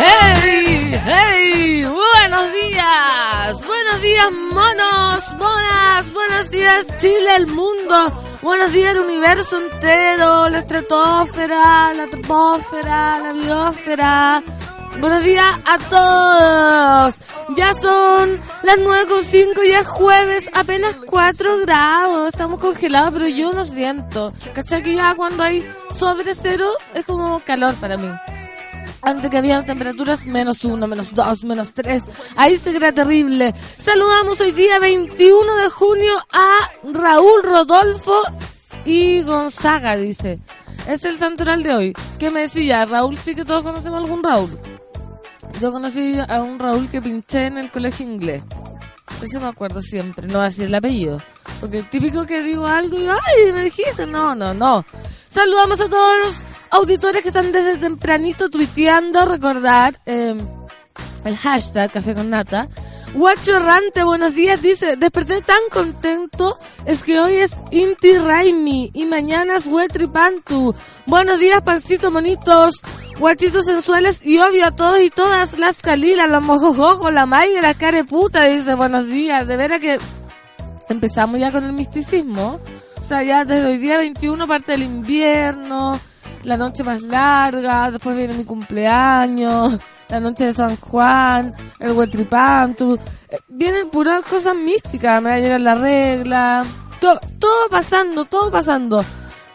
¡Hey! ¡Hey! ¡Buenos días! ¡Buenos días, monos! ¡Monas! ¡Buenos días, Chile, el mundo! ¡Buenos días, el universo entero! La estratosfera, la troposfera, la biosfera. Buenos días a todos. Ya son las 9.5, ya es jueves, apenas 4 grados. Estamos congelados, pero yo no siento. ¿Cachai? Que ya cuando hay sobre cero es como calor para mí antes que había temperaturas menos uno, menos dos, menos tres. Ahí se crea terrible. Saludamos hoy día 21 de junio a Raúl Rodolfo y Gonzaga, dice. Es el santoral de hoy. ¿Qué me decía? Raúl, sí que todos conocemos algún Raúl. Yo conocí a un Raúl que pinché en el colegio inglés. Eso me acuerdo siempre, no va a decir el apellido. Porque típico que digo algo y, ay, me dijiste, no, no, no. Saludamos a todos auditores que están desde tempranito tuiteando, recordar eh, el hashtag Café con Nata. Guacho Errante, buenos días, dice, desperté tan contento, es que hoy es Inti Raimi y mañana es Pantu. Buenos días, pancitos monitos, guachitos sensuales y obvio a todos y todas, las calilas, los mojojojos, la maya, la careputa, dice, buenos días, de veras que empezamos ya con el misticismo. O sea, ya desde hoy día 21 parte del invierno, la noche más larga, después viene mi cumpleaños, la noche de San Juan, el Huetripantu. Eh, vienen puras cosas místicas, me va a la regla. todo pasando, todo pasando.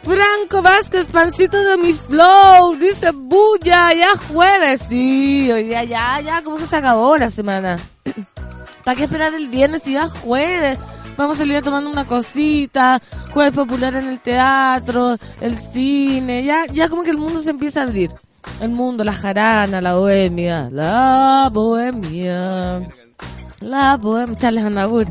Franco Vázquez, pancito de mi flow, dice bulla, ya jueves, sí, día ya, ya, como que se acabó la semana. ¿Para qué esperar el viernes si ya jueves? Vamos a salir tomando una cosita, jueves popular en el teatro, el cine, ya, ya como que el mundo se empieza a abrir. El mundo, la jarana, la bohemia, la bohemia, la bohemia, Charles Anabur.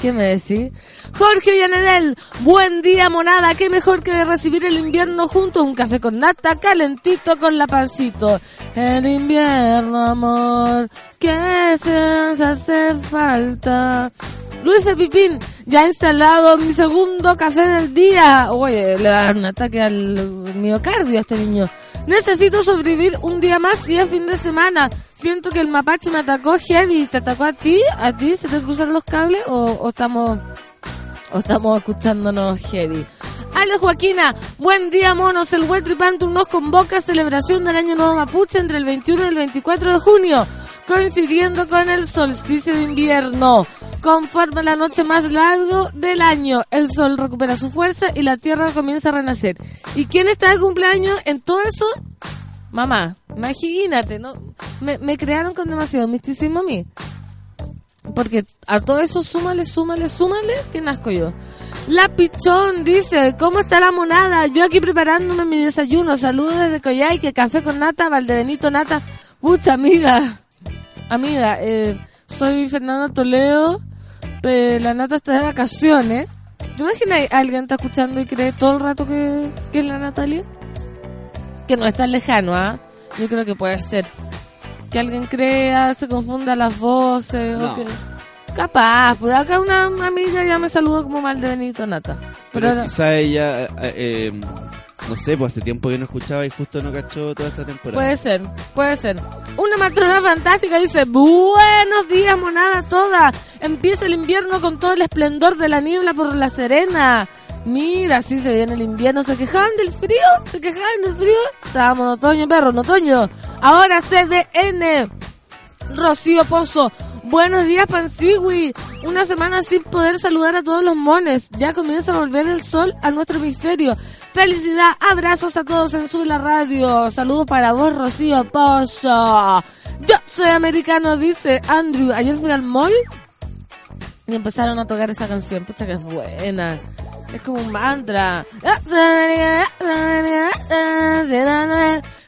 ¿Qué me decís? Jorge Villanedel, buen día monada, qué mejor que recibir el invierno junto a un café con nata calentito con la pancito. El invierno, amor, que se hace falta. Luis de Pipín, ya ha instalado mi segundo café del día. Oye, le va a dar un ataque al miocardio a este niño. Necesito sobrevivir un día más y es fin de semana. Siento que el mapache me atacó heavy. ¿Te atacó a ti? ¿A ti se te cruzaron los cables? ¿O, estamos o estamos escuchándonos heavy? Ale Joaquina, buen día monos. El Wet nos convoca a celebración del Año Nuevo Mapuche entre el 21 y el 24 de junio coincidiendo con el solsticio de invierno. Conforme la noche más larga del año, el sol recupera su fuerza y la tierra comienza a renacer. ¿Y quién está de cumpleaños en todo eso? Mamá, imagínate, ¿no? Me, crearon con demasiado misticismo a mí. Porque a todo eso súmale, súmale, súmale que nazco yo. La Pichón dice, ¿cómo está la monada? Yo aquí preparándome mi desayuno. Saludos desde Coyhaique, café con nata, Valdebenito nata. Mucha amiga. Amiga, eh, soy Fernanda Toledo, pero la nata está de vacaciones. ¿Te imaginas alguien está escuchando y cree todo el rato que, es la Natalia? Que no es tan lejano, ¿ah? Yo creo que puede ser. Que alguien crea, se confunda las voces. Capaz, pues acá una, amiga ya me saludó como mal de Benito Nata. Pero, Pero quizá ella eh, eh no sé, pues hace tiempo que no escuchaba y justo no cachó toda esta temporada. Puede ser, puede ser. Una matrona fantástica dice, buenos días, monada toda. Empieza el invierno con todo el esplendor de la niebla por la serena. Mira, así se viene el invierno. ¿Se quejaban del frío? ¿Se quejaban del frío? Estábamos en otoño, perro, en otoño. Ahora CDN. Rocío Pozo. Buenos días, Pansigui. Una semana sin poder saludar a todos los mones. Ya comienza a volver el sol a nuestro hemisferio. Felicidad, abrazos a todos en su la radio. Saludos para vos, Rocío Pozo. Yo soy americano, dice Andrew. Ayer fui al mall y empezaron a tocar esa canción. Pucha que es buena. Es como un mantra.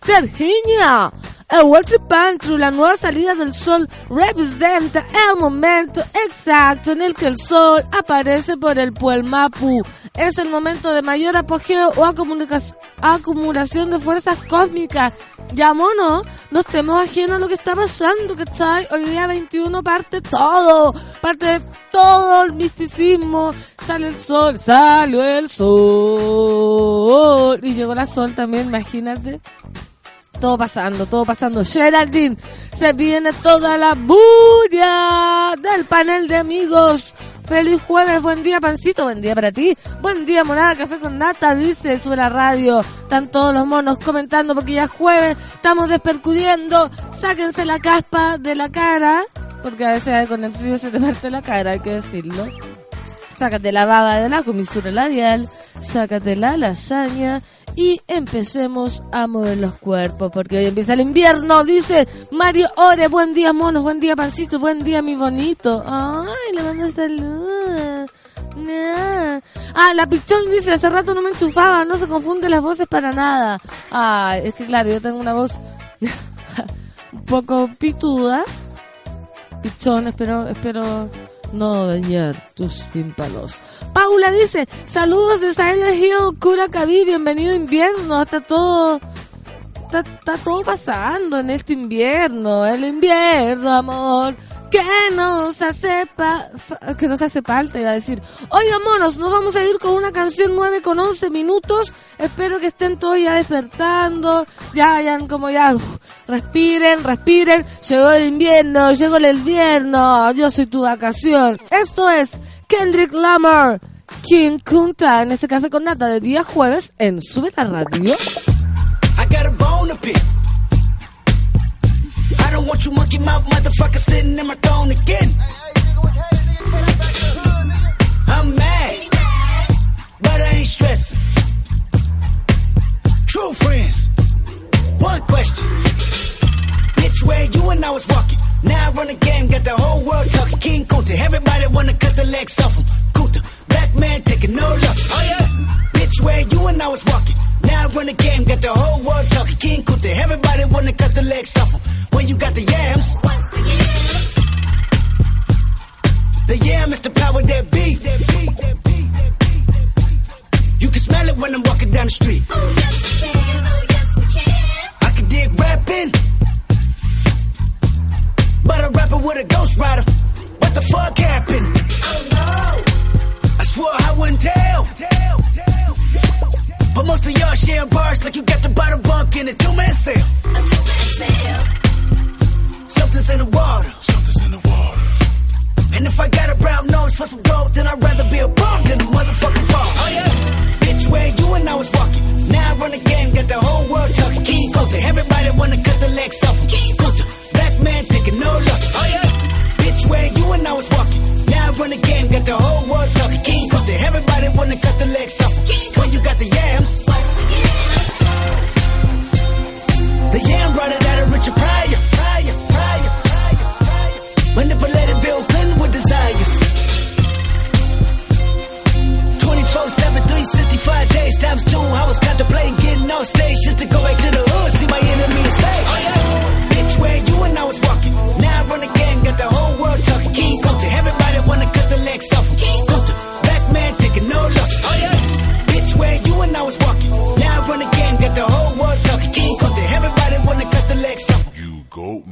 Virginia, el Walter Pantry, la nueva salida del sol, representa el momento exacto en el que el sol aparece por el Puelmapu. Es el momento de mayor apogeo o acumulación de fuerzas cósmicas. Ya, mono, no estemos ajenos a lo que está pasando, ¿cachai? Hoy día 21 parte todo, parte todo el misticismo. Sale el sol, salió el sol. Y llegó la sol también, imagínate todo pasando, todo pasando. Geraldine, se viene toda la bulla del panel de amigos. Feliz jueves, buen día, pancito, buen día para ti. Buen día, monada, café con nata, dice sobre la radio. Están todos los monos comentando porque ya es jueves, estamos despercudiendo. Sáquense la caspa de la cara, porque a veces con el frío se te parte la cara, hay que decirlo. Sácate la baba de la comisura labial, sácate la lasaña y empecemos a mover los cuerpos porque hoy empieza el invierno, dice Mario Ore, buen día monos, buen día pancito, buen día mi bonito. Ay, le mando salud. Ah, la pichón dice, hace rato no me enchufaba, no se confunde las voces para nada. Ah, es que claro, yo tengo una voz un poco pituda. Pichón, espero, espero no dañar tus tímpanos. Paula dice, saludos de Silent Hill, Curacaví, bienvenido invierno, está todo... Está, está todo pasando en este invierno, el invierno, amor que nos hace que nos hace falta, iba a decir. Oiga, monos, nos vamos a ir con una canción 9 con 11 minutos. Espero que estén todos ya despertando, ya hayan como ya, respiren, respiren. Llegó el invierno, llegó el invierno, yo soy tu vacación. Esto es Kendrick Lamar, King Kunta, en este café con nata de día jueves en Sube la Radio. I don't want you monkey mouth motherfucker sitting in my throne again. I'm mad, but I ain't stressing. True friends, one question. Bitch, where you and I was walking. Now I run a game, got the whole world talking. King Kunta, everybody wanna cut the legs off him. Kunta, black man taking no losses. Oh yeah. Bitch, where you and I was walking. Now I run the game, got the whole world talking. King Kunta, everybody wanna cut the legs off him. When you got the yams. What's the yams? The yam is the power that be. That be, that be, that be. You can smell it when I'm walking down the street. Oh yes we can, oh yes we can. I can dig rapping, but a rapper with a ghost rider. What the fuck happened? Oh no! I swore I wouldn't tell. tell, tell, tell but most of y'all share bars like you got the bottom bunk in a two-man cell. A two-man cell. Something's in the water. Something's in the water. And if I got a brown nose for some gold, then I'd rather be a bum than a motherfucking ball. Oh yeah. Bitch, where you and I was walking. Now I run the game, got the whole world talking. King Kunta, everybody wanna cut the legs off him. King Kunta, black man taking no losses. Oh yeah. Bitch, where you and I was walking. Now I run the game, got the whole world talking. King Kunta, everybody wanna cut the legs off him. When you got the yams. What's the yams? The yam brought it out of Richard Pryor. Pryor. Manipulated Bill Clinton with desires. 24 7, 365 days times two. I was contemplating getting off stage just to go back to the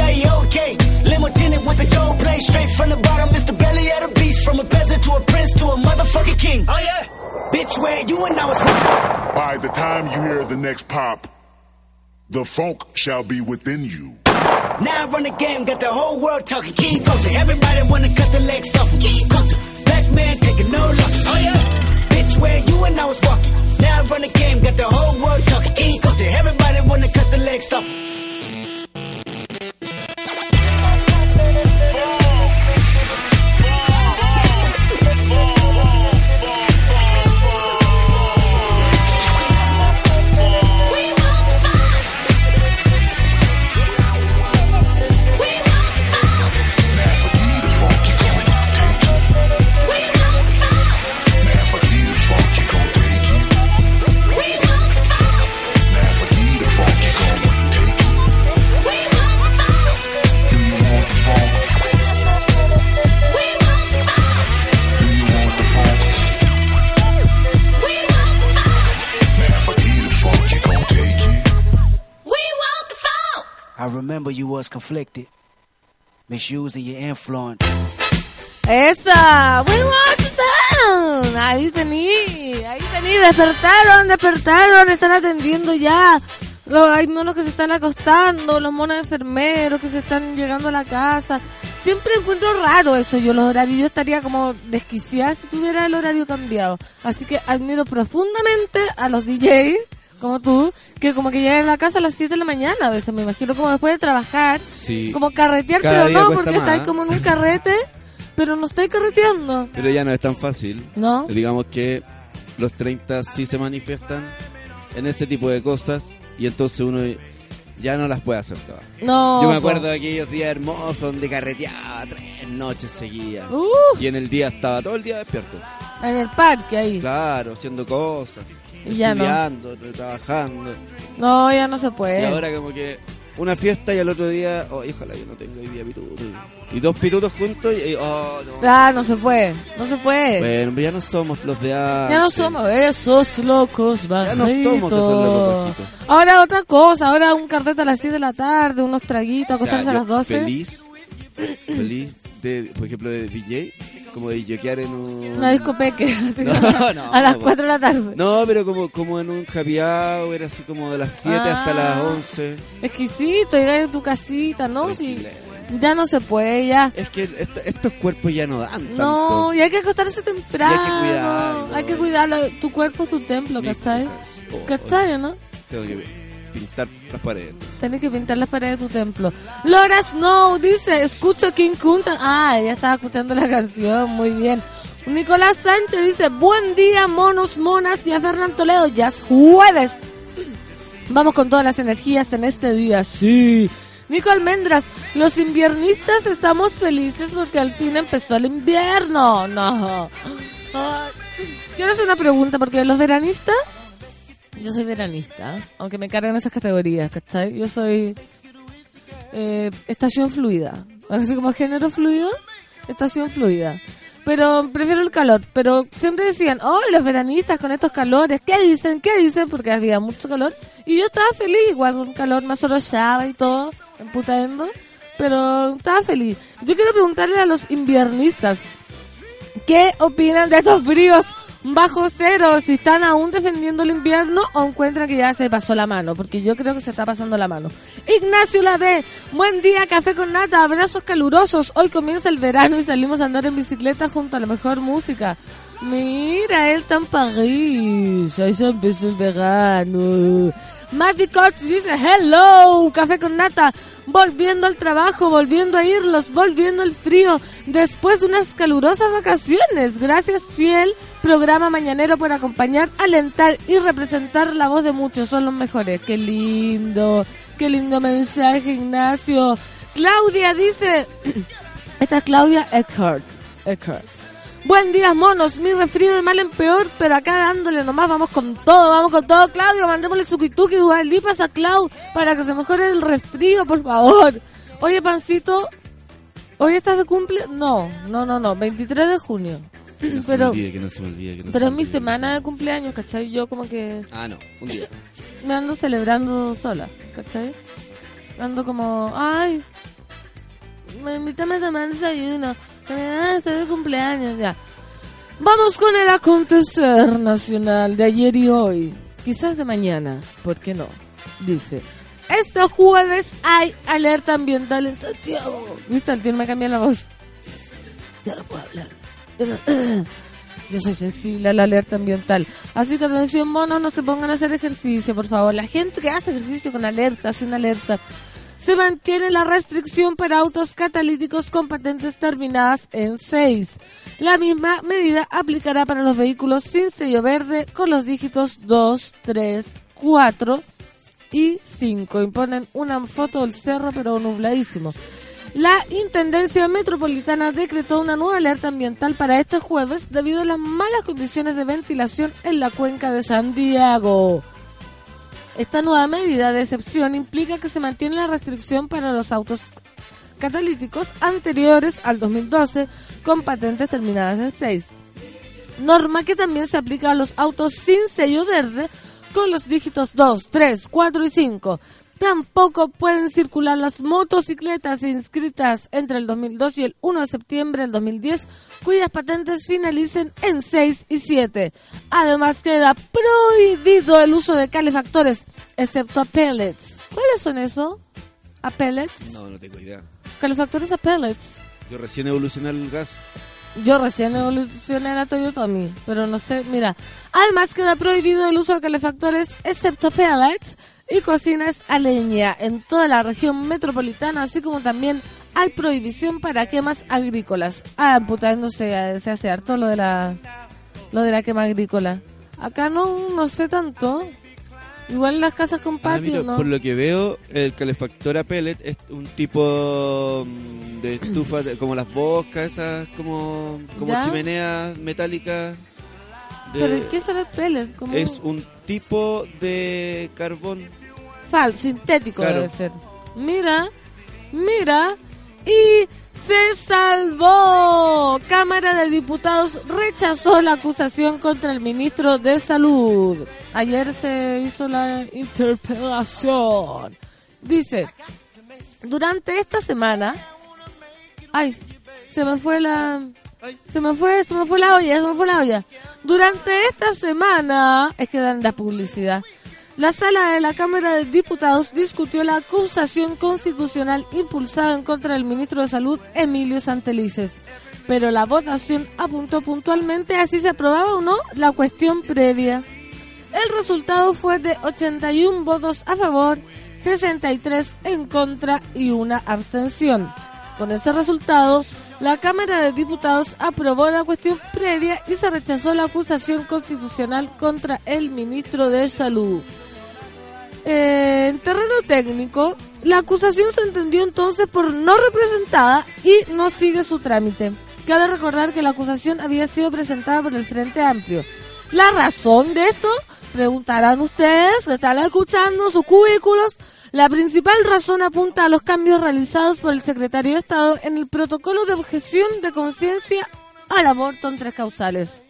Annie, B-A-O-K. Limo tinted with the gold plate. Straight from the bottom, Mr. Belly of the beast. From a peasant to a prince to a motherfucking king. Oh yeah? Bitch, where you and I was By the time you hear the next pop, the funk shall be within you. Now I run the game, got the whole world talking King Culture. Everybody wanna cut the legs off. King Culture. Black man taking no losses. Oh yeah? Bitch, where you and I was walking. Now I run the game, got the whole world talking King Culture. Everybody wanna cut the legs off. I remember you was conflicted, misusing your influence. Esa, we want down. Ahí tení, ahí tení, despertaron, despertaron, están atendiendo ya. Los, hay monos que se están acostando, los monos enfermeros que se están llegando a la casa. Siempre encuentro raro eso, yo los horarios, yo estaría como desquiciada si tuviera el horario cambiado. Así que admiro profundamente a los DJs, como tú, que como que llegan a la casa a las 7 de la mañana a veces, me imagino como después de trabajar, Sí. como carretear, Cada pero no, porque ¿eh? como en un carrete, pero no estáis carreteando. Pero ya no es tan fácil. ¿No? Digamos que los 30 sí se manifiestan en ese tipo de cosas y entonces uno ya no las puede hacer todas. No. Yo me acuerdo de aquellos días hermosos donde carreteaba tres noches seguidas. Uh, Y en el día estaba todo el día despierto. en el parque ahí. Claro, haciendo cosas. Y ya no. estudiando, trabajando. No, ya no se puede. Y ahora como que una fiesta y al otro día, oh, ojalá yo no tengo hoy día pituto. Y dos pitutos juntos y, oh, no. Ah, no se puede. No se puede. Bueno, ya no somos los de antes. ya no somos esos locos Ya no bajitos. somos esos locos bajitos. Ahora otra cosa. Ahora un carrete a las 7 de la tarde, unos traguitos, O sea, acostarse a las 12. Feliz, feliz de, por ejemplo, de DJ, como de yokear en un... Una discopeque. No, no, a las po. 4 de la tarde. No, pero como, como en un happy hour, así como de las 7 hasta Ah. las 11. Exquisito, llegar a tu casita, ¿no? Si ya no se puede, ya. Es que est- estos cuerpos ya no dan tanto. No, y hay que acostarse temprano. Y hay que cuidarlo. Hay que cuidarlo. Tu cuerpo es tu templo, ¿cachai? ¿Cachai, no? Tengo que pintar las paredes. Tienes que pintar las paredes de tu templo. Laura Snow dice, escucho King Kunta. Ah, ella estaba escuchando la canción, muy bien. Nicolás Sánchez dice, buen día, monos, monas. Y a Toledo, ya es jueves. Vamos con todas las energías en este día, sí. Nico Almendras, los inviernistas estamos felices porque al fin empezó el invierno. No. Quiero hacer una pregunta porque los veranistas yo soy veranista, aunque me cargan esas categorías, ¿cachai? Yo soy eh, estación fluida, así como género fluido, estación fluida. Pero prefiero el calor, pero siempre decían, oh, los veranistas con estos calores, ¿qué dicen? ¿Qué dicen? Porque había mucho calor. Y yo estaba feliz, igual con calor más orollada y todo, en putaendo, pero estaba feliz. Yo quiero preguntarle a los inviernistas, ¿Qué opinan de estos fríos bajo cero? Si están aún defendiendo el invierno o encuentran que ya se pasó la mano, porque yo creo que se está pasando la mano. Ignacio Lade, buen día, café con nata, abrazos calurosos. Hoy comienza el verano y salimos a andar en bicicleta junto a la mejor música. Mira, él está en París, ahí ya empezó el verano. Marty Cox dice, hello, café con nata, volviendo al trabajo, volviendo a irlos, volviendo el frío, después de unas calurosas vacaciones. Gracias, fiel programa mañanero por acompañar, alentar y representar la voz de muchos, son los mejores. Qué lindo, qué lindo mensaje, Ignacio. Claudia dice, esta es Claudia Eckhart. Eckhart. Buen día, monos. Mi resfrío de mal en peor, pero acá dándole nomás. Vamos con todo, vamos con todo. Claudio, mandémosle su pituki y lipas a Clau para que se mejore el resfrío, por favor. Oye, Pancito, ¿hoy estás de cumple? No, no, no, no. 23 de junio. Que no se Pero, me olvide, que no se me olvide. Que no se pero me es mi semana de cumpleaños, ¿cachai? Yo como que Ah, no, un día. me ando celebrando sola, ¿cachai? Ando como, ay, me invítame a tomar desayuno. Ah, estoy de cumpleaños, ya. Vamos con el acontecer nacional de ayer y hoy. Quizás de mañana, ¿por qué no? Dice, este jueves hay alerta ambiental en Santiago. ¿Viste? El tío me cambia la voz. Ya no puedo hablar. Yo soy sensible a la alerta ambiental. Así que atención, monos, no se pongan a hacer ejercicio, por favor. La gente que hace ejercicio con alerta, sin alerta. Se mantiene la restricción para autos catalíticos con patentes terminadas en 6. La misma medida aplicará para los vehículos sin sello verde con los dígitos 2, 3, 4 y 5. Imponen una foto del cerro pero nubladísimo. La Intendencia Metropolitana decretó una nueva alerta ambiental para este jueves debido a las malas condiciones de ventilación en la cuenca de Santiago. Esta nueva medida de excepción implica que se mantiene la restricción para los autos catalíticos anteriores al 2012 con patentes terminadas en 6. Norma que también se aplica a los autos sin sello verde con los dígitos 2, 3, 4 y 5. Tampoco pueden circular las motocicletas inscritas entre el 2002 y el 1 de septiembre del 2010, cuyas patentes finalicen en 6 y 7. Además, queda prohibido el uso de calefactores, excepto a pellets. ¿Cuáles son eso? ¿A pellets? No, no tengo idea. Calefactores a pellets. Yo recién evolucioné el gas. Yo recién evolucioné la Toyotomi, pero no sé, mira. Además queda prohibido el uso de calefactores, excepto pellets y cocinas a leña en toda la región metropolitana, así como también hay prohibición para quemas agrícolas. Ah, puta, no se, se hace harto lo de la lo de la quema agrícola. Acá no, no sé tanto. Igual las casas con Ah, patio, mira, ¿no? Por lo que veo, el calefactor a pellet es un tipo mm, de estufa, como las boscas, esas como, como chimeneas metálicas. de- ¿Pero qué será el pellet? Es un tipo de carbón. Fal, sintético Claro. debe ser. Mira, mira, y se salvó. Cámara de Diputados rechazó la acusación contra el ministro de Salud. Ayer se hizo la interpelación. Dice, durante esta semana, ay, se me fue la, se me fue, se me fue la olla, se me fue la olla. Durante esta semana, es que dan la publicidad. La sala de la Cámara de Diputados discutió la acusación constitucional impulsada en contra del ministro de Salud, Emilio Santelices. Pero la votación apuntó puntualmente a si se aprobaba o no la cuestión previa. El resultado fue de 81 votos a favor, 63 en contra y una abstención. Con ese resultado, la Cámara de Diputados aprobó la cuestión previa y se rechazó la acusación constitucional contra el ministro de Salud. Eh, en terreno técnico, la acusación se entendió entonces por no representada y no sigue su trámite. Cabe recordar que la acusación había sido presentada por el Frente Amplio. ¿La razón de esto? Preguntarán ustedes que están escuchando sus cubículos. La principal razón apunta a los cambios realizados por el secretario de Estado en el protocolo de objeción de conciencia al aborto en tres causales.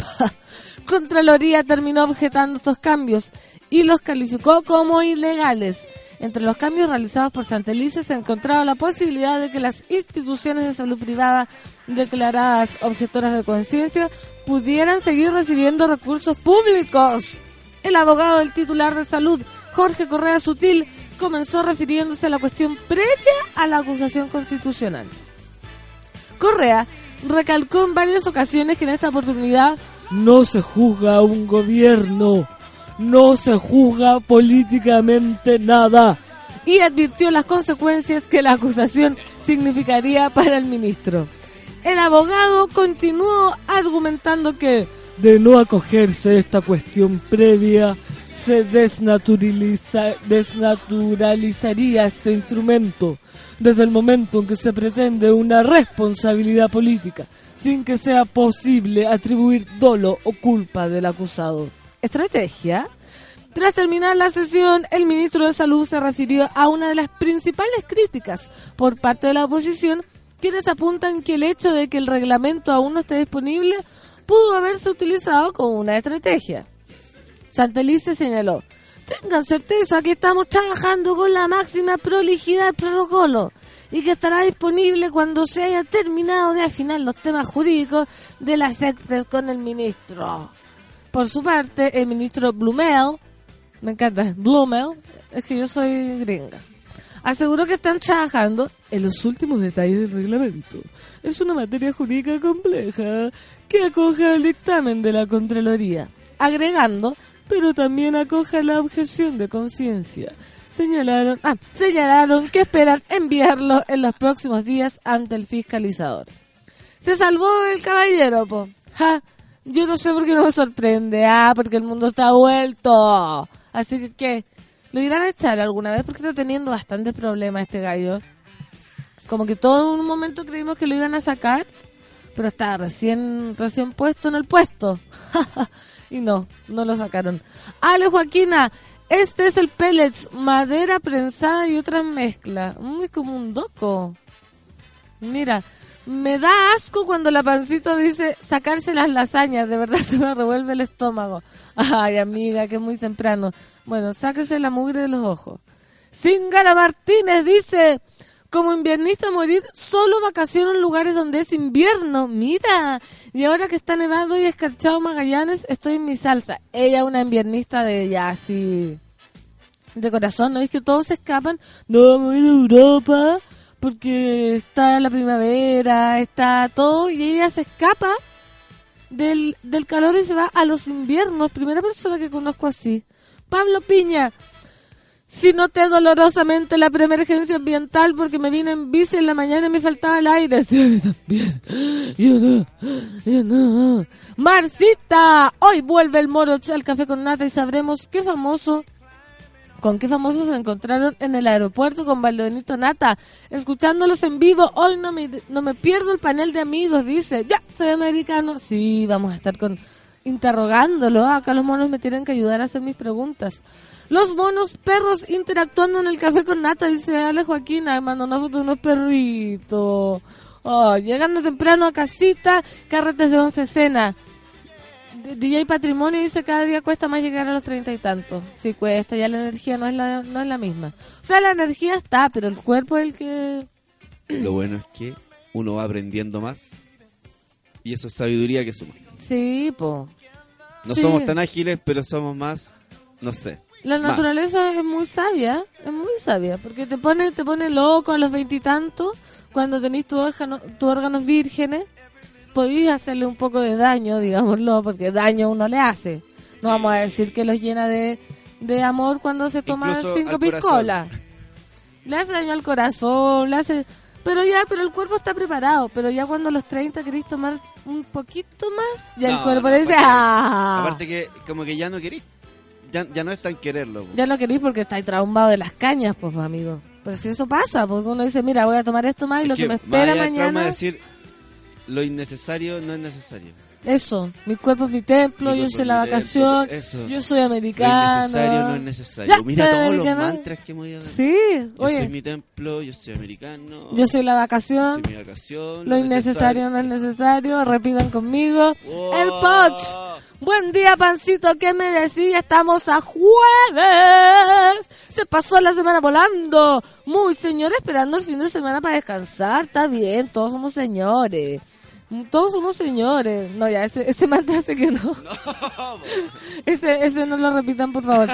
Contraloría terminó objetando estos cambios y los calificó como ilegales. Entre los cambios realizados por Santelice se encontraba la posibilidad de que las instituciones de salud privada declaradas objetoras de conciencia pudieran seguir recibiendo recursos públicos. El abogado del titular de salud, Jorge Correa Sutil, comenzó refiriéndose a la cuestión previa a la acusación constitucional. Correa recalcó en varias ocasiones que en esta oportunidad no se juzga a un gobierno, no se juzga políticamente nada. Y advirtió las consecuencias que la acusación significaría para el ministro. El abogado continuó argumentando que de no acogerse esta cuestión previa se desnaturaliza- desnaturalizaría este instrumento desde el momento en que se pretende una responsabilidad política sin que sea posible atribuir dolo o culpa del acusado. ¿Estrategia? Tras terminar la sesión, el ministro de Salud se refirió a una de las principales críticas por parte de la oposición, quienes apuntan que el hecho de que el reglamento aún no esté disponible pudo haberse utilizado como una estrategia. Santelice señaló, tengan certeza que estamos trabajando con la máxima prolijidad del protocolo y que estará disponible cuando se haya terminado de afinar los temas jurídicos de la SECPRES con el ministro. Por su parte, el ministro Blumel, me encanta, Blumel, es que yo soy gringa, aseguró que están trabajando en los últimos detalles del reglamento. Es una materia jurídica compleja que acoge el dictamen de la Contraloría, agregando, pero también acoge la objeción de conciencia. Señalaron, ah, señalaron que esperan enviarlo en los próximos días ante el fiscalizador. Se salvó el caballero, po. Ja, yo no sé por qué no me sorprende. Ah, porque el mundo está vuelto. Así que. ¿Lo irán a echar alguna vez? Porque está teniendo bastantes problemas este gallo. Como que todo en un momento creímos que lo iban a sacar, pero está recién, recién puesto en el puesto. y no, no lo sacaron. Ale Joaquina, este es el pellets, madera prensada y otras mezclas. Muy como un doco. Mira, me da asco cuando la pancito dice sacarse las lasañas, de verdad se me revuelve el estómago. Ay, amiga, que es muy temprano. Bueno, sáquese la mugre de los ojos. Singara Martínez dice, como inviernista morir, solo vacaciono en lugares donde es invierno. Mira, y ahora que está nevado y escarchado Magallanes, estoy en mi salsa. Ella una inviernista de ya así de corazón, ¿no es que todos se escapan? No, me voy a Europa porque está la primavera, está todo, y ella se escapa del, del calor y se va a los inviernos. Primera persona que conozco así. Pablo Piña, si noté dolorosamente la preemergencia ambiental porque me vine en bici en la mañana y me faltaba el aire. Sí, también. Yo no, yo no. Marcita, hoy vuelve el moro al café con nata y sabremos qué famoso con qué famosos se encontraron en el aeropuerto con Valdobenito Nata, escuchándolos en vivo. Hoy no me, no me pierdo el panel de amigos, dice. Ya, soy americano. Sí, vamos a estar con interrogándolo. Acá los monos me tienen que ayudar a hacer mis preguntas. Los monos perros interactuando en el café con Nata, dice Ale Joaquín, mando una foto de unos perritos. Oh, llegando temprano a casita, carretes de once cena. DJ Patrimonio dice cada día cuesta más llegar a los treinta y tantos. Sí cuesta, ya la energía no es la, no es la misma. O sea, la energía está, pero el cuerpo es el que... Lo bueno es que uno va aprendiendo más y eso es sabiduría que suma. Sí, po. No Sí. somos tan ágiles, pero somos más, no sé. La más. naturaleza es muy sabia, es muy sabia, porque te pone, te pone loco a los veintitantos cuando tenés tus órganos, tus órganos vírgenes, podéis hacerle un poco de daño, digámoslo, porque daño uno le hace. No vamos a decir que los llena de, de amor cuando se toma Incluso cinco piscolas. Le hace daño al corazón, le hace... Pero ya, pero el cuerpo está preparado, pero ya cuando a los 30 queréis tomar un poquito más, ya el cuerpo no, le dice, aparte- ¡ah! Aparte que como que ya no querís, ya, ya no es tan quererlo. po. Ya lo queréis porque estáis traumado de las cañas, pues, amigo. Pues si eso pasa, porque uno dice, mira, voy a tomar esto más y Es lo que, me espera mañana... de decir lo innecesario no es necesario. Eso, mi cuerpo es mi templo, Mi yo soy la vacación, templo, yo soy Lo americano. innecesario no es necesario. Ya, Mira soy todos los americano. mantras que hemos ido dando. Sí, Yo soy mi templo, yo soy americano. yo soy la soy vacación, mi vacación. lo innecesario no es necesario, repitan conmigo. Wow. El Poch. Buen día, pancito, ¿qué me decía? Estamos a jueves. Se pasó la semana volando. Muy señor, esperando el fin de semana para descansar. Está bien, todos somos señores. Todos somos señores. No, ya, ese, ese mantra hace que no. ese, ese no lo repitan, por favor.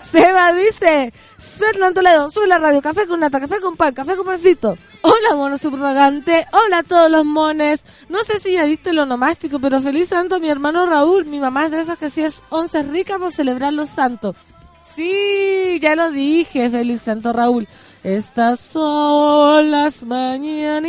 Seba dice, Fernando Toledo, sube la radio, café con nata, café con pan, café con pancito. Hola, mono subrogante. Hola a todos los mones. No sé si ya diste lo nomástico, pero feliz santo a mi hermano Raúl. Mi mamá es de esas que sí es once rica por celebrar los santos. Sí, ya lo dije, feliz santo Raúl. Estas son las mañanitas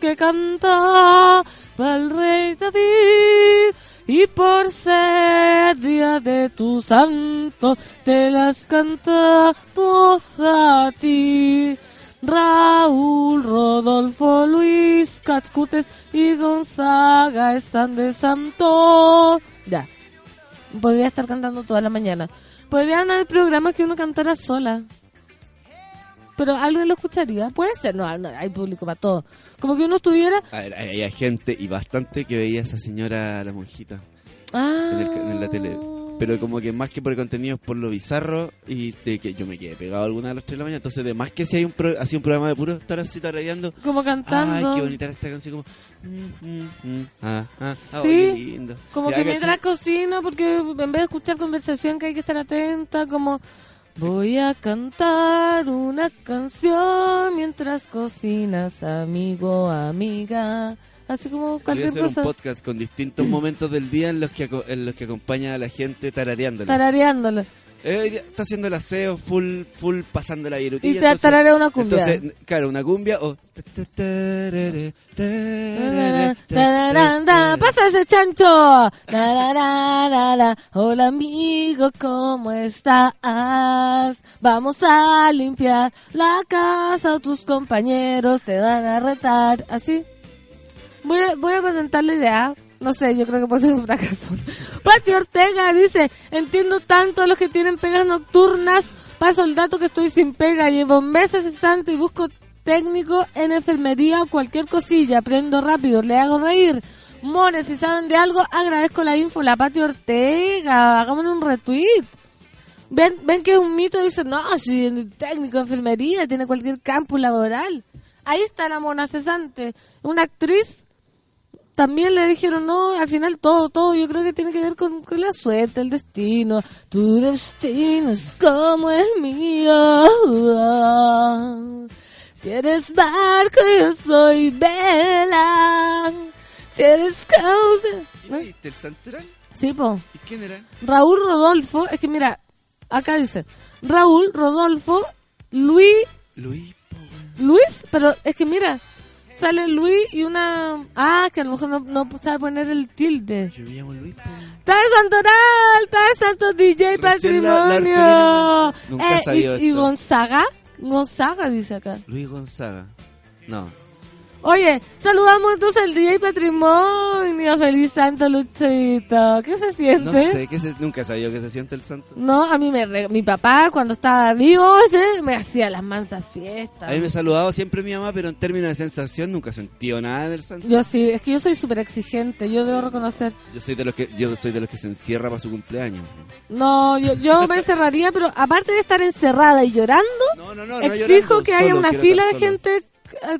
que cantaba el rey David. Y por ser día de tu santo, te las cantamos a ti. Raúl, Rodolfo, Luis, Cascutes y Gonzaga están de santo. Ya. Podría estar cantando toda la mañana. Podrían haber programas que uno cantara sola. Pero alguien lo escucharía. Puede ser, no, no, hay público para todo. Como que uno estuviera. A ver, hay, gente y bastante que veía a esa señora, la monjita. Ah, En el ca- en la tele. pero como que más que por el contenido es por lo bizarro y de que yo me quedé pegado alguna de las 3 de la mañana. Entonces, de más que si hay un, pro, así un programa de puro estar así tarareando. Como cantando. Ay, qué bonita esta canción. Como. mm, mm, mm, ah, ah, ah, Sí, lindo. Como Ya, que mientras cocino, porque en vez de escuchar conversación que hay que estar atenta, como voy a cantar una canción mientras cocinas, amigo, amiga. Así como cualquier hacer cosa. un podcast con distintos momentos del día en los que en los que acompaña a la gente tarareándolo. Tarareándolo. Eh, está haciendo el aseo full full pasando la virutilla. Y te tararea una cumbia. Entonces, claro, una cumbia o Pasa ese chancho. Hola amigo, ¿cómo estás? Vamos a limpiar la casa tus compañeros te van a retar. Así. Voy a, voy a patentar la idea. No sé, yo creo que puede ser un fracaso. Pati Ortega dice, entiendo tanto a los que tienen pegas nocturnas. Paso el dato que estoy sin pega. Llevo meses cesante y busco técnico en enfermería o cualquier cosilla. Aprendo rápido, le hago reír. Mones, si saben de algo, agradezco la info. La Pati Ortega, hagámonos un retweet. Ven, ven que es un mito, dicen, no, si el técnico de enfermería tiene cualquier campo laboral. Ahí está la mona cesante. Una actriz también le dijeron, no, al final todo, todo, yo creo que tiene que ver con, con la suerte, el destino. Tu destino es como el mío. Si eres barco, yo soy vela. Si eres causa... ¿Y ¿Viste el santoral? Sí, po. ¿Y quién era? Raúl Rodolfo, es que mira, acá dice, Raúl Rodolfo, Luis, Luis. po. Luis, pero es que mira, sale Luis y una... Ah, que a lo mejor no, no sabe poner el tilde. Yo me llamo Luis. ¡Está de Santoral! ¡Está de Santo DJ Patrimonio! Nunca Eh, y. Gonzaga, Gonzaga dice acá. Luis Gonzaga. No. Oye, saludamos entonces al DJ Patrimonio. ¡Feliz Santo Luchito! ¿Qué se siente? No sé, ¿qué se, nunca sabía que se siente el santo. No, a mí me re- mi papá cuando estaba vivo me hacía las mansas fiestas. A mí me ha saludado siempre mi mamá, pero en términos de sensación nunca sentí nada del santo. Yo sí, es que yo soy súper exigente, yo debo reconocer. Yo soy de los que yo soy de los que se encierra para su cumpleaños. No, yo, yo me encerraría, pero aparte de estar encerrada y llorando, No, no, no. no exijo llorando, que haya una fila de gente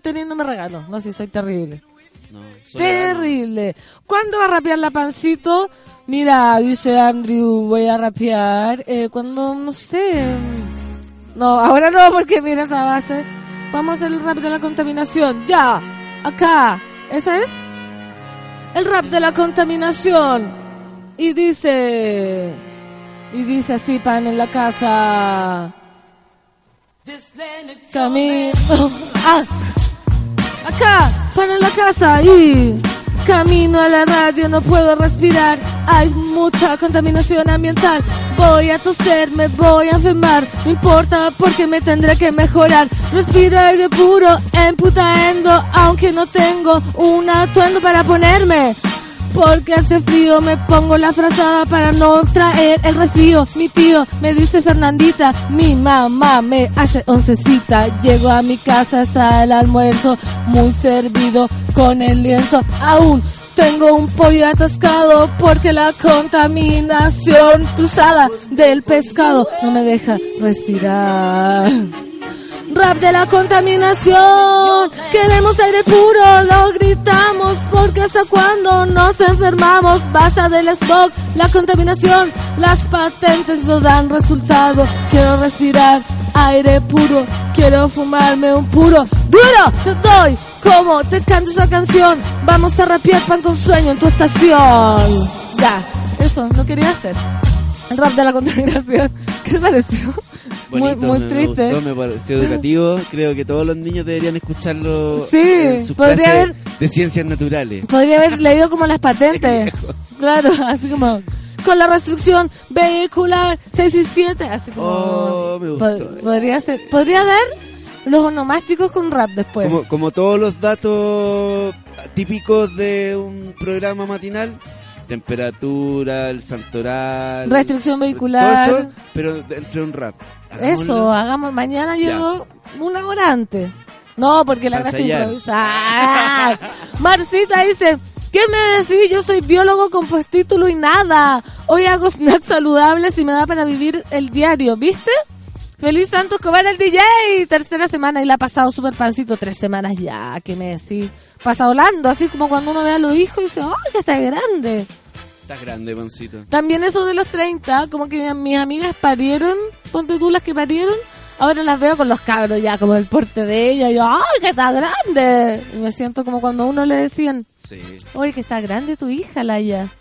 teniéndome regalos. No, sí, soy terrible. No, Terrible. ¿Cuándo va a rapear la pancito? Mira, dice Andrew, voy a rapear. Eh, cuando, no sé. No, ahora no, porque mira esa base. Vamos a hacer el rap de la contaminación. Ya, acá. ¿Esa es? El rap de la contaminación. Y dice... Y dice así, pan en la casa. Camino. Ah, acá, para la casa y camino a la radio, no puedo respirar. Hay mucha contaminación ambiental. Voy a toser, me voy a enfermar. No importa porque me tendré que mejorar. Respiro aire puro, emputaendo, aunque no tengo un atuendo para ponerme. Porque hace frío, me pongo la frazada para no traer el resfrío. Mi tío me dice Fernandita, mi mamá me hace oncecita. Llego a mi casa hasta el almuerzo, muy servido con el lienzo. Aún tengo un pollo atascado porque la contaminación cruzada del pescado no me deja respirar. Rap de la contaminación, queremos aire puro, lo gritamos porque hasta cuando nos enfermamos, basta del smog, la contaminación, las patentes no dan resultado, quiero respirar aire puro, quiero fumarme un puro, duro. Te doy, como te canto esa canción, vamos a rapear pan con sueño en tu estación. Ya, eso, no quería hacer. El rap de la contaminación, ¿qué te pareció? Muy, Bonito, muy me triste. gustó, me pareció educativo. Creo que todos los niños deberían escucharlo Sí, en sus podría haber- de ciencias naturales. Podría haber leído como las patentes. Claro, así como con la restricción vehicular 6 y 7, así como Oh, me gustó. po- podría ser, podría dar los onomásticos con rap después. Como, como todos los datos típicos de un programa matinal, temperatura, el santoral, Restricción todo vehicular. eso, pero entre un rap. Hagámoslo. Eso, hagamos mañana llego una hora antes. No, porque la gracia es improvisar. Marcita dice, ¿Qué me decís? Yo soy biólogo con postítulo y nada. Hoy hago snacks saludables y me da para vivir el diario, ¿viste? Feliz Santos Cobar el DJ, tercera semana y la ha pasado súper pancito, tres semanas ya, ¿qué me decís? Pasa volando, así como cuando uno ve a los hijos y dice, ¡ay, que está grande! Estás grande, pancito. También eso de los 30, como que mis amigas parieron, ponte tú las que parieron, ahora las veo con los cabros ya, como el porte de ella, y yo, ¡ay, que está grande! Y me siento como cuando a uno le decían, Sí. ¡ay, que está grande tu hija, Laia!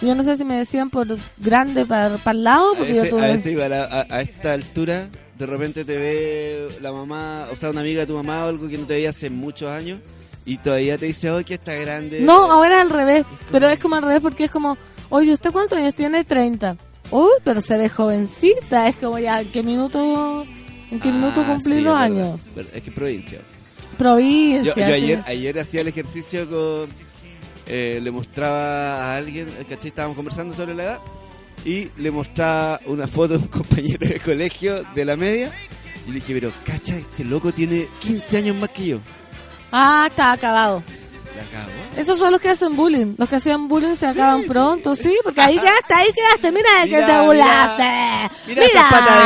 Yo no sé si me decían por grande para el lado, A porque yo tuve... a veces igual a, a- a esta altura, de repente te ve la mamá, o sea, una amiga de tu mamá o algo que no te veía hace muchos años, y todavía te dice, oh, que está grande. No, ahora es al revés. Pero es como al revés porque es como, oye, ¿usted cuántos años tiene? 30. Uy, pero se ve jovencita. Es como ya, ¿en qué minuto, en qué Ah, minuto cumplí sí, los años? Es que es provincia. Provincia. Yo, yo ayer, ayer hacía el ejercicio con... eh, le mostraba a alguien, ¿cachai? Estábamos conversando sobre la edad y le mostraba una foto de un compañero de colegio de la media y le dije, pero, cacha, este loco tiene 15 años más que yo. Ah, está acabado. La cago. Esos son los que hacen bullying. Los que hacían bullying se acaban pronto, sí, porque ahí quedaste, ahí quedaste. Mira, que Mira, te mira. burlaste. Mira, esa pata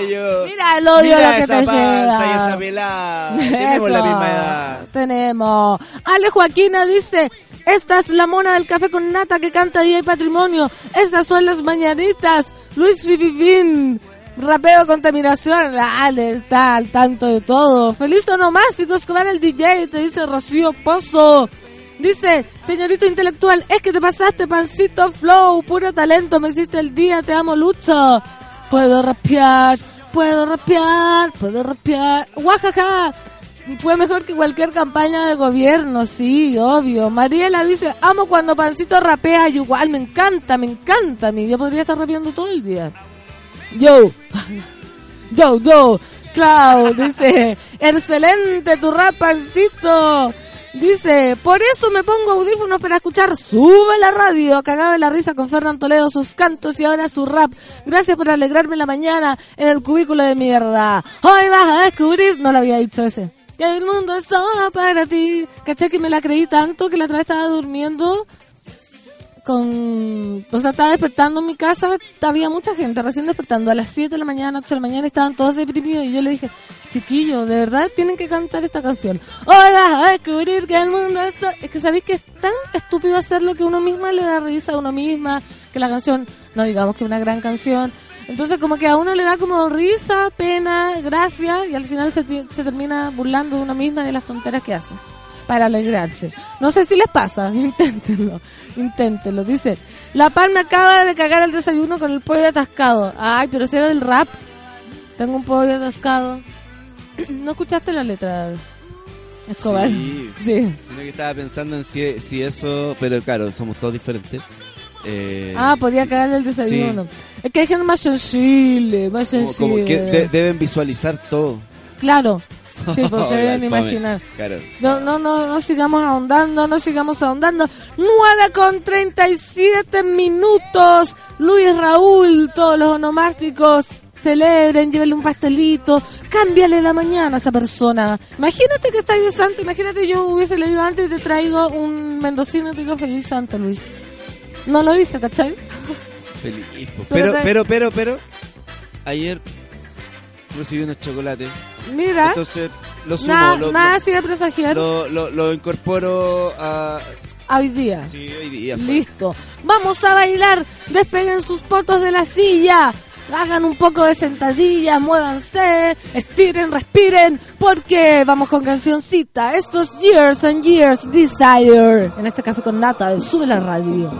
de gallo. Mira el odio Mira lo que esa te lleva. y esa pelada. Tenemos la misma edad. Tenemos. Ale Joaquina dice, esta es la mona del café con nata que canta Día y Patrimonio. Estas son las mañanitas. Luis Fipipín. Rapeo contaminación. Ale está al tanto de todo. Feliz onomástico Escobar el DJ, te dice Rocío Pozo. Dice, señorito intelectual, es que te pasaste, pancito flow, puro talento, me hiciste el día, te amo, Lucho. Puedo rapear, puedo rapear, puedo rapear. Guajaja. Fue mejor que cualquier campaña de gobierno, sí, obvio. Mariela dice, amo cuando Pancito rapea, y igual, me encanta, me encanta. Mi yo podría estar rapeando todo el día. Yo, yo, yo, Clau, dice, excelente tu rap, Pancito. Dice, por eso me pongo audífonos para escuchar Sube la radio, cagado de la risa con Fernán Toledo, sus cantos y ahora su rap. Gracias por alegrarme la mañana en el cubículo de mierda. Hoy vas a descubrir, no lo había dicho ese, que el mundo es solo para ti. ¿Cachai que me la creí tanto que la otra vez estaba durmiendo con... O sea, estaba despertando en mi casa, había mucha gente recién despertando a las 7 de la mañana, 8 de la mañana, estaban todos deprimidos y yo le dije, chiquillo, de verdad tienen que cantar esta canción. Hoy vas a descubrir que el mundo es... so-". Es que sabéis que es tan estúpido hacer lo que uno misma le da risa a uno misma, que la canción, no digamos que una gran canción. Entonces como que a uno le da como risa, pena, gracia y al final se, termina burlando de uno misma y de las tonteras que hace para alegrarse. No sé si les pasa, inténtenlo, inténtenlo. Dice, La Palma acaba de cagar el desayuno con el pollo atascado. Ay, pero si era del rap. Tengo un pollo atascado. ¿No escuchaste la letra, Escobar? Sí. Sí. Sino que estaba pensando en si, si eso, pero claro, somos todos diferentes. Eh, Ah, podía cagar el desayuno. Es que hay gente más sensible, más como, como que sensible. de- deben visualizar todo. Claro. Sí, pues se deben imaginar. Claro. No, no, no, no sigamos ahondando, no sigamos ahondando. 9 con 37 minutos. Luis Raúl, todos los onomásticos, celebren, llévenle un pastelito, cámbiale la mañana a esa persona. Imagínate que estáis de santo, imagínate yo hubiese leído antes y te traigo un mendocino y te digo feliz santo, Luis. No lo hice, ¿cachai? Feliz. Pero Pero, pero, pero, pero, ayer recibí unos chocolates. Mira, Entonces lo sumo, nada, lo, nada lo- presagiar lo, lo- lo incorporo a... hoy día. Sí, hoy día. Listo. Vamos a bailar. Despeguen sus potos de la silla. Hagan un poco de sentadillas, muévanse, estiren, respiren, porque vamos con cancioncita. Estos Years and Years Desire. En este café con nata Sube la Radio.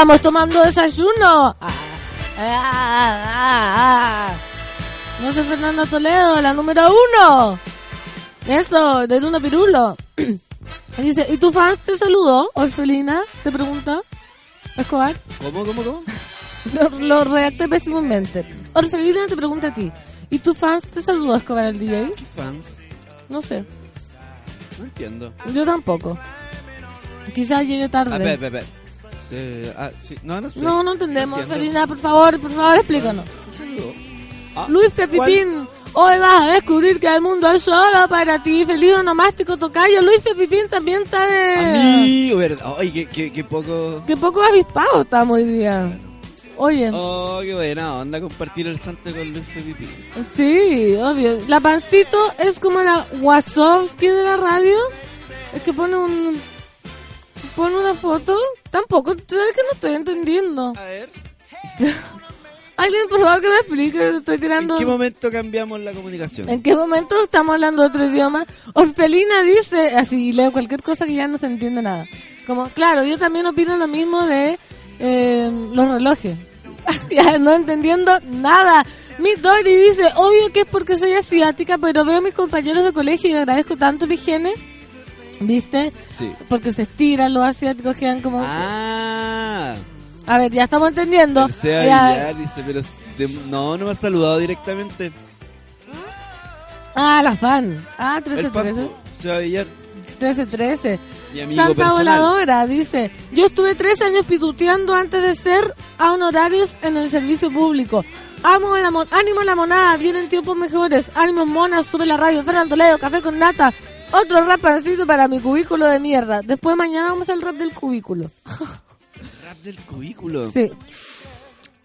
Estamos tomando desayuno. Ah, ah, ah, ah. No sé, Fernando Toledo, la número uno. Eso, de Luna Pirulo. Y Dice, ¿y tu fans te saludó, Orfelina? Te pregunta. Escobar. ¿Cómo, cómo, cómo? Lo, lo redacté pésimamente. Orfelina te pregunta a ti. ¿Y tu fans te saludó, Escobar, el DJ? ¿Qué fans? No sé. No entiendo. Yo tampoco. Quizás llegue tarde. A ver, a ver, a ver. Sí, ah, sí. No, no sé. No, no entendemos. Felina, por favor, por favor, explícanos. Ah, Luis. Pepipín, hoy vas a descubrir que el mundo es solo para ti. Feliz onomástico tocayo. Luis Pepipín también está de... Amigo, ¿verdad? Ay, qué, qué, qué poco... Qué poco avispado estamos hoy día. Oye, Oh, qué buena onda compartir el santo con Luis Felipe. sí, obvio. La pancito es como la Wasowski de la radio. Es que pone un... Pone una foto. Tampoco, ¿sabes que no estoy entendiendo? A ver. Alguien, por favor, que me explique. Estoy tirando... ¿En qué momento cambiamos la comunicación? ¿En qué momento estamos hablando otro idioma? Orfelina dice, así leo cualquier cosa que ya no se entiende nada. Como, claro, yo también opino lo mismo de eh, los relojes. No entendiendo nada. Mi Dori dice, obvio que es porque soy asiática, pero veo a mis compañeros de colegio y agradezco tanto la higiene. ¿Viste? Sí. Porque se estiran los asiáticos, quedan como... Ah. A ver, ya estamos entendiendo. El Seba Ya- Villar dice, pero de- no, no me ha saludado directamente. Ah, la fan. Ah, El 1313. Paco, Seba Villar, 1313. mi amigo Santa personal. Voladora dice, yo estuve tres años pituteando antes de ser a honorarios en el servicio público. Amo la mon- ánimo a la monada, vienen tiempos mejores. Ánimo monas, sube la radio, Fernando Toledo, café con nata. Otro rapancito para mi cubículo de mierda. Después mañana vamos al rap del cubículo. Rap del cubículo. Sí.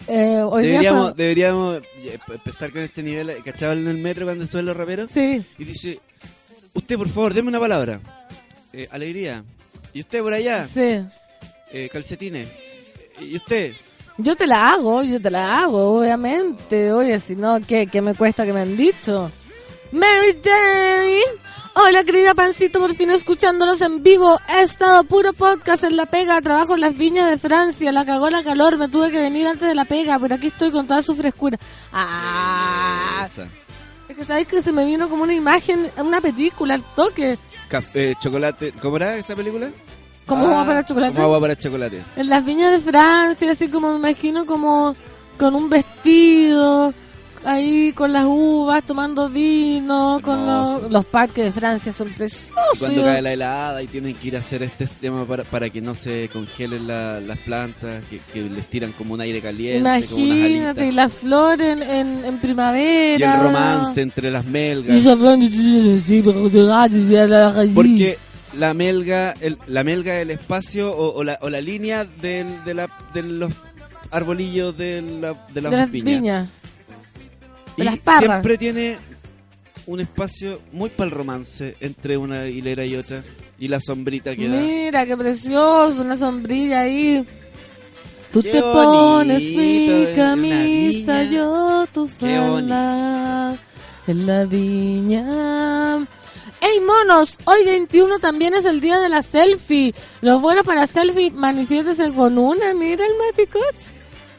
Eh, hoy día Deberíamos, fue- deberíamos eh, empezar con este nivel. eh, ¿Cachaban en el metro cuando suben los raperos? Sí. Y dice, usted por favor, deme una palabra. Eh, alegría. Y usted por allá, Sí. eh, calcetines. Y usted, Yo te la hago, yo te la hago, obviamente. Oye, si no, ¿qué, qué me cuesta que me han dicho? Mary Jane. Hola, querida Pancito, por fin escuchándonos en vivo. He estado puro podcast en la pega, trabajo en las viñas de Francia, la cagó la calor, me tuve que venir antes de la pega, pero aquí estoy con toda su frescura. Ah, esa. es que sabéis que se me vino como una imagen, una película, al toque. Café, eh, chocolate. ¿Cómo era esa película? Como Ah, agua para chocolate. Como agua para chocolate. En las viñas de Francia, así como me imagino como con un vestido, ahí con las uvas, tomando vino, con los, los parques de Francia son preciosos. cuando cae la helada y tienen que ir a hacer este sistema para, para que no se congelen la- las plantas, que, que les tiran como un aire caliente, como unas Imagínate, y las flores en, en, en primavera. Y el romance entre las melgas. Porque la melga, el, la melga del espacio o, o la, o la línea del, de, la, de los arbolillos de, la, de las, de las viñas. viñas. Y las parras. siempre tiene un espacio muy para el romance entre una hilera y otra. Y la sombrita que da. Mira, qué precioso, una sombrilla ahí. Tú Qué te pones mi una camisa, yo tu falda en la viña. ¡Ey, monos! Hoy 21 también es el día de la selfie. Los buenos para selfie, manifiéstese con una. Mira el Maticot.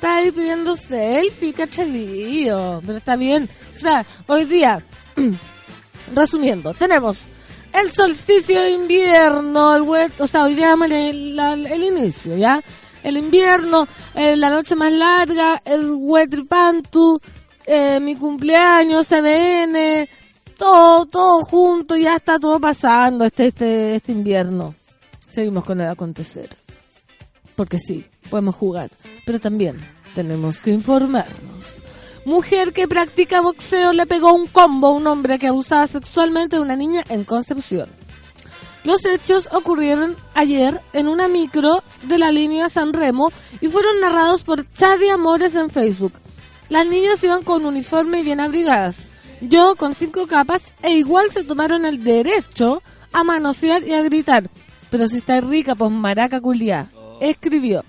Está ahí pidiendo selfie, cachavío. Pero está bien. O sea, hoy día, resumiendo, tenemos el solsticio de invierno, el wet, o sea, hoy día el, la- el inicio, ¿ya? El invierno, eh, la noche más larga, el Wetripantu, eh, mi cumpleaños, CBN, todo, todo junto, ya está todo pasando este, este, este invierno. Seguimos con el acontecer. Porque sí, podemos jugar, pero también tenemos que informarnos. Mujer que practica boxeo le pegó un combo a un hombre que abusaba sexualmente de una niña en Concepción. Los hechos ocurrieron ayer en una micro de la línea San Remo y fueron narrados por Chadi Amores en Facebook. Las niñas iban con uniforme y bien abrigadas. Yo con cinco capas e igual se tomaron el derecho a manosear y a gritar. Pero si está rica, pues maraca culiá. Escribió.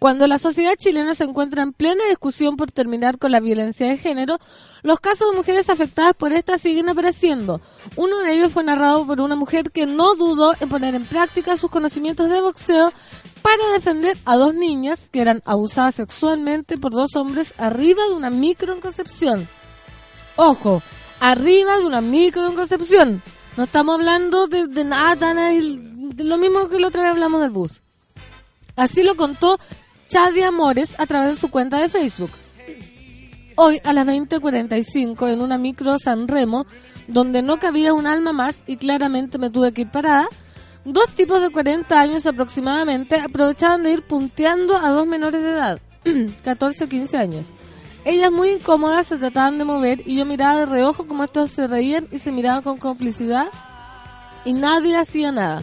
Cuando la sociedad chilena se encuentra en plena discusión por terminar con la violencia de género, los casos de mujeres afectadas por esta siguen apareciendo. Uno de ellos fue narrado por una mujer que no dudó en poner en práctica sus conocimientos de boxeo para defender a dos niñas que eran abusadas sexualmente por dos hombres arriba de una microconcepción. Ojo, arriba de una microconcepción. No estamos hablando de, de nada de lo mismo que la otra vez hablamos del bus. Así lo contó Chadi Amores a través de su cuenta de Facebook. Hoy a las 20.45 en una micro San Remo, donde no cabía un alma más y claramente me tuve que ir parada, dos tipos de 40 años aproximadamente aprovechaban de ir punteando a dos menores de edad, 14 o 15 años. Ellas muy incómodas se trataban de mover y yo miraba de reojo como estos se reían y se miraban con complicidad y nadie hacía nada.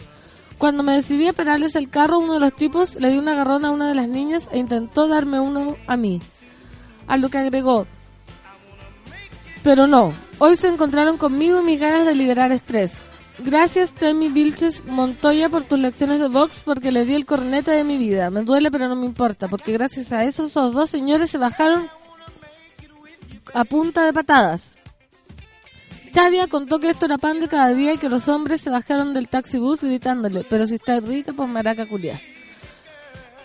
Cuando me decidí a pararles el carro, uno de los tipos le dio un agarrón a una de las niñas e intentó darme uno a mí. A lo que agregó, pero no, hoy se encontraron conmigo y mis ganas de liberar estrés. Gracias Temi Vilches Montoya por tus lecciones de box porque le di el cornete de mi vida. Me duele pero no me importa porque gracias a eso esos dos señores se bajaron a punta de patadas. Chadia contó que esto era pan de cada día y que los hombres se bajaron del taxi bus gritándole, pero si está rica, pues maraca culiá.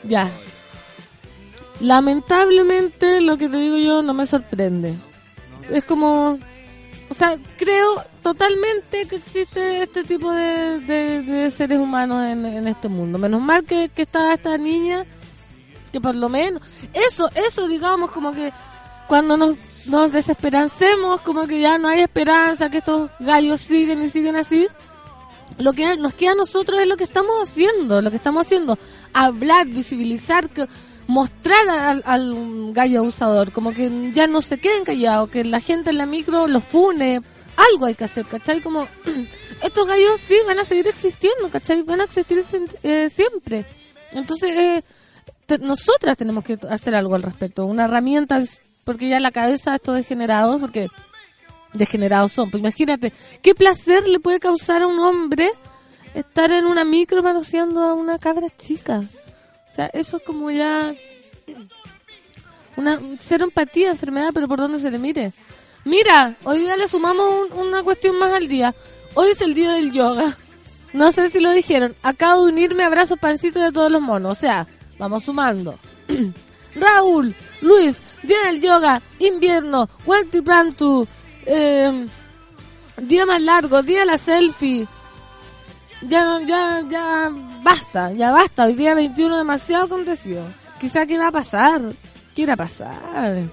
Ya. Lamentablemente, lo que te digo yo no me sorprende. Es como... O sea, creo totalmente que existe este tipo de, de- de seres humanos en, en este mundo. Menos mal que, que está esta niña, que por lo menos... Eso, eso, digamos, como que cuando nos, nos desesperancemos, como que ya no hay esperanza, que estos gallos siguen y siguen así, lo que nos queda a nosotros es lo que estamos haciendo, lo que estamos haciendo, hablar, visibilizar, mostrar al, al gallo abusador, como que ya no se queden callados, que la gente en la micro los fune, algo hay que hacer, ¿cachai? Como estos gallos sí van a seguir existiendo, ¿cachai? Van a existir eh, siempre. Entonces, eh, te- nosotras tenemos que hacer algo al respecto, una herramienta, porque ya la cabeza de estos degenerados, porque degenerados son. Pues imagínate, ¿qué placer le puede causar a un hombre estar en una micro manoseando a una cabra chica? O sea, eso es como ya una cero empatía, enfermedad, pero por donde se le mire. Mira, hoy día le sumamos un- una cuestión más al día. Hoy es el día del yoga. No sé si lo dijeron. Acabo de unirme a abrazos pancitos de todos los monos. O sea, vamos sumando. Raúl, Luis, Día del Yoga, Invierno, Wanti Plantu, eh, Día más largo, Día de la Selfie. Ya, ya, ya, basta, ya basta. Hoy día 21 demasiado acontecido. Quizá qué va a pasar. ¿Qué irá a pasar?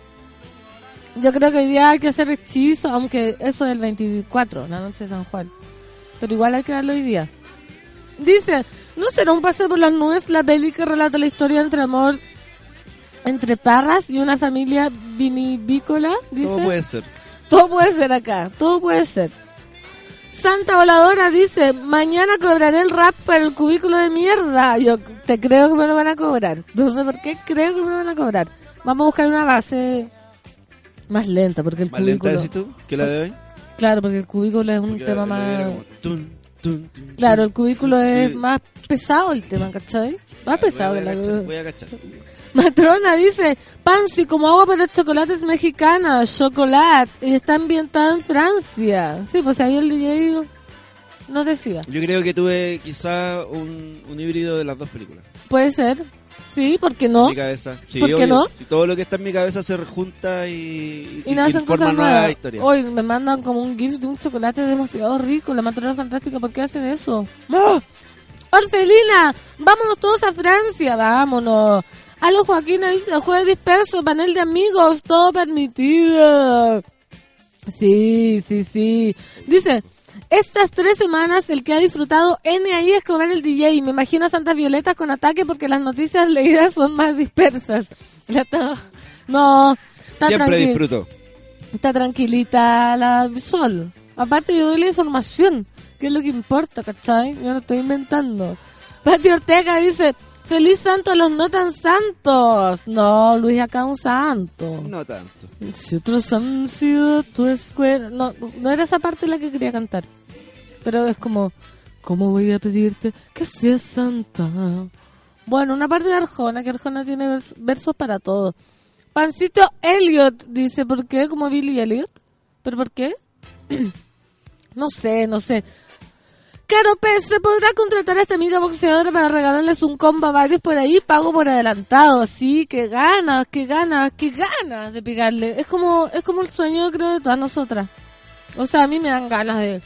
Yo creo que hoy día hay que hacer hechizo, aunque eso es el 24, la noche de San Juan. Pero igual hay que darlo hoy día. Dice, ¿no será un paseo por las nubes la peli que relata la historia entre amor entre parras y una familia vinivícola? Dice. ¿Cómo puede ser? Todo puede ser acá, todo puede ser. Santa Voladora dice, mañana cobraré el rap para el cubículo de mierda. Yo te creo que me lo van a cobrar. No sé por qué creo que me lo van a cobrar. Vamos a buscar una base más lenta, porque el ¿Más lenta cubículo... decís tú que la de hoy? Claro, porque el cubículo es un Porque tema más... como tun, tun, tun, Claro, el cubículo es más pesado el tema, ¿cachai? Más pesado Voy que la... cachar, Voy a cachar. Matrona dice, Pansy como agua para chocolates mexicana, chocolate, y está ambientada en Francia. Sí, pues ahí el DJ nos decía. Yo creo que tuve quizá un, un híbrido de las dos películas. Puede ser, sí, ¿por qué En no? mi cabeza. Sí, ¿Por qué obvio. no? Si todo lo que está en mi cabeza se rejunta y, Y nacen forma cosas nueva nuevas. Hoy me mandan como un GIF de un chocolate demasiado rico, la matrona fantástica, ¿por qué hacen eso? ¡Ah! Orfelina, vámonos todos a Francia, vámonos. A los Joaquín dice, jueves disperso, panel de amigos, todo permitido. Sí, sí, sí. Dice, estas tres semanas el que ha disfrutado N ahí es cobrar el DJ. Me imagino a Santas Violetas con ataque porque las noticias leídas son más dispersas. No, está Siempre disfruto. Está tranquilita la Sol. Aparte yo doy la información, que es lo que importa, ¿cachai? Yo no estoy inventando. Pati Ortega dice, feliz santo a los no tan santos. No, Luis acá un santo. No tanto. Si otros han sido tu escuela. No, no era esa parte la que quería cantar. Pero es como, ¿cómo voy a pedirte que seas santa? Bueno, una parte de Arjona, que Arjona tiene vers- versos para todo. Pancito Elliot dice, ¿por qué? Como Billy Elliot. ¿Pero por qué? no sé, no sé. Caro Pez, ¿se podrá contratar a esta amiga boxeadora para regalarles un combo a varios por ahí? Pago por adelantado, sí, qué ganas, qué ganas, qué ganas de pegarle. Es como, es como el sueño, creo, de todas nosotras. O sea, a mí me dan ganas de...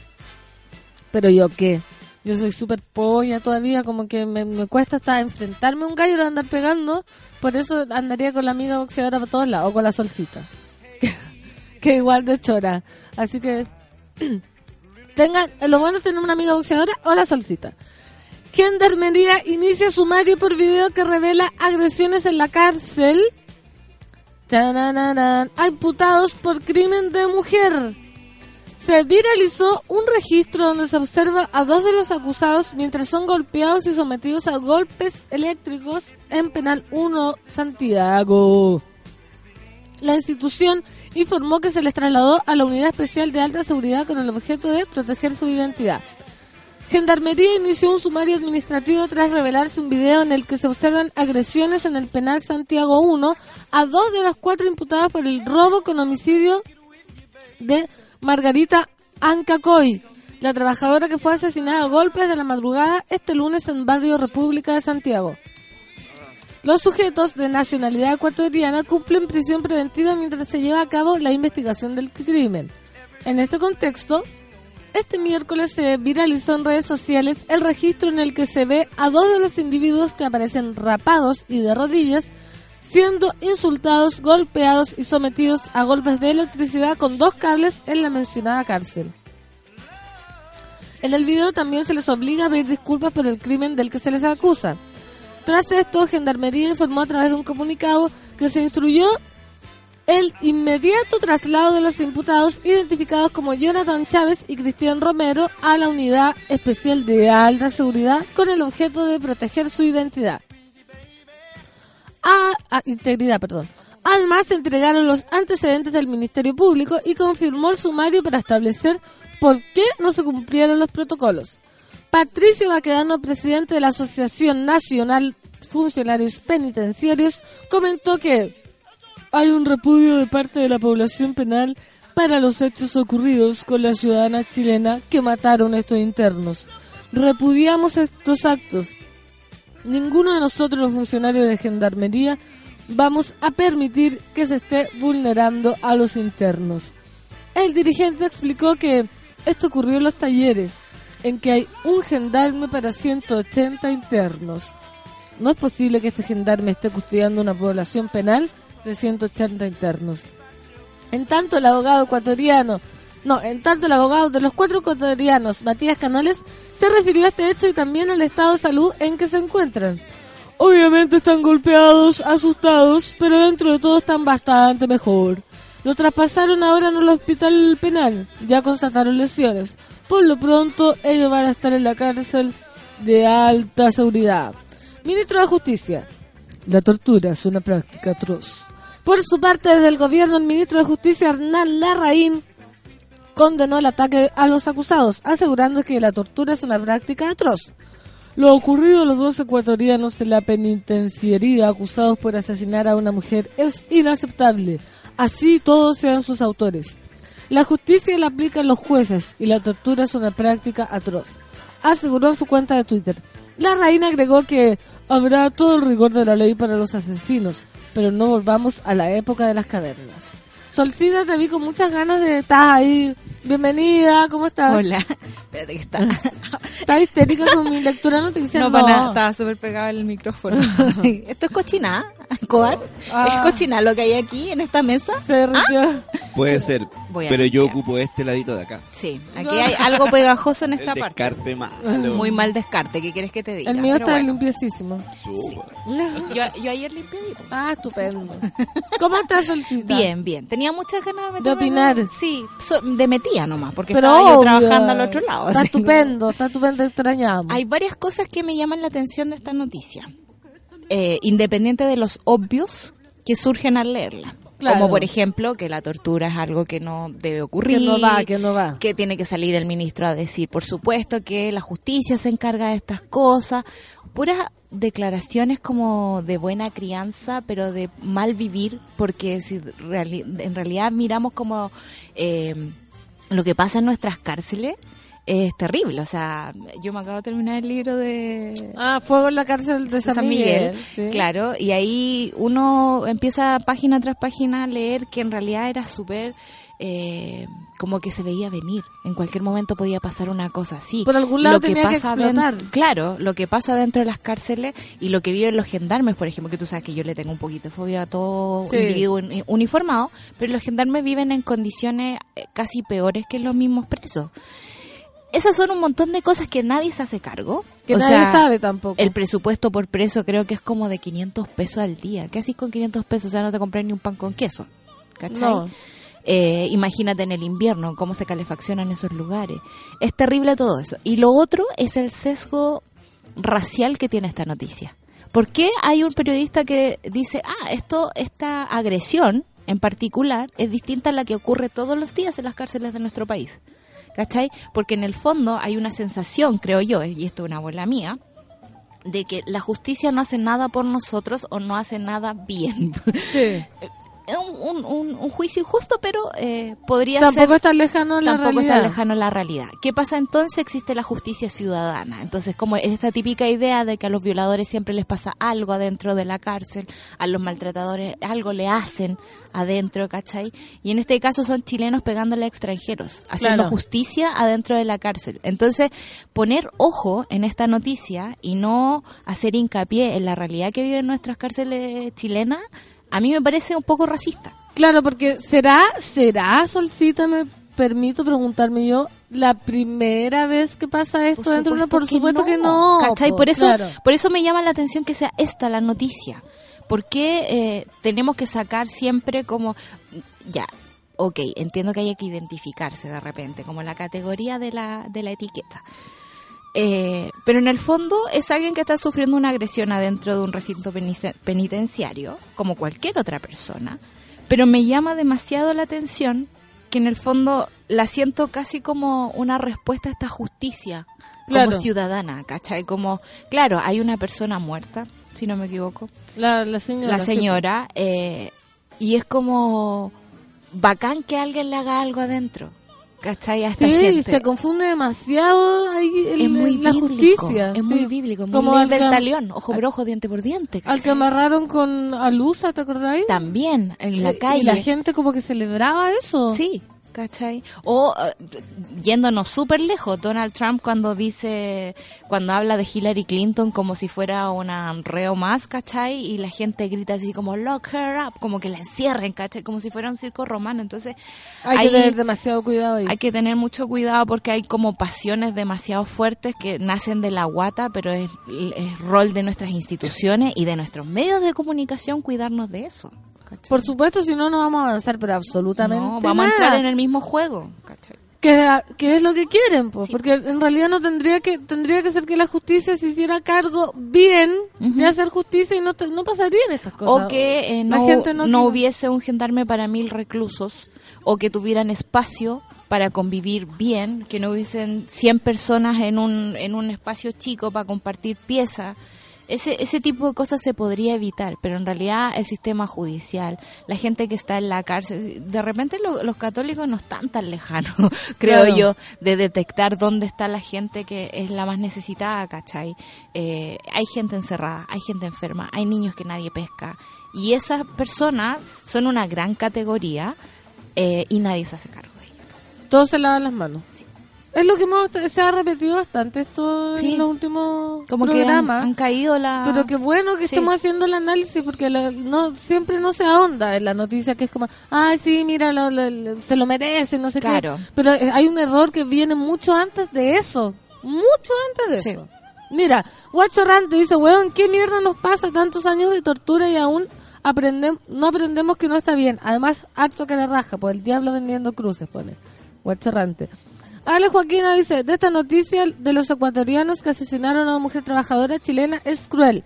Pero yo qué, yo soy súper polla todavía, como que me, me cuesta hasta enfrentarme a un gallo y andar pegando. Por eso andaría con la amiga boxeadora para todos lados, o con la solcita. Que, que igual de chora. Así que... Tengan, lo bueno es tener una amiga boxeadora o la solcita. Gendarmería inicia sumario por video que revela agresiones en la cárcel. Tanananan. A imputados por crimen de mujer. Se viralizó un registro donde se observa a dos de los acusados mientras son golpeados y sometidos a golpes eléctricos en Penal 1 Santiago. La institución informó que se les trasladó a la unidad especial de alta seguridad con el objeto de proteger su identidad. Gendarmería inició un sumario administrativo tras revelarse un video en el que se observan agresiones en el penal Santiago 1 a dos de los cuatro imputados por el robo con homicidio de Margarita Ancacoy, la trabajadora que fue asesinada a golpes de la madrugada este lunes en Barrio República de Santiago. Los sujetos de nacionalidad ecuatoriana cumplen prisión preventiva mientras se lleva a cabo la investigación del crimen. En este contexto, este miércoles se viralizó en redes sociales el registro en el que se ve a dos de los individuos que aparecen rapados y de rodillas siendo insultados, golpeados y sometidos a golpes de electricidad con dos cables en la mencionada cárcel. En el video también se les obliga a pedir disculpas por el crimen del que se les acusa. Tras esto, Gendarmería informó a través de un comunicado que se instruyó el inmediato traslado de los imputados identificados como Jonathan Chávez y Cristian Romero a la unidad especial de alta seguridad con el objeto de proteger su identidad. A, integridad, perdón. Además, se entregaron los antecedentes del Ministerio Público y confirmó el sumario para establecer por qué no se cumplieron los protocolos. Patricio Baquedano, presidente de la Asociación Nacional Funcionarios Penitenciarios, comentó que hay un repudio de parte de la población penal para los hechos ocurridos con la ciudadana chilena que mataron a estos internos. Repudiamos estos actos. Ninguno de nosotros los funcionarios de Gendarmería vamos a permitir que se esté vulnerando a los internos. El dirigente explicó que esto ocurrió en los talleres, en que hay un gendarme para 180 internos. No es posible que este gendarme esté custodiando una población penal de 180 internos. En tanto, el abogado ecuatoriano, no, en tanto el abogado de los cuatro ecuatorianos, Matías Canales, se refirió a este hecho y también al estado de salud en que se encuentran. Obviamente están golpeados, asustados, pero dentro de todo están bastante mejor. Lo traspasaron ahora en el hospital penal, ya constataron lesiones. Por lo pronto, ellos van a estar en la cárcel de alta seguridad. Ministro de Justicia. La tortura es una práctica atroz. Por su parte, desde el gobierno, el ministro de Justicia, Hernán Larraín, condenó el ataque a los acusados, asegurando que la tortura es una práctica atroz. Lo ocurrido a los dos ecuatorianos en la penitenciaría acusados por asesinar a una mujer es inaceptable. Así todos sean sus autores. La justicia la aplican los jueces y la tortura es una práctica atroz. Aseguró en su cuenta de Twitter. La reina agregó que habrá todo el rigor de la ley para los asesinos, pero no volvamos a la época de las cavernas. Solcida, te vi con muchas ganas de estar ahí. Bienvenida, ¿cómo estás? Hola. Espérate que está. Estás histérica con mi lectura noticia. No, para nada, estaba súper pegado el micrófono. Esto es cochina, Cobar. Ah. Es cochina lo que hay aquí en esta mesa. Se derritió. Puede ser, Voy pero yo ocupo este ladito de acá. Sí, aquí hay algo pegajoso en esta El parte. descarte malo. Muy mal descarte, ¿qué quieres que te diga? El mío Pero está bueno, limpiecísimo. Súper. yo, yo ayer limpié. y- Ah, estupendo. ¿Cómo estás, Solcita? Bien, bien. Tenía muchas ganas de De meterme opinar. en- Sí, so- de metía nomás, porque Pero estaba yo trabajando al otro lado. Está estupendo, está estupendo, extrañamos. Hay varias cosas que me llaman la atención de esta noticia, eh, independiente de los obvios que surgen al leerla. Claro. Como por ejemplo que la tortura es algo que no debe ocurrir. Que no va, que no va. que tiene que salir el ministro a decir, por supuesto, que la justicia se encarga de estas cosas. Puras declaraciones como de buena crianza, pero de mal vivir, porque si reali- en realidad miramos como eh, lo que pasa en nuestras cárceles, es terrible. O sea, yo me acabo de terminar el libro de Ah, Fuego en la cárcel de San, San Miguel, Miguel. sí. claro, y ahí uno empieza página tras página a leer que en realidad era súper eh, como que se veía venir. En cualquier momento podía pasar una cosa así. Por algún lado Lo tenía que pasa explotar. claro, lo que pasa dentro de las cárceles y lo que viven los gendarmes, por ejemplo, que tú sabes que yo le tengo un poquito de fobia a todo Sí. individuo uni- uniformado, pero los gendarmes viven en condiciones eh, casi peores que los mismos presos. Esas son un montón de cosas que nadie se hace cargo. Que O nadie sea, sabe tampoco. el presupuesto por preso creo que es como de 500 pesos al día. ¿Qué haces con 500 pesos? O sea, no te compras ni un pan con queso. ¿Cachai? No. Eh, imagínate en el invierno cómo se calefaccionan esos lugares. Es terrible todo eso. Y lo otro es el sesgo racial que tiene esta noticia. ¿Por qué hay un periodista que dice, ah, esto, esta agresión en particular es distinta a la que ocurre todos los días en las cárceles de nuestro país? ¿Cachai? Porque en el fondo hay una sensación, creo yo, y esto es una abuela mía, de que la justicia no hace nada por nosotros o no hace nada bien. Sí. Es un, un- un- juicio injusto, pero eh, podría Tampoco ser... está lejano la Tampoco realidad. está lejano la realidad. ¿Qué pasa entonces? Existe la justicia ciudadana. Entonces, como esta típica idea de que a los violadores siempre les pasa algo adentro de la cárcel, a los maltratadores algo le hacen adentro, ¿cachai? Y en este caso son chilenos pegándole a extranjeros, haciendo Claro. justicia adentro de la cárcel. Entonces, poner ojo en esta noticia y no hacer hincapié en la realidad que viven nuestras cárceles chilenas, a mí me parece un poco racista. Claro, porque será, será, Solcita, me permito preguntarme yo, la primera vez que pasa esto dentro de una... Por supuesto que no. ¿cachai? po, Por eso, claro. por eso me llama la atención que sea esta la noticia. ¿Por qué eh, tenemos que sacar siempre como, ya, ok, entiendo que haya que identificarse de repente, como la categoría de la, de la etiqueta. Eh, pero en el fondo es alguien que está sufriendo una agresión adentro de un recinto penitenciario, como cualquier otra persona. Pero me llama demasiado la atención que en el fondo la siento casi como una respuesta a esta justicia Claro. como ciudadana, ¿cachai? Como, claro, hay una persona muerta, si no me equivoco, La, la señora. la señora, eh, y es como bacán que alguien le haga algo adentro, ¿cachai? A esta Sí, gente. se confunde demasiado ahí el- es muy la bíblico, justicia. es sí. muy bíblico, muy Como al del talión, ojo por ojo, diente por diente. Al que amarraron con Alusa, ¿te acordáis? También, en la Eh, calle. Y la gente como que celebraba eso. Sí, ¿cachai? O eh, yéndonos súper lejos, Donald Trump cuando dice, cuando habla de Hillary Clinton como si fuera una reo más, ¿cachai? Y la gente grita así como, lock her up, como que la encierren, ¿cachai? Como si fuera un circo romano. Entonces, Hay que tener demasiado cuidado ahí. hay que tener mucho cuidado porque hay como pasiones demasiado fuertes que nacen de la guata, pero es, es rol de nuestras instituciones y de nuestros medios de comunicación cuidarnos de eso. ¿Cachai? Por supuesto, si no, no vamos a avanzar, pero absolutamente No, vamos a entrar en el mismo juego. ¿cachai? que, que es lo que quieren, pues, Sí. porque en realidad no tendría que tendría que ser que la justicia se hiciera cargo bien de hacer justicia y no te- no pasarían estas cosas. O que eh, La no, gente no hubiese un gendarme para mil reclusos, o que tuvieran espacio para convivir bien, que no hubiesen 100 personas en un, en un espacio chico para compartir piezas. Ese, ese tipo de cosas se podría evitar, pero en realidad el sistema judicial, la gente que está en la cárcel, de repente lo- los católicos no están tan lejanos, creo Claro. yo, de detectar dónde está la gente que es la más necesitada, ¿cachai? Eh, hay gente encerrada, hay gente enferma, hay niños que nadie pesca, y esas personas son una gran categoría eh, y nadie se hace cargo de ellas. Todos se lavan las manos. Es lo que hemos, se ha repetido bastante esto Sí. en los últimos Como que han, programas. han caído la... Pero qué bueno que Sí. estemos haciendo el análisis porque la- no siempre no se ahonda en la noticia que es como, ay sí, mira, lo- lo- se lo merece, no sé Claro. qué. Pero eh, hay un error que viene mucho antes de eso. Mucho antes de Sí. eso. Mira, Guacho Rante dice, weón, ¿qué mierda nos pasa? Tantos años de tortura y aún aprendem no aprendemos que no está bien. Además, acto que le raja, pues el diablo vendiendo cruces, pone. Guacho Rante. Ale Joaquina dice, de esta noticia de los ecuatorianos que asesinaron a una mujer trabajadora chilena es cruel.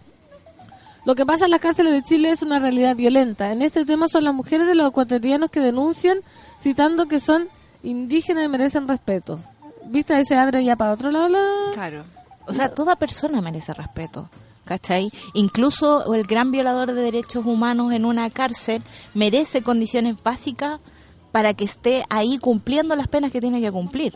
Lo que pasa en las cárceles de Chile es una realidad violenta. En este tema son las mujeres de los ecuatorianos que denuncian citando que son indígenas y merecen respeto. ¿Viste? Ahí se abre ya para otro lado la... Claro. O sea, toda persona merece respeto. ¿Cachai? Incluso el gran violador de derechos humanos en una cárcel merece condiciones básicas para que esté ahí cumpliendo las penas que tiene que cumplir.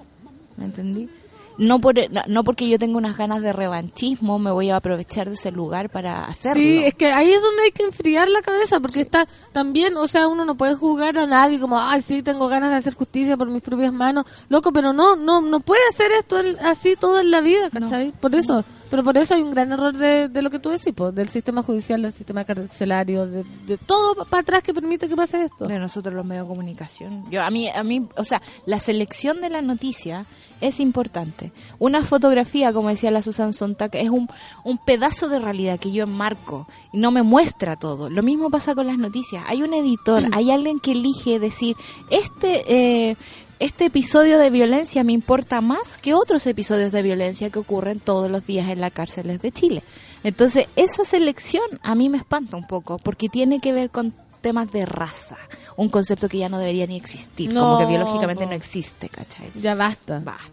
¿Me entendí? no, por, no, porque yo tenga unas ganas de revanchismo me voy a aprovechar de ese lugar para hacerlo. Sí, es que ahí es donde hay que enfriar la cabeza, porque está también, o sea, uno no puede juzgar a nadie como, ay, sí, tengo ganas de hacer justicia por mis propias manos, loco, pero no, no, no puede hacer esto así todo en la vida, ¿cachai? Por eso, pero por eso hay un gran error de, de lo que tú decís, po, del sistema judicial, del sistema carcelario, de, de todo para atrás que permite que pase esto. de nosotros los medios de comunicación. Yo a mí a mí, o sea, la selección de la noticia es importante. Una fotografía, como decía la Susan Sontag, es un, un pedazo de realidad que yo enmarco y no me muestra todo. Lo mismo pasa con las noticias. Hay un editor, hay alguien que elige decir, este eh, este episodio de violencia me importa más que otros episodios de violencia que ocurren todos los días en las cárceles de Chile. Entonces, esa selección a mí me espanta un poco, porque tiene que ver con temas de raza, un concepto que ya no debería ni existir, como que biológicamente no existe, ¿cachai? Ya basta. Basta.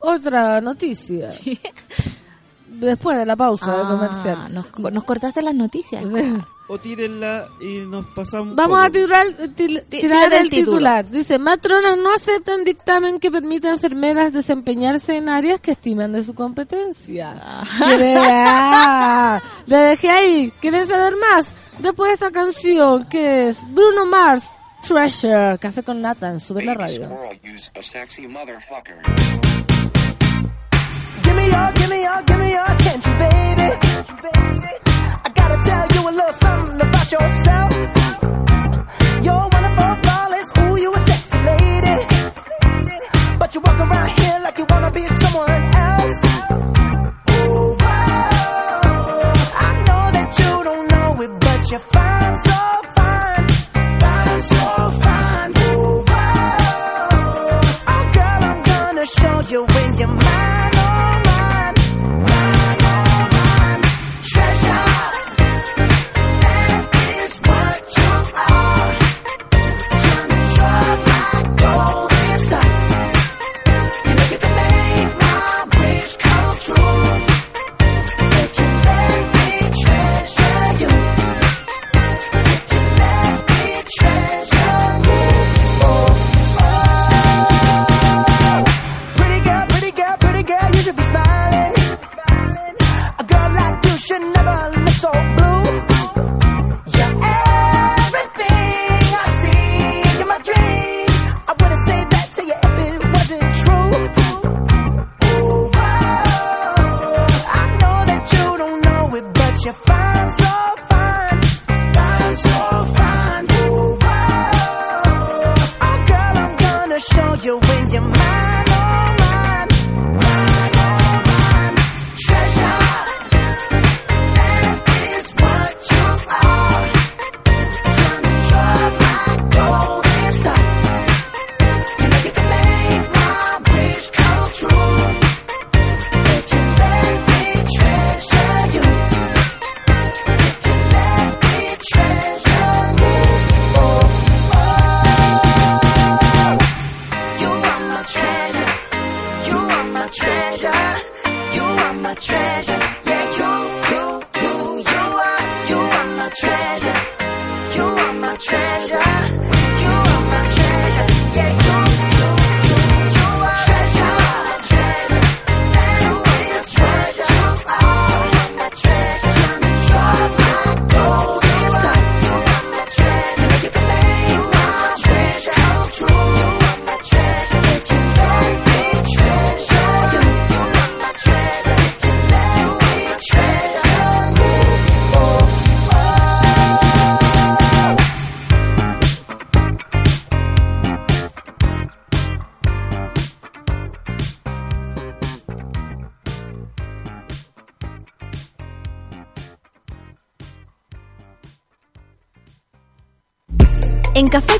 Otra noticia. Después de la pausa de Ah, comercial. nos, nos cortaste las noticias. O tírenla y nos pasamos. Vamos a tirar, til- el titular. Dice, matronas no aceptan dictamen que permita a enfermeras desempeñarse en áreas que estiman de su competencia. ¿Quiere- Ah, Le dejé ahí. ¿Quieren saber más? Después de esta canción que es Bruno Mars, Treasure, Café con Nata en Sube la Radio. Give me your, give me your, give me your attention, baby. I gotta tell you a little something about yourself. You're wonderful, flawless, ooh, you a sexy lady. But you walk around here like you wanna be someone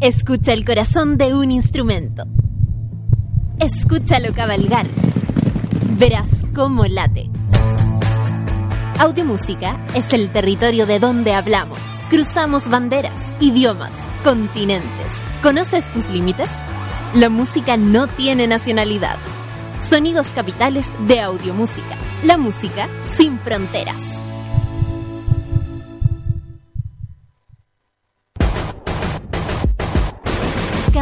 Escucha el corazón de un instrumento. Escúchalo cabalgar. Verás cómo late. Audiomúsica es el territorio de donde hablamos. Cruzamos banderas, idiomas, continentes. ¿Conoces tus límites? La música no tiene nacionalidad. Sonidos capitales de audiomúsica. La música sin fronteras.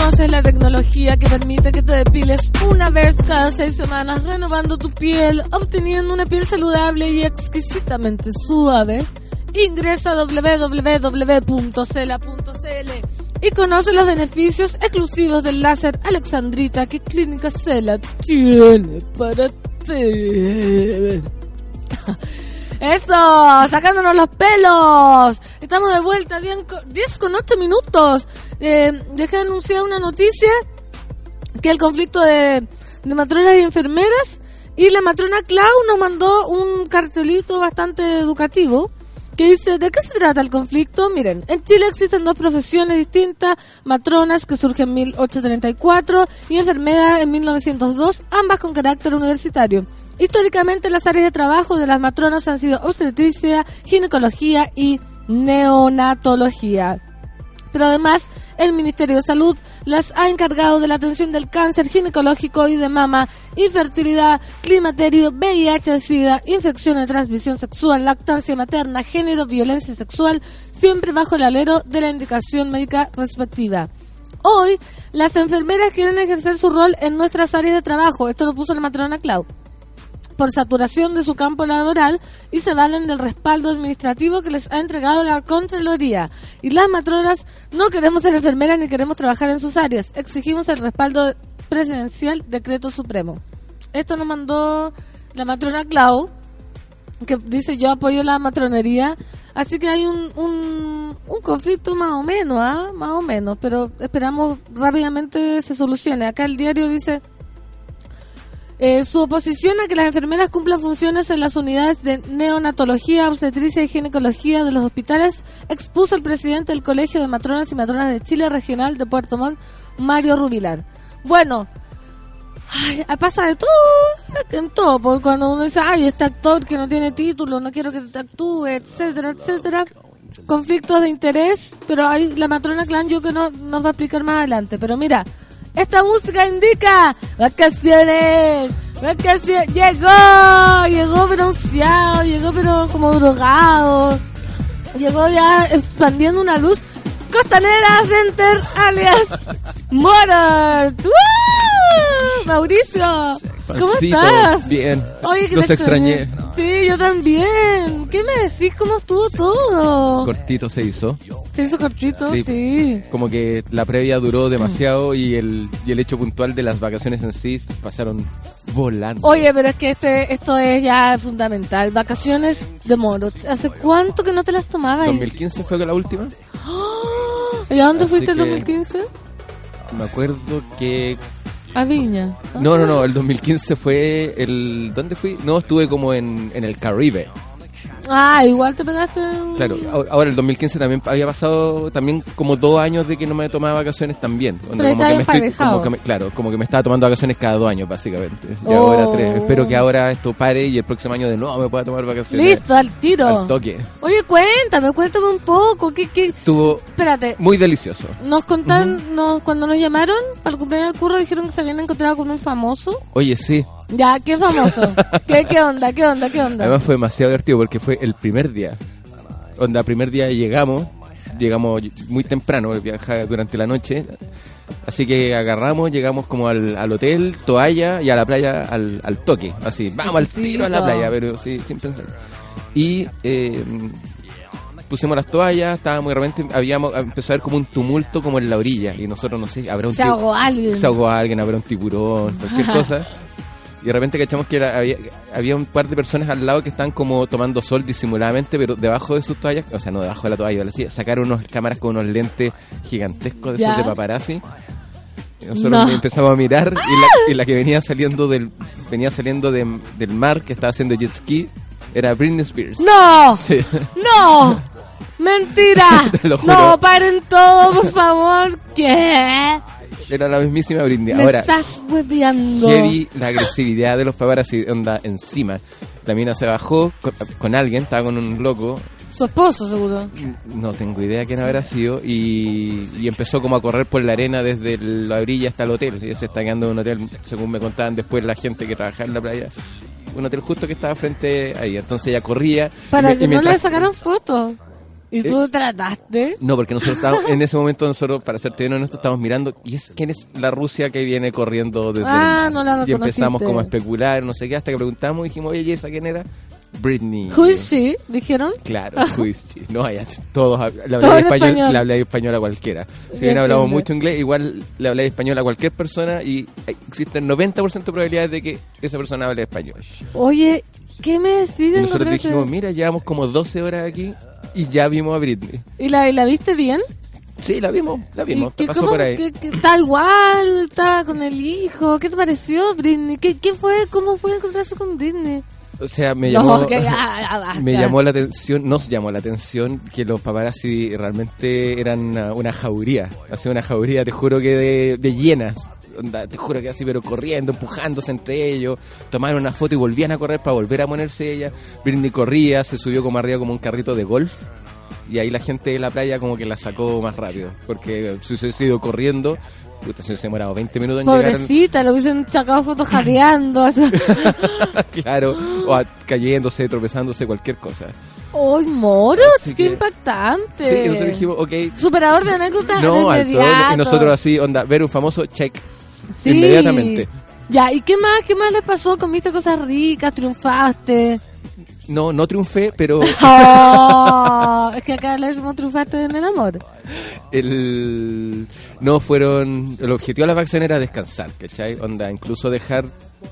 Conoces la tecnología que permite que te depiles una vez cada seis semanas, renovando tu piel, obteniendo una piel saludable y exquisitamente suave? Ingresa a www.cela.cl y conoce los beneficios exclusivos del láser Alexandrita que Clínica Cela tiene para ti. Eso, sacándonos los pelos. Estamos de vuelta, 10 con- 10 con 8 minutos. Eh, dejé anunciar una noticia que el conflicto de, de matronas y enfermeras y la matrona Clau nos mandó un cartelito bastante educativo que dice, ¿de qué se trata el conflicto? Miren, en Chile existen dos profesiones distintas, matronas que surgen en 1834 y enfermeras en 1902, ambas con carácter universitario. Históricamente las áreas de trabajo de las matronas han sido obstetricia, ginecología y neonatología. Pero además, el Ministerio de Salud las ha encargado de la atención del cáncer ginecológico y de mama, infertilidad, climaterio, VIH, SIDA, infección de transmisión sexual, lactancia materna, género, violencia sexual, siempre bajo el alero de la indicación médica respectiva. Hoy, las enfermeras quieren ejercer su rol en nuestras áreas de trabajo. Esto lo puso la matrona Clau por saturación de su campo laboral y se valen del respaldo administrativo que les ha entregado la Contraloría. Y las matronas no queremos ser enfermeras ni queremos trabajar en sus áreas. Exigimos el respaldo presidencial decreto supremo. Esto nos mandó la matrona Clau, que dice yo apoyo la matronería. Así que hay un, un, un conflicto más o menos, ¿ah? Más o menos, pero esperamos rápidamente se solucione. Acá el diario dice... Eh, su oposición a que las enfermeras cumplan funciones en las unidades de neonatología, obstetricia y ginecología de los hospitales expuso el presidente del Colegio de Matronas y Matronas de Chile Regional de Puerto Montt, Mario Rubilar. Bueno, ay, pasa de todo, en todo, porque cuando uno dice, ay, este actor que no tiene título, no quiero que actúe, etcétera, etcétera. Conflictos de interés, pero hay la matrona Clan yo que no nos va a explicar más adelante. Pero mira, esta música indica vacaciones, vacaciones, llegó, llegó bronceado, llegó pero como drogado, llegó ya expandiendo una luz. Costanera Center alias Motors. ¡Woo! Mauricio, ¿cómo Pancito, estás? Bien. Oye, que Los te extrañé. Sí, yo también. ¿Qué me decís? ¿Cómo estuvo todo? Cortito se hizo. ¿Se hizo cortito? Sí. Sí. Como que la previa duró demasiado y el, y el hecho puntual de las vacaciones en sí pasaron volando. Oye, pero es que este, esto es ya fundamental. Vacaciones de moro. ¿Hace cuánto que no te las tomabas? 2015 fue la última. ¿Y a dónde Así fuiste el que- 2015? Me acuerdo que... A Viña. No, no, no, el 2015 fue el... ¿Dónde fui? No, estuve como en, en el Caribe. Ah, igual te pegaste. un- Claro, ahora- el 2015 también había pasado también como dos años de que no me tomaba vacaciones también. Pero como que me parejado. como que me- claro, como que me estaba tomando vacaciones cada dos años básicamente. Y Oh. ahora tres. Espero que ahora esto pare y el próximo año de nuevo me pueda tomar vacaciones. Listo, al tiro. Al toque. Oye, cuéntame, cuéntame un poco. ¿qué, qué? Estuvo Espérate, muy delicioso. nos contaron, nos, cuando nos llamaron para el cumpleaños del curro, dijeron que se habían encontrado con un famoso. Oye, sí. Ya, ¿qué famoso? ¿Qué, ¿Qué onda? ¿Qué onda? ¿Qué onda? Además fue demasiado divertido porque fue el primer día. Onda, primer día llegamos, llegamos muy temprano, viajar durante la noche. Así que agarramos, llegamos como al, al hotel, toalla y a la playa al, al toque. Así, vamos al tiro a la playa, pero sí, sin pensar. Y eh, pusimos las toallas, estábamos de repente, habíamos, empezó a haber como un tumulto como en la orilla. Y nosotros, no sé, habrá un Se ahogó alguien. se ahogó alguien, habrá un tiburón, cualquier cosa. Y de repente cachamos que era, había, había un par de personas al lado que están como tomando sol disimuladamente, pero debajo de sus toallas, o sea, no debajo de la toalla, sacaron unos cámaras con unos lentes gigantescos de Ya. esos de paparazzi. Y nosotros No. empezamos a mirar y la, y la que venía saliendo del venía saliendo de- del mar, que estaba haciendo jet ski, era Britney Spears. ¡No! Sí. ¡No! ¡Mentira! Te lo juro. No, paren todo, por favor. ¿Qué? Era la mismísima Britney. Me Ahora, estás hueveando. heavy la agresividad de los paparazzi, onda encima. La mina se bajó con, con alguien, estaba con un loco, Su esposo, seguro. no tengo idea quién habrá sido, y, y empezó como a correr por la arena desde la orilla hasta el hotel. Y se está quedando en un hotel, según me contaban después la gente que trabajaba en la playa. Un hotel justo que estaba frente ahí. Entonces ella corría. Para que y no le sacaran fotos. ¿Y tú Eh, trataste? No, porque nosotros estábamos, en ese momento nosotros, para serte bien honesto, estábamos mirando, ¿y es quién es la Rusia que viene corriendo desde Ah, el- no la Y empezamos como a especular, no sé qué, hasta que preguntamos y dijimos, oye, ¿y esa quién era? Britney. Who is she? ¿Dijeron? Claro, who is she? No, allá todos le en español, español. español a cualquiera. Si bien hablamos mucho inglés, igual le habláis español a cualquier persona y existen 90% de probabilidades de que esa persona hable español. Oye, ¿qué me decís? Nosotros dijimos, mira, llevamos como 12 horas aquí y ya vimos a Britney. ¿Y la, y la viste bien? Sí, la vimos, la vimos, ¿Y qué- pasó cómo- por ahí. qué- qué- está igual, estaba con el hijo. ¿Qué te pareció, Britney? ¿Qué, qué fue? ¿Cómo fue encontrarse con Britney? O sea, me No, llamó, que ya, me llamó la atención, nos llamó la atención que los paparazzi realmente eran una, una jauría, así una jauría, te juro que de, de llenas. Onda, te juro que así, pero corriendo, empujándose entre ellos, tomaron una foto y volvían a correr para volver a ponerse ella. Britney corría, se subió como arriba como un carrito de golf y ahí la gente de la playa como que la sacó más rápido, porque si hubiese ido corriendo, puta, se hubiese demorado 20 minutos en llegar. Pobrecita, le hubiesen sacado fotos jadeando. así. claro, o a- cayéndose, tropezándose, cualquier cosa. ¡Ay, moros! Así ¡Qué que- impactante! Sí, nosotros dijimos, ok, Superador de anécdotas No, de al todo. Y nosotros así, onda, ver un famoso check Sí. inmediatamente. Ya, ¿y qué más? ¿Qué más les pasó? ¿Comiste cosas ricas? ¿Triunfaste? No, no triunfé, pero Oh, es que acá le decimos triunfaste en el amor. el no fueron. El objetivo de la vacaciones era descansar, ¿cachai? Onda, incluso dejar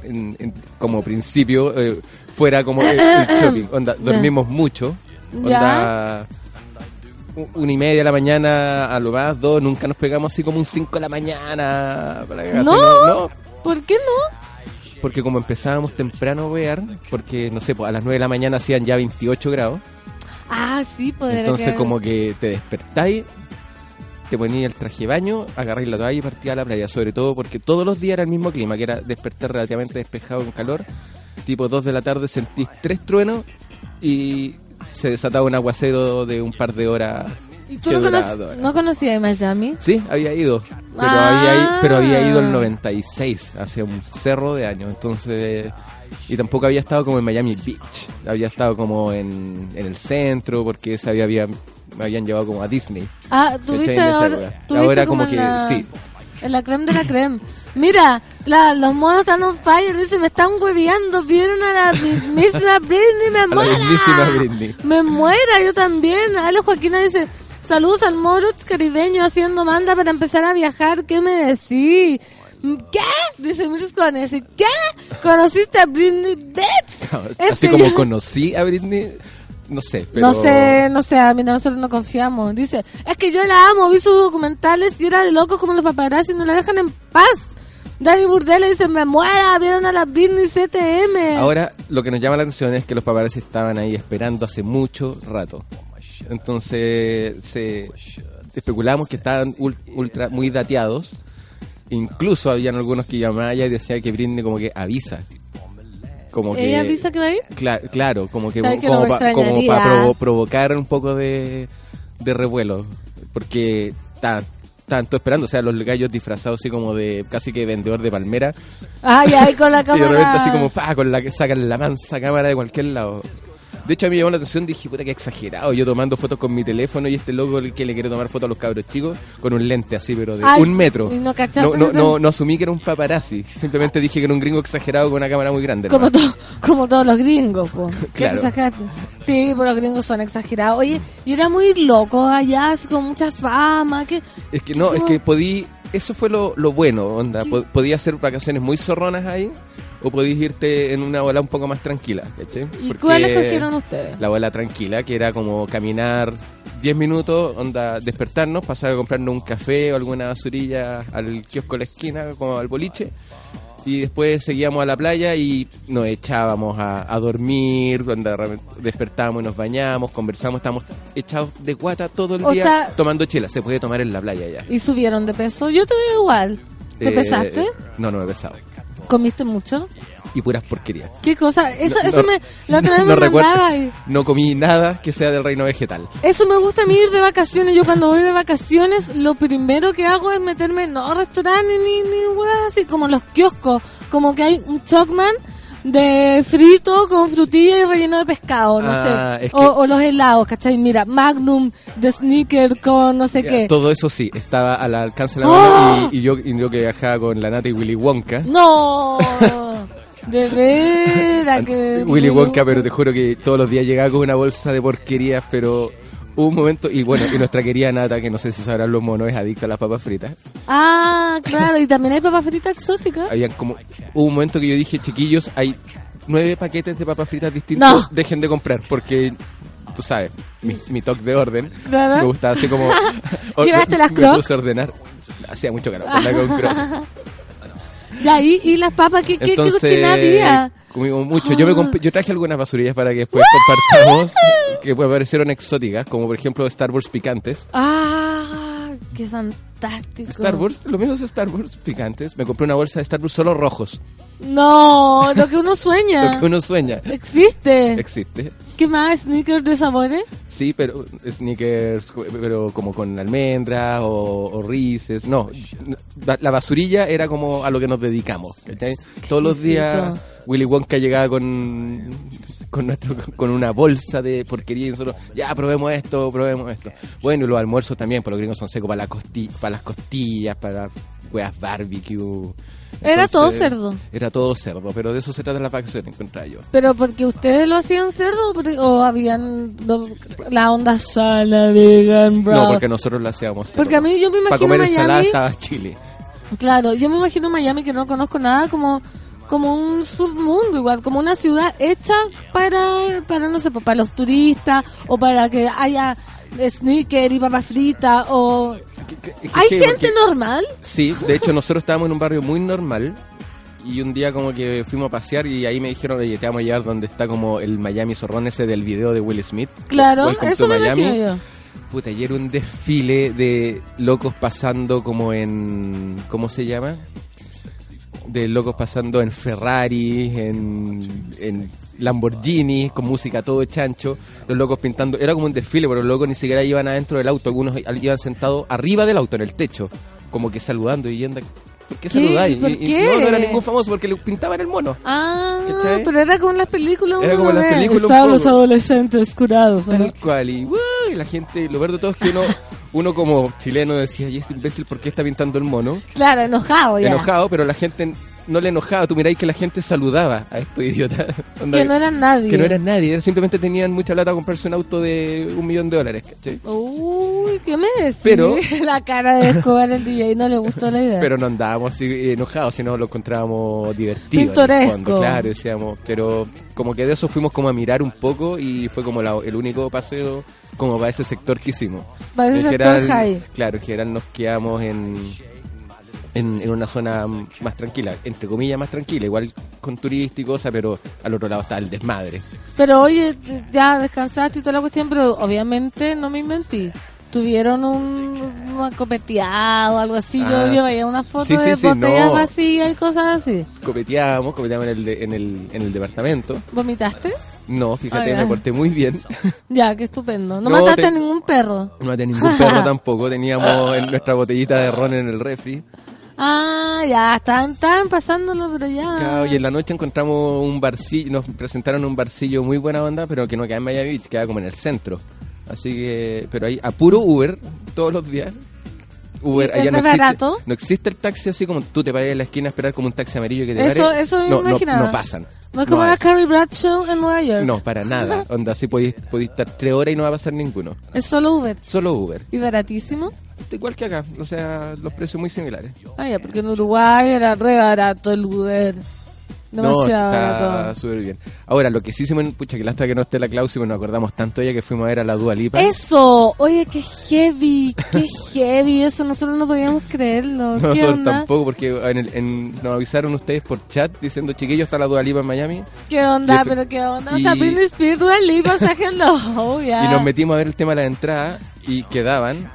en- en- como principio eh, fuera como el, el shopping. Onda, dormimos mucho. Onda. Una y media de la mañana a lo más, dos, nunca nos pegamos así como un 5 de la mañana. para que No. no, ¿Por qué no? porque como empezábamos temprano a ver, porque no sé, pues a las 9 de la mañana hacían ya 28 grados, Ah, sí, poder entonces como que te despertáis, te ponías el traje de baño, agarráis la toalla y partías a la playa, sobre todo porque todos los días era el mismo clima, que era despertar relativamente despejado con calor, tipo 2 de la tarde sentís tres truenos y se desataba un aguacero de un par de horas. ¿Y tú no, horas. no conocías Miami? Sí, había ido. Pero, Ah. había, pero había ido el 96, hacia un cerro de años. Entonces. Y tampoco había estado como en Miami Beach. Había estado como en, en el centro, porque se había, había- me habían llevado como a Disney. Ah, tuviste ahora, tuviste Ahora como, como que la, sí. En la creme de la creme. Mira, la- los monos están on fire. Dice, me están hueveando. Vieron a la mismísima Britney. Me muera. Britney. Me muera, yo también. Ale Joaquina dice, saludos al Moruts caribeño haciendo manda para empezar a viajar. ¿Qué me decís? ¿Qué? Dice Mirscone. Dice, ¿qué? ¿Conociste a Britney Bitch? Así Este- como conocí a Britney, no sé. Pero... No sé, no sé, a mí nosotros no confiamos. Dice, es que yo la amo, vi sus documentales y era de loco como los paparazzi, no la dejan en paz. Dani Burdella dice, me muera, vieron a la Britney CTM. Ahora, lo que nos llama la atención es que los paparazzi estaban ahí esperando hace mucho rato. Entonces, se especulamos que estaban ul- ultra muy dateados. Incluso habían algunos que llamaban y decían que Britney como que avisa. Como que, ¿Ella avisa que va a ir? Cla- claro, como que ¿Sabe que como para extrañaría? provocar un poco de, de revuelo. Porque ta- todos esperando, o sea, los gallos disfrazados así como de casi que vendedor de palmera. Ay, ay, con la Y de cámara. repente así como, fa, con la que sacan la mansa cámara de cualquier lado. De hecho, a mí me llamó la atención, dije, puta, que exagerado. Yo tomando fotos con mi teléfono y este loco el que le quiere tomar fotos a los cabros chicos con un lente así, pero de Ay, un metro. no no, no, no, no asumí que era un paparazzi. Simplemente dije que era un gringo exagerado con una cámara muy grande. Como, to- como todos los gringos, po. Claro. Sí, pues los gringos son exagerados. Oye, y era muy loco allá, con mucha fama. que Es que no, es que podí... Eso fue lo, lo bueno, onda. Po- Podía hacer vacaciones muy zorronas ahí o podías irte en una bola un poco más tranquila, ¿cachai? ¿Y Porque- cuál escogieron ustedes? la bola tranquila, que era como caminar 10 minutos, onda, despertarnos, pasar a comprarnos un café o alguna basurilla al kiosco de la esquina, como al boliche, y después seguíamos a la playa y nos echábamos a, a dormir, onda, despertábamos y nos bañamos, conversamos, estábamos echados de guata todo el O día sea- tomando chela, se puede tomar en la playa ya. ¿Y subieron de peso? Yo te veo igual. ¿Te Eh, pesaste? No, no me he pesado. ¿Comiste mucho? Y puras porquerías. ¿Qué cosa? Eso, No, eso no- me... Otra vez no me y- No comí nada que sea del reino vegetal. Eso me gusta a mí ir de vacaciones. Yo cuando voy de vacaciones, lo primero que hago es meterme, no restaurantes ni, ni weas así, como los kioscos. Como que hay un chocman de frito con frutilla y relleno de pescado, no Ah, sé. es O, que- o los helados, ¿cachai? Mira, Magnum de sneaker con no sé qué. Todo eso sí, estaba al alcance de la ¡Oh! mano y, y yo, y yo que viajaba con la nata y Willy Wonka. No, de veras que... Willy Wonka, pero te juro que todos los días llegaba con una bolsa de porquerías, pero hubo un momento, y bueno, y nuestra querida nata, que no sé si sabrán los monos, es adicta a las papas fritas. Ah, claro, y también hay papas fritas exóticas. Habían como, hubo un momento que yo dije, chiquillos, hay nueve paquetes de papas fritas distintos, No. dejen de comprar, porque tú sabes, mi, mi toque de orden, Claro. me gustaba así como... ¿Llevaste las me Crocs? puse a ordenar. Hacía mucho calor, con Crocs. Ya, y, y las papas, ¿qué, qué, qué Entonces, cochina había? Comimos mucho. Yo me comp- yo traje algunas basurillas para que después compartamos, que me parecieron exóticas, como por ejemplo Star Wars picantes. Ah, qué fantástico. Star Wars, lo mismo es Star Wars picantes. Me compré una bolsa de Star Wars solo rojos, No, lo que uno sueña. lo que uno sueña. Existe. Existe. ¿Qué más? ¿Sneakers de sabores? Sí, pero sneakers, pero como con almendras o, o rices. No, la, la basurilla era como a lo que nos dedicamos. Todos los días. Willy Wonka llegaba con con nuestro con una bolsa de porquería y nosotros, ya probemos esto, probemos esto. Bueno, y los almuerzos también, porque los gringos son secos para, la costi- para las costillas, para weas barbecue. Era todo cerdo. Era todo cerdo, pero de eso se trata las vacaciones, encontraba yo. ¿Pero porque ustedes lo hacían cerdo o por- habían lo- la onda sana, vegan, bro? No, porque nosotros lo hacíamos cerdo. Porque a mí yo me Para imagino comer ensalada Miami... estaba Chile. Claro, yo me imagino Miami que no conozco nada como como un submundo igual, como una ciudad hecha para, para no sé, para los turistas o para que haya sneaker y papas fritas o... ¿Hay gente porque- normal? Sí, de hecho nosotros estábamos en un barrio muy normal y un día como que fuimos a pasear y ahí me dijeron, oye, te vamos a llevar donde está como el Miami zorrón ese del video de Will Smith. Claro, Welcome eso me Miami. imagino yo. Puta, ayer un desfile de locos pasando como en... ¿Cómo se llama? De locos pasando en Ferrari, en, en Lamborghini, con música todo chancho. Los locos pintando... Era como un desfile, pero los locos ni siquiera iban adentro del auto. Algunos iban sentados arriba del auto, en el techo. Como que saludando y yendo... ¿Por qué, ¿Qué? saludáis? ¿Por Y- no, no era ningún famoso porque le pintaban el mono. Ah, ¿Cachai? pero era como en las películas. Era como en las películas Estaban los adolescentes curados. Tal cual, y, ¡uh! Y la gente, lo peor de todo es que uno, uno como chileno decía, y este imbécil, ¿por qué está pintando el mono? Claro, enojado ya. Enojado, pero la gente no le enojaba. Tú miráis que la gente saludaba a estos idiotas. Que no eran nadie. Que no eran nadie, simplemente tenían mucha plata a comprarse un auto de un millón de dólares, ¿cachai? Uy, ¿qué me decís? Pero- La cara de Escobar el DJ no le gustó la idea. Pero no andábamos así enojados, sino lo encontrábamos divertido. en el Pintoresco. fondo, claro, decíamos. Pero como que de eso fuimos como a mirar un poco y fue como la- el único paseo como para ese sector que hicimos. Para ese En sector general- high. Claro, en general nos quedamos en, en, en una zona más tranquila, entre comillas más tranquila, igual con turistas y cosas, pero al otro lado está el desmadre. Pero oye, ya descansaste y toda la cuestión, pero obviamente no me inventé. Tuvieron un, un acopeteado, algo así. Ah, yo, yo veía una foto sí, sí, de sí, botellas no. vacías y cosas así. Copeteamos, copeteamos en el, de- en el, en el departamento. ¿Vomitaste? No, fíjate, Ah, me porté muy bien. Ya, qué estupendo. No, No, mataste te- a ningún perro. No tenía ningún perro tampoco, teníamos en nuestra botellita de ron en el refri. Ah, ya, estaban, estaban pasándolo, pero ya. Claro, y en la noche encontramos un barcillo, nos presentaron un barcillo muy buena onda, pero que no queda en Miami Beach, queda como en el centro. Así que, pero ahí a puro Uber todos los días. Uber, ¿Y allá no existe, barato? no existe el taxi así como tú te paras en la esquina a esperar como un taxi amarillo que te Eso- pare. eso me no, no, imaginaba. no pasan. No es como la Carrie Bradshaw en Nueva York. No, para nada. Onda, así podéis, podéis estar tres horas y no va a pasar ninguno. Es solo Uber. Solo Uber. Y baratísimo. Igual que acá, o sea, los precios muy similares. Ah, ya, porque en Uruguay era re barato el Uber. Demasiado no, está súper bien. Ahora, lo que sí hicimos, pucha, que lástima que no esté la Clausi, porque nos acordamos tanto ella que fuimos a ver a la Dua Lipa. Eso, oye, qué heavy, qué heavy, eso nosotros no podíamos creerlo. No, ¿Qué nosotros onda? tampoco, porque en el- en- nos avisaron ustedes por chat diciendo, chiquillos, está la Dua Lipa en Miami. ¿Qué onda? Fue- Pero qué onda. O sea, Britney Spears, Dua Lipa, o sea, hello, ya. Y nos metimos a ver el tema de la entrada y quedaban.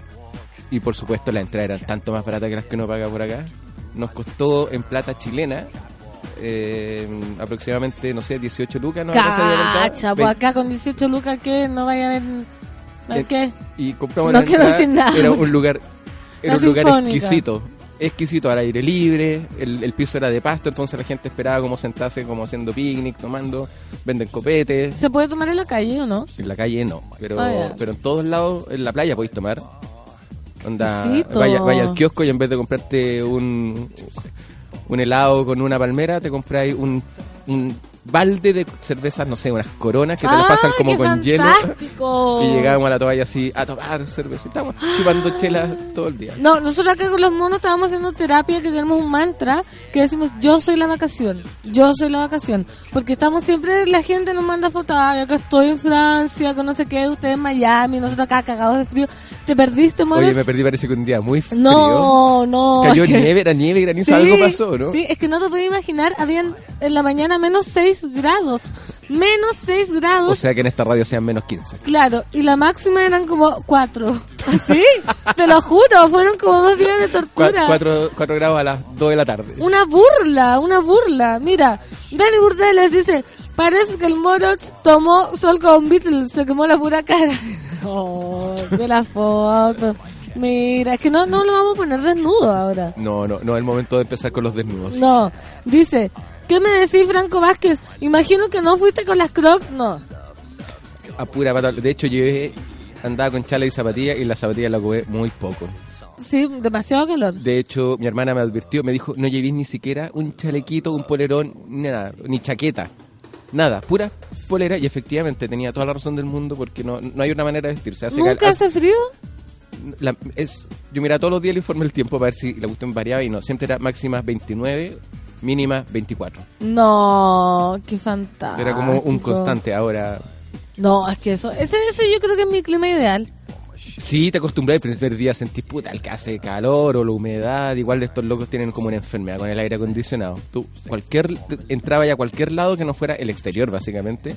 Y por supuesto, las entradas eran tanto más baratas que las que uno paga por acá. Nos costó en plata chilena eh, aproximadamente, no sé, 18 lucas. ¿no? Cacha, pues acá con 18 lucas, ¿qué? No vaya a ver... ¿a Eh, ¿Qué? y compramos No la entrada, sin nada. Era un lugar, era La un lugar exquisito. Exquisito al aire libre, el, el piso era de pasto, entonces la gente esperaba como sentarse, como haciendo picnic, tomando, venden copetes. ¿Se puede tomar en la calle o no? En la calle no, pero, Ah, pero en todos lados, en la playa podéis tomar. Onda, vaya, vaya al kiosco y en vez de comprarte un, un helado con una palmera, te compráis un, un balde de cervezas, no sé, unas coronas que te las pasan ¡Ah, como con hielo. fantástico! Y llegábamos a la toalla así a tomar cerveza. y Estábamos chupando chelas todo el día. No, nosotros acá con los monos estábamos haciendo terapia que tenemos un mantra que decimos yo soy la vacación, yo soy la vacación. Porque estamos siempre, la gente nos manda fotos, ay, acá estoy en Francia, con no sé qué, ustedes en Miami, nosotros acá cagados de frío. ¿Te perdiste? Oye, me perdí parece que un día muy frío. No, no. Cayó que- nieve, era nieve, granizo, Sí, algo pasó, ¿no? Sí, es que no te podías imaginar, habían en la mañana menos 6 grados. Menos 6 grados. O sea que en esta radio sean menos 15. Claro, y la máxima eran como 4. ¿Sí? Te lo juro, fueron como dos días de tortura. cuatro, cuatro grados a las 2 de la tarde. Una burla, una burla. Mira, Dani Burdeles dice, parece que el Moroch tomó sol con Beatles, se quemó la pura cara. Oh, de la foto. Mira, es que no, no lo vamos a poner desnudo ahora. No, no, no es el momento de empezar con los desnudos. No, dice, ¿qué me decís Franco Vázquez? Imagino que no fuiste con las crocs. No, A pura pata. De hecho, llevé, andaba con chala y zapatillas y las zapatillas las ocupé muy poco. sí, demasiado calor. De hecho, mi hermana me advirtió, me dijo, no llevéis ni siquiera un chalequito, un polerón, ni nada, ni chaqueta. Nada, pura polera y efectivamente tenía toda la razón del mundo porque no, no hay una manera de vestirse. Hace ¿Nunca hace frío? la- es, yo miraba todos los días el informe del tiempo para ver si la cuestión variaba y no, siempre era máximas 29, mínimas 24. No, qué fantástico. Era como un constante. Ahora, No, es que eso, ese, ese yo creo que es mi clima ideal. sí te acostumbras, el primer día sentís puta el que hace calor o la humedad. Igual estos locos tienen como una enfermedad con el aire acondicionado. Tú, cualquier, tú entraba ya a cualquier lado que no fuera el exterior, básicamente,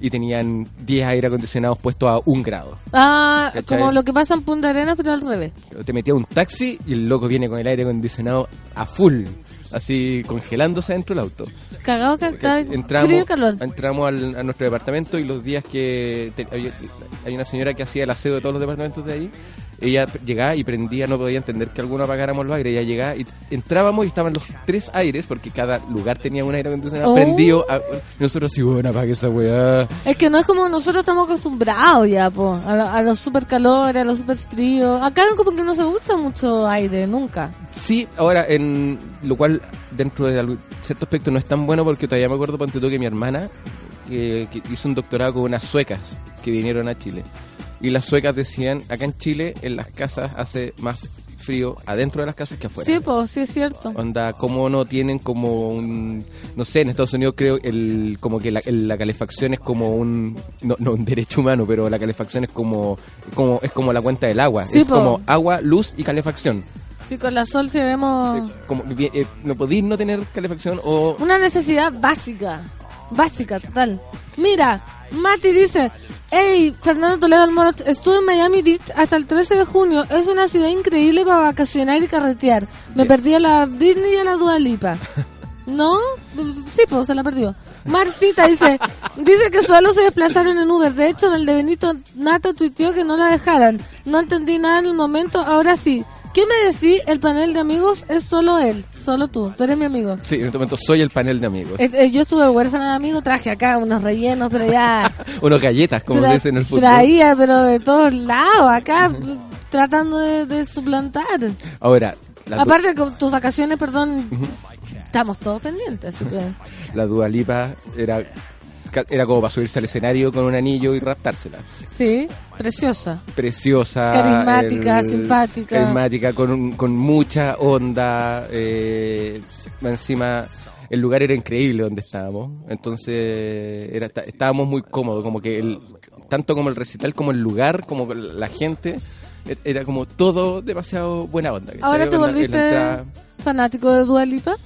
y tenían 10 aire acondicionados puestos a un grado. Ah, ¿Cachai? como lo que pasa en Punta Arenas, pero al revés. Te metía un taxi y el loco viene con el aire acondicionado a full, así congelándose dentro del auto. Cagado, cagado, entramos, calor. entramos al- a nuestro departamento y los días que te- hay, hay una señora que hacía el aseo de todos los departamentos de ahí, ella llegaba y prendía, no podía entender que alguno apagáramos los aires, ella llegaba y entrábamos y estaban los tres aires, porque cada lugar tenía un aire acondicionado Oh. prendido, a- nosotros así, bueno, apague esa weá. Es que no es como nosotros estamos acostumbrados ya, po, a, a los super calores, a los super fríos. Acá como que no se usa mucho aire, nunca. Sí, ahora, en lo cual dentro de algún- cierto aspecto no es tan bueno porque todavía me acuerdo, ponte tú, que mi hermana eh, que hizo un doctorado con unas suecas que vinieron a Chile. Y las suecas decían, acá en Chile, en las casas hace más frío adentro de las casas que afuera. Sí, pues, sí es cierto. Onda, como no tienen como un... No sé, en Estados Unidos creo el como que la, el- la calefacción es como un... No, no un derecho humano, pero la calefacción es como, como es como la cuenta del agua. Sí, es po. como agua, luz y calefacción. Sí, con la sol sí vemos Como, bien, eh, no podéis no tener calefacción o una necesidad básica. Básica, total. Mira, Mati dice, hey, Fernando Toledo del Moro, estuve en Miami Beach hasta el 13 de junio. Es una ciudad increíble para vacacionar y carretear. Me perdí a la Britney y a la Dua Lipa. ¿No? Sí, pues se la perdió. Marcita dice, dice que solo se desplazaron en Uber. De hecho, en el de Benito Nata tuiteó que no la dejaran. No entendí nada en el momento, ahora sí. ¿Qué me decís? El panel de amigos es solo él, solo tú. Tú eres mi amigo. sí, en este momento soy el panel de amigos. Eh, eh, yo estuve huérfana de amigos, traje acá unos rellenos, pero ya... Unos galletas, como se dice en el fútbol. Traía, pero de todos lados, acá, tratando de, de suplantar. Ahora, Aparte, con tus vacaciones, perdón, estamos todos pendientes, así que... la Dua Lipa era, era como para subirse al escenario con un anillo y raptársela. Sí, preciosa. Preciosa. Carismática, simpática. Carismática, con, con mucha onda. Eh, encima, el lugar era increíble donde estábamos. Entonces, era, está- estábamos muy cómodos. Como que el, tanto como el recital, como el lugar, como la gente. e- Era como todo demasiado buena onda. Ahora te volviste fanático de Dua Lipa.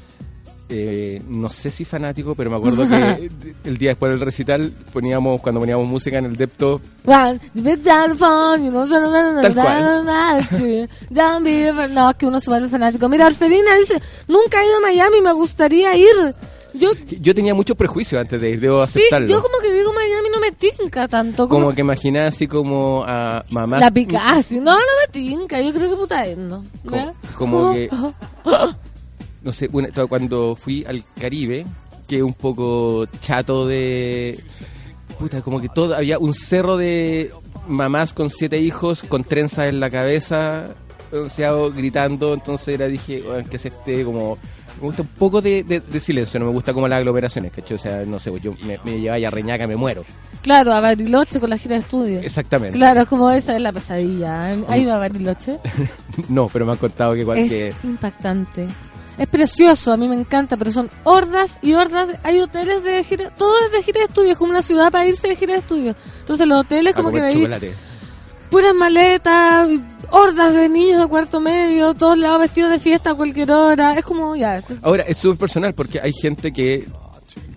Eh, no sé si fanático, pero me acuerdo que el día después del recital poníamos, cuando poníamos música en el depto, Tal cual. No, es que uno se vuelve fanático. Mira, Orfelina dice, nunca he ido a Miami, me gustaría ir. Yo, yo tenía muchos prejuicios antes de ir, debo sí, aceptarlo. yo como que digo Miami no me tinca tanto. Como, como que imaginaba así como a mamá. la picasi. No, no me tinca, yo creo que puta es, ¿no? Como, como que. No sé, una- to- cuando fui al Caribe, que un poco chato de. Puta, como que todo. Había un cerro de mamás con siete hijos, con trenzas en la cabeza, gritando. Entonces era, dije, "Weón, que se esté como. Me gusta un poco de, de- de silencio, no me gusta como las aglomeraciones, ¿cachai? O sea, no sé, pues yo me, me llevaba a Reñaca, me muero. Claro, a Bariloche con la gira de estudio. Exactamente. Claro, es como esa es la pesadilla. ¿Ha ido a Bariloche? No, pero me han contado que, Es que impactante. Es precioso, a mí me encanta, pero son hordas y hordas. Hay hoteles de gira, todo es de gira de estudio, es como una ciudad para irse de gira de estudio. Entonces los hoteles a como que veis puras maletas, hordas de niños de cuarto medio, todos lados vestidos de fiesta a cualquier hora. Es como ya. Ahora, es súper personal porque hay gente que,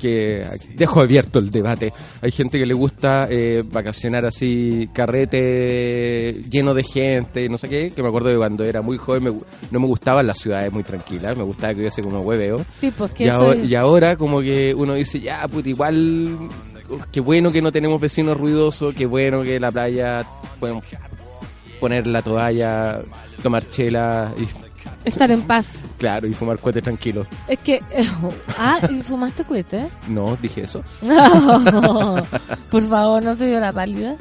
que dejo abierto el debate. Hay gente que le gusta eh, vacacionar así, carrete lleno de gente, no sé qué, que me acuerdo de cuando era muy joven me no me gustaban las ciudades muy tranquilas, me gustaba que hubiese como hueveo. Sí, pues que Y, eso ahora, es- y ahora como que uno dice, ya, pues igual, qué bueno que no tenemos vecinos ruidosos, qué bueno que la playa podemos poner la toalla, tomar chela y estar en paz. claro, y fumar cohete tranquilo. Es que... ah, ¿y fumaste cohete? No, dije eso. Por favor, ¿no te dio la pálida?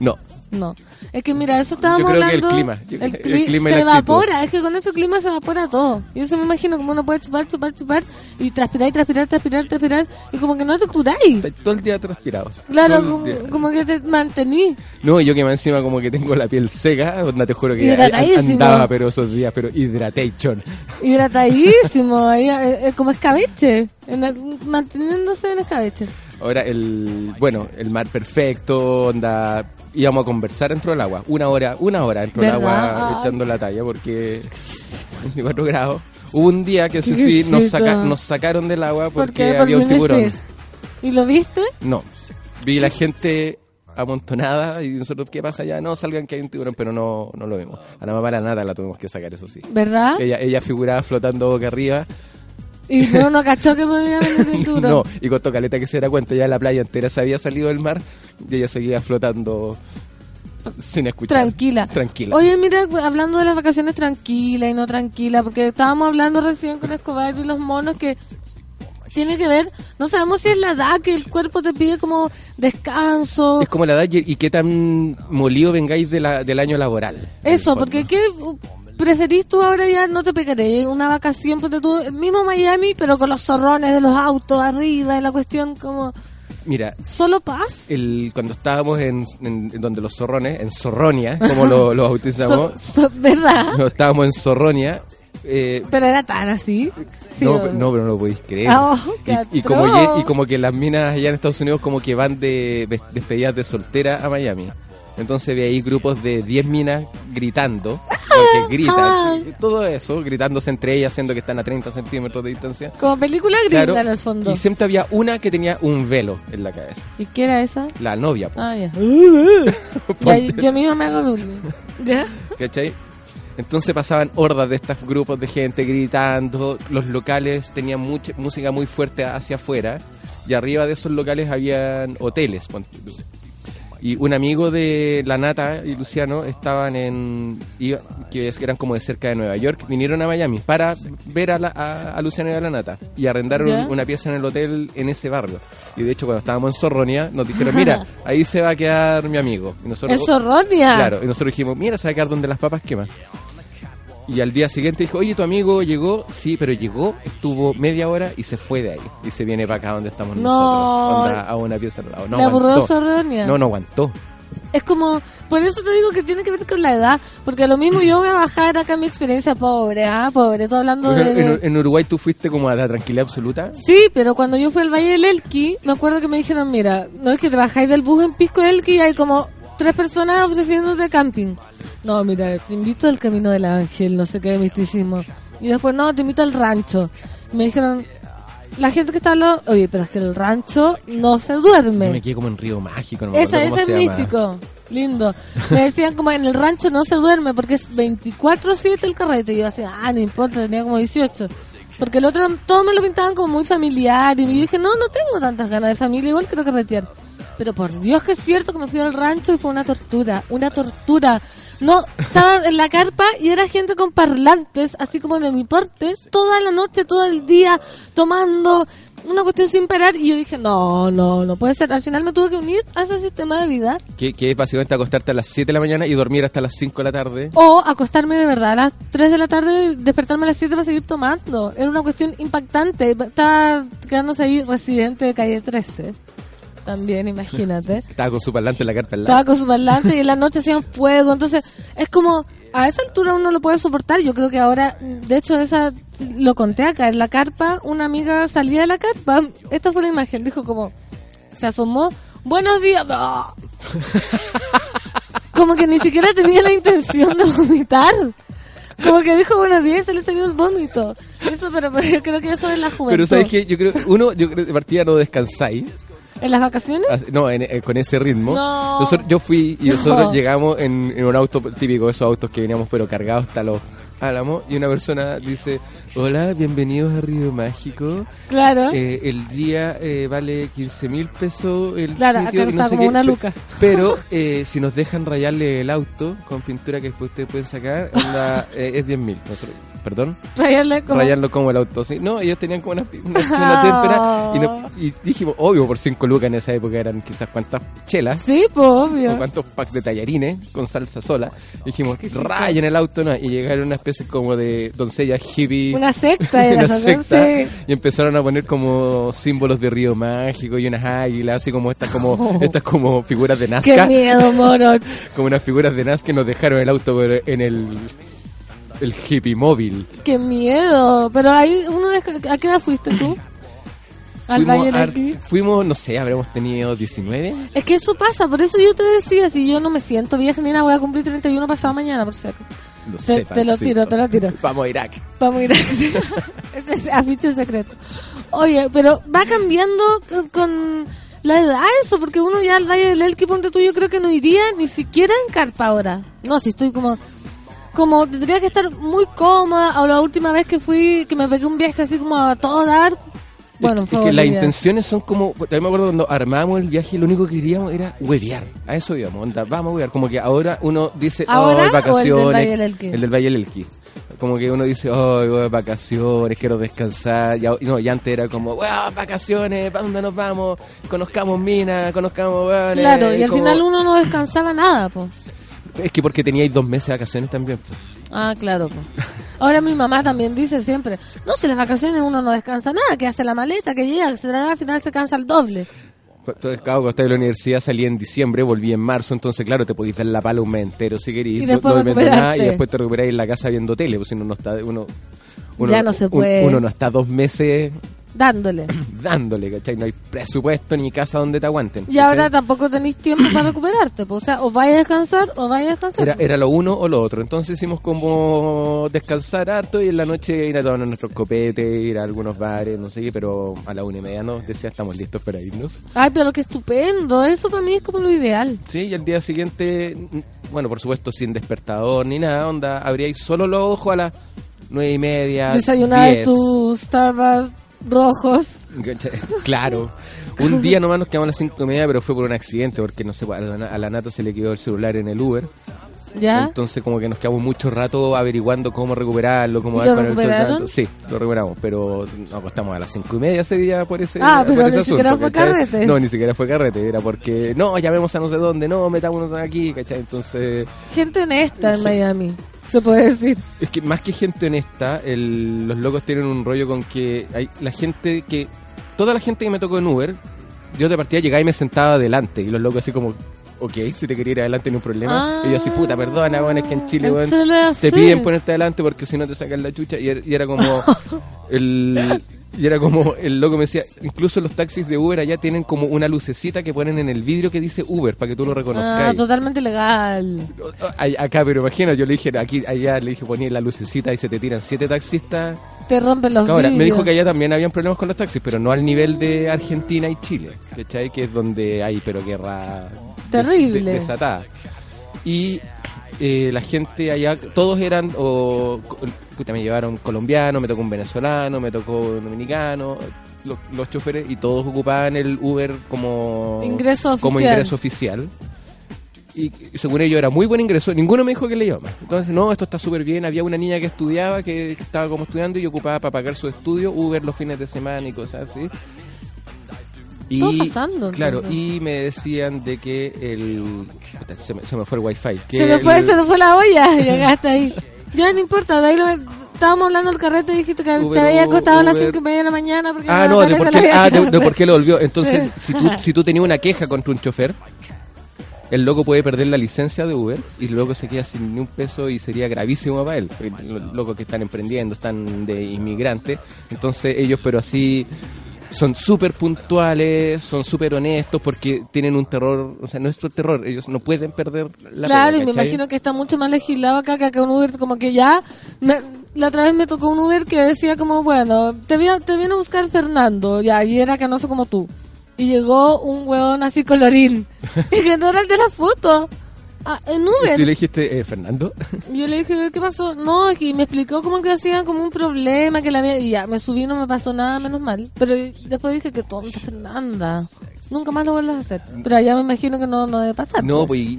No. No. Es que mira, eso estábamos el hablando. clima, yo el cli- clima se evapora, es que con ese clima se evapora todo. Y eso me imagino como uno puede chupar, chupar, chupar y transpirar, y transpirar, transpirar, transpirar y como que no te curáis. Todo el día transpirado. Claro, como, día. como que te mantení. No, yo que más encima como que tengo la piel seca, onda te juro que andaba pero esos días, pero hydration. Hidratadísimo, ahí, eh, eh, como escabeche, en el- manteniéndose en escabeche. Ahora el, bueno, el mar perfecto, onda, íbamos a conversar dentro del agua, una hora, una hora dentro del agua echando la talla porque 24 grados. Hubo un día que eso ¿Qué sí nos, saca- nos sacaron del agua ¿Por porque? Por había un tiburón. ¿Y lo viste? No. Vi la gente amontonada y nosotros, ¿qué pasa allá? No, salgan que hay un tiburón, pero no, no lo vimos. A la mamá la nada la tuvimos que sacar, eso sí. ¿Verdad? Ella, ella figuraba flotando boca arriba. Y no, no cachó que podía venir el tiburón. No, y con Caleta que se da cuenta, ya la playa entera se había salido del mar y ella seguía flotando sin escuchar. Tranquila. Tranquila. Oye, mira, hablando de las vacaciones tranquila y no tranquila, porque estábamos hablando recién con Escobar y los monos que tiene que ver, no sabemos si es la edad que el cuerpo te pide como descanso. Es como la edad y, y qué tan molido vengáis de la, del año laboral. Eso, porque ¿qué preferís tú ahora ya? No te pegaré una vacación, porque tú, mismo Miami, pero con los zorrones de los autos arriba y la cuestión como, Mira, ¿solo paz? el, cuando estábamos en, en- en donde los zorrones, en Zorronia, como lo, lo bautizamos, So- so- ¿Verdad? estábamos en Zorronia. eh, Pero era tan así. Sí, no, o- no, pero no lo podéis creer. Ah, oh, y, y como que, y como que las minas allá en Estados Unidos como que van de despedidas de soltera a Miami. Entonces había ahí grupos de 10 minas gritando, porque gritan, todo eso, gritándose entre ellas, haciendo que están a 30 centímetros de distancia. Como película gringa Claro, en el fondo. Y siempre había una que tenía un velo en la cabeza. ¿Y qué era esa? La novia, po, Ah, ya. yo misma me hago bullying. ¿Ya? ¿cachai? Entonces pasaban hordas de estos grupos de gente gritando, los locales tenían mucha música muy fuerte hacia afuera y arriba de esos locales habían hoteles. Y un amigo de la Nata y Luciano estaban en. iba- que eran como de cerca de Nueva York, vinieron a Miami para ver a, la- a- a Luciano y a la Nata. Y arrendaron Ya. una pieza en el hotel en ese barrio. Y de hecho, cuando estábamos en Zorronia, nos dijeron: Mira, ahí se va a quedar mi amigo. Y nosotros, Es Zorronia. Claro, y nosotros dijimos, mira, se va a quedar donde las papas queman. Y al día siguiente dijo, oye, tu amigo llegó, sí, pero llegó, estuvo media hora y se fue de ahí. Y se viene para acá donde estamos No. nosotros. Onda, a una pieza al lado. No ¿Le aburrió aguantó. No, no aguantó. Es como, por eso te digo que tiene que ver con la edad, porque lo mismo yo voy a bajar acá mi experiencia pobre, ah, pobre, estoy hablando de... En, en Uruguay tú fuiste como a la tranquilidad absoluta. Sí, pero cuando yo fui al Valle del Elqui, me acuerdo que me dijeron, mira, no es que te bajáis del bus en Pisco Elqui y hay como tres personas ofreciéndote camping. No, mira, te invito al Camino del Ángel, no sé qué misticismo. Y después, no, te invito al rancho. Y me dijeron, la gente que está al lado, oye, pero es que el rancho no se duerme. Me quedé como en Río Mágico, no me Esa, ese es llama. místico. Lindo. Me decían como en el rancho no se duerme porque es 24-7 el carrete. Y yo así, ah, no importa, tenía como 18. Porque el otro, todos me lo pintaban como muy familiar. Y yo dije, no, no tengo tantas ganas de familia, igual quiero carretear. Pero por Dios que es cierto que me fui al rancho y fue una tortura, una tortura. No, estaba en la carpa y era gente con parlantes, así como de mi porte, toda la noche, todo el día, tomando una cuestión sin parar. Y yo dije, no, no, no puede ser. Al final me tuve que unir a ese sistema de vida Que, que es básicamente acostarte a las 7 de la mañana y dormir hasta las 5 de la tarde. o acostarme de verdad a las 3 de la tarde, despertarme a las 7 para seguir tomando. Era una cuestión impactante. Estaba quedándose ahí residente de calle 13. También, imagínate. Estaba con su parlante en la carpa al Estaba con su parlante y en la noche hacían fuego. Entonces, es como, a esa altura uno lo puede soportar. Yo creo que ahora, de hecho, esa lo conté acá. En la carpa, una amiga salía de la carpa. Esta fue la imagen. Dijo como, se asomó. Buenos días. Como que ni siquiera tenía la intención de vomitar. Como que dijo buenos días y se le salió el vómito. Eso, pero, pero yo creo que eso es la juventud. Pero sabes que yo creo, uno, yo creo que de partida no descansáis. ¿En las vacaciones? No, en- eh, con ese ritmo. No. Nosotros- yo fui y nosotros No. llegamos en, en un auto típico, esos autos que veníamos pero cargados hasta los álamos, y una persona dice, hola, bienvenidos a Río Mágico. Claro. Eh, el día eh, vale 15 mil pesos el Claro, sitio acá no como qué, una luca. Pero eh, si nos dejan rayarle el auto con pintura que después ustedes pueden sacar, onda, eh, es 10 mil. Perdón. Rayarle como... Rayarlo como el auto, sí. No, ellos tenían como una, una, una témpera y, no- y dijimos, obvio, por 5 lucas en esa época eran quizás cuántas chelas Sí, pues, obvio. o cuántos packs de tallarines con salsa sola. Y dijimos, rayen el auto, ¿no? Y llegaron una especie como de doncella hippie. Una secta era, una ¿no? secta, Sí. y empezaron a poner como símbolos de Río Mágico y unas águilas, así como estas como estas como figuras de Qué Nazca, miedo, moro. como unas figuras de Nazca que nos dejaron el auto en el el hippie móvil. Qué miedo. Pero ahí, uno. ¿a qué edad fuiste tú? Al Fuimos, Valle del a- Elqui. fuimos, no sé, habremos tenido 19. Es que eso pasa, por eso yo te decía, si yo no me siento vieja ni nada, voy a cumplir 31 pasado mañana, por acaso. No Te- lo tiro, te lo tiro. Vamos a Irak. Vamos a ir a ese es afiche secreto. Oye, pero va cambiando con, con la edad eso, porque uno ya al Valle del Elqui, ponte tú, yo creo que no iría ni siquiera en carpa ahora. No, si estoy como... Como tendría que estar muy cómoda, o la última vez que fui, que me pegué un viaje así como a todo dar. Bueno, es, que- es que las intenciones son como. También me acuerdo cuando armábamos el viaje, lo único que queríamos era huevear. A eso íbamos, onda, vamos a huevear. Como que ahora uno dice, oh, ¿Ahora o el del vacaciones. Valle del Elqui? El del Valle del Elqui. Como que uno dice, oh, voy de vacaciones, quiero descansar. Y, a- y no, y antes era como, wow, vacaciones, ¿para dónde nos vamos? Conozcamos minas, conozcamos. weones", Claro, y al como- final uno no descansaba nada, pues. Es que porque teníais dos meses de vacaciones también. Ah, claro. Ahora mi mamá también dice siempre, no, si las vacaciones uno no descansa nada, que hace la maleta, que llega, que al final se cansa el doble. Entonces, claro, cuando estaba en la universidad salí en diciembre, volví en marzo, entonces claro, te podéis dar la pala un mes entero si querís, Y no- no nada, y después te recuperáis en la casa viendo tele, pues si uno no está, uno, uno- Ya no se un- puede. uno no está dos meses Dándole. dándole, ¿cachai? No hay presupuesto ni casa donde te aguanten. Y ahora ¿cachai? tampoco tenéis tiempo para recuperarte. pues, o sea, o vayas a descansar o vayas a descansar. Era, era lo uno o lo otro. Entonces hicimos como descansar harto y en la noche ir a tomar nuestros copetes, ir a algunos bares, no sé qué, pero a la una y media nos decía estamos listos para irnos. Ay, pero qué estupendo. Eso para mí es como lo ideal. Sí, y al día siguiente, bueno, por supuesto sin despertador ni nada, onda, abríais solo los ojos a las nueve y media. Desayunar tus Starbucks rojos. Claro. Un día nomás nos quedamos a las cinco y media, pero fue por un accidente, porque no sé, a la, a la nata se le quedó el celular en el Uber. ¿Ya? Entonces como que nos quedamos mucho rato averiguando cómo recuperarlo, cómo ¿Y dar con el. Sí, lo recuperamos, pero nos acostamos a las cinco y media ese día por ese Ah, por pero ese ni siquiera fue ¿cachai? carrete. No, ni siquiera fue carrete, era porque, no, llamemos a no sé dónde, no, metámonos aquí, ¿cachai? Entonces, Gente honesta en Miami, se puede decir. es que más que gente honesta, el- los locos tienen un rollo con que hay la gente que, toda la gente que me tocó en Uber, yo de partida llegaba y me sentaba adelante, y los locos así como... Ok, si te quería ir adelante, no hay problema. Ah. y yo así, puta, perdona, weón, es que en Chile, te piden ponerte adelante porque si no te sacan la chucha y era, y era como el y era como el loco me decía incluso los taxis de Uber allá tienen como una lucecita que ponen en el vidrio que dice Uber para que tú lo Ah, reconozcas totalmente legal. acá pero imagina yo le dije aquí allá le dije poní la lucecita y se te tiran siete taxistas Te rompen los Ahora, me dijo que allá también habían problemas con los taxis pero no al nivel de Argentina y Chile ¿cachai? que es donde hay pero guerra des- Terrible. de- desatada y eh, la gente allá, todos eran, o me llevaron colombiano, me tocó un venezolano, me tocó un dominicano, los, los choferes, y todos ocupaban el Uber como Ingreso como ingreso oficial. Y según ellos era muy buen ingreso, ninguno me dijo que le iba mal. Entonces, no, esto está súper bien. Había una niña que estudiaba, que, que estaba como estudiando y ocupaba para pagar su estudio, Uber los fines de semana y cosas así. Y, Todo pasando, Claro, entonces. y me decían de que el... Se me, se me fue el wifi. Que Se me fue, el- se me fue la olla. Llegaste ahí. Ya no importa, de ahí lo- estábamos hablando del carrete y dijiste que Uber, te había acostado a las Uber. cinco y media de la mañana. Porque Ah, la no, de Natalia por, qué, ah, de, de por qué lo volvió. Entonces, si tú, si tú tenías una queja contra un chofer, el loco puede perder la licencia de Uber y el loco se queda sin ni un peso y sería gravísimo para él. Los locos que están emprendiendo están de inmigrantes. Entonces, ellos, pero así, son súper puntuales, son súper honestos porque tienen un terror, o sea, nuestro terror, ellos no pueden perder la Claro, pega, y me imagino que está mucho más legislado acá que acá un Uber, como que ya... me- la otra vez me tocó un Uber que decía como, bueno, te viene, te viene a buscar Fernando, ya, y era canoso como tú. Y llegó un huevón así colorín, y que no era el de la foto. Ah, en Y tú Uber. le dijiste, eh, Fernando, yo le dije, ¿qué pasó? No, es que me explicó como que hacían como un problema, que la había... Y ya, me subí, no me pasó nada, menos mal. Pero después dije, que tonta Fernanda. Nunca más lo vuelvas a hacer. Pero allá me imagino que no, no debe pasar. No, po. pues, y,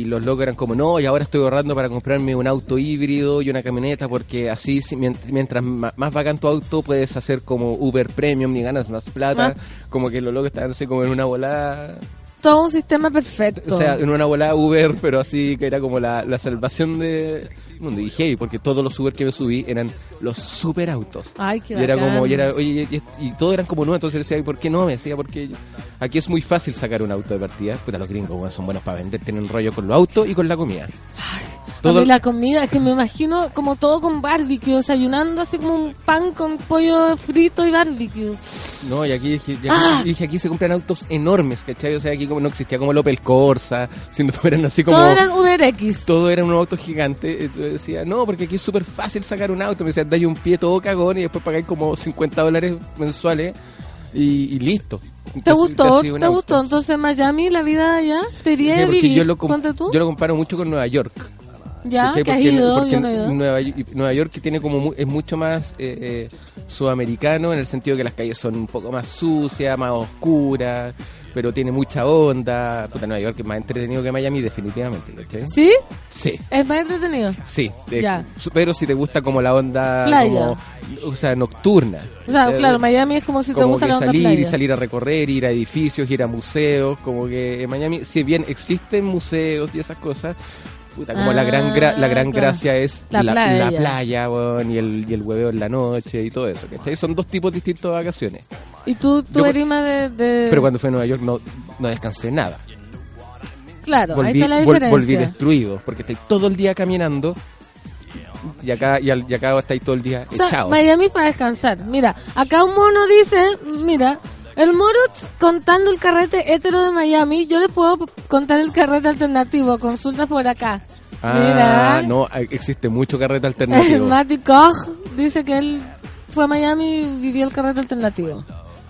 y los locos eran como, no, y ahora estoy ahorrando para comprarme un auto híbrido y una camioneta, porque así, si- mientras ma- más bacán tu auto, puedes hacer como Uber Premium y ganas más plata. Ah. Como que los locos estaban así como en una volada, Todo un sistema perfecto. o sea, en una volada Uber, pero así que era como la, la salvación de mundo. Y hey, porque todos los Uber que me subí eran los super autos. Ay, qué Y era bacán. como, y era, oye, y, y todos eran como nuevos, entonces yo decía, ¿y por qué no? Me decía, porque aquí es muy fácil sacar un auto de partida. Puta, los gringos bueno, son buenos para vender, tienen rollo con los autos y con la comida. A Todo, mí la comida, es que me imagino como todo con barbecue, desayunando así como un pan con pollo frito y barbecue. No, y aquí, dije- y aquí, ¡Ah! dije, aquí se compran autos enormes, ¿cachai? O sea, aquí como no existía como el Opel Corsa, sino todo eran así como... Todo eran Uber X. todo era un auto gigante. Entonces decía, no, porque aquí es súper fácil sacar un auto. Me decía, dais un pie todo cagón y después pagáis como 50 dólares mensuales y, y listo. ¿Te gustó? ¿Te auto. gustó? Entonces Miami, la vida allá, te iría Sí, a vivir. yo lo, tú. yo lo comparo mucho con Nueva York. Ya, que has ido, porque yo no he ido. Nueva, Nueva York que tiene como mu- es mucho más eh, eh, sudamericano en el sentido que las calles son un poco más sucias, más oscuras, pero tiene mucha onda. Puta, Nueva York es más entretenido que Miami definitivamente, ¿cachai? ¿Sí? Sí. Es más entretenido. Sí, eh, Ya. pero si te gusta como la onda Playa. como, o sea, nocturna. O sea, Eh, claro, Miami es como si te como gusta que la onda salir playa. y salir a recorrer, ir a edificios, ir a museos, como que en Miami, si bien existen museos y esas cosas, puta, como la gran gra- la gran Ah, claro. gracia es La la, playa. la playa, weón, y el, y el hueveo en la noche y todo eso, ¿cachai? Son dos tipos distintos de vacaciones. Y tú, tú Yo- eres más de, de- Pero cuando fui a Nueva York no, no descansé nada. Claro, ahí Volví, está la vol- diferencia. volví destruido, porque estoy todo el día caminando. y acá y, al- y acá estáis todo el día O sea, echado. Miami para descansar. Mira, acá un mono dice, mira, el mono contando el carrete hetero de Miami, yo le puedo contar el carrete alternativo, consulta por acá. Ah, Mira. no, existe mucho carrete El alternativo. Matty Koch dice que él fue a Miami y vivió el carrete alternativo.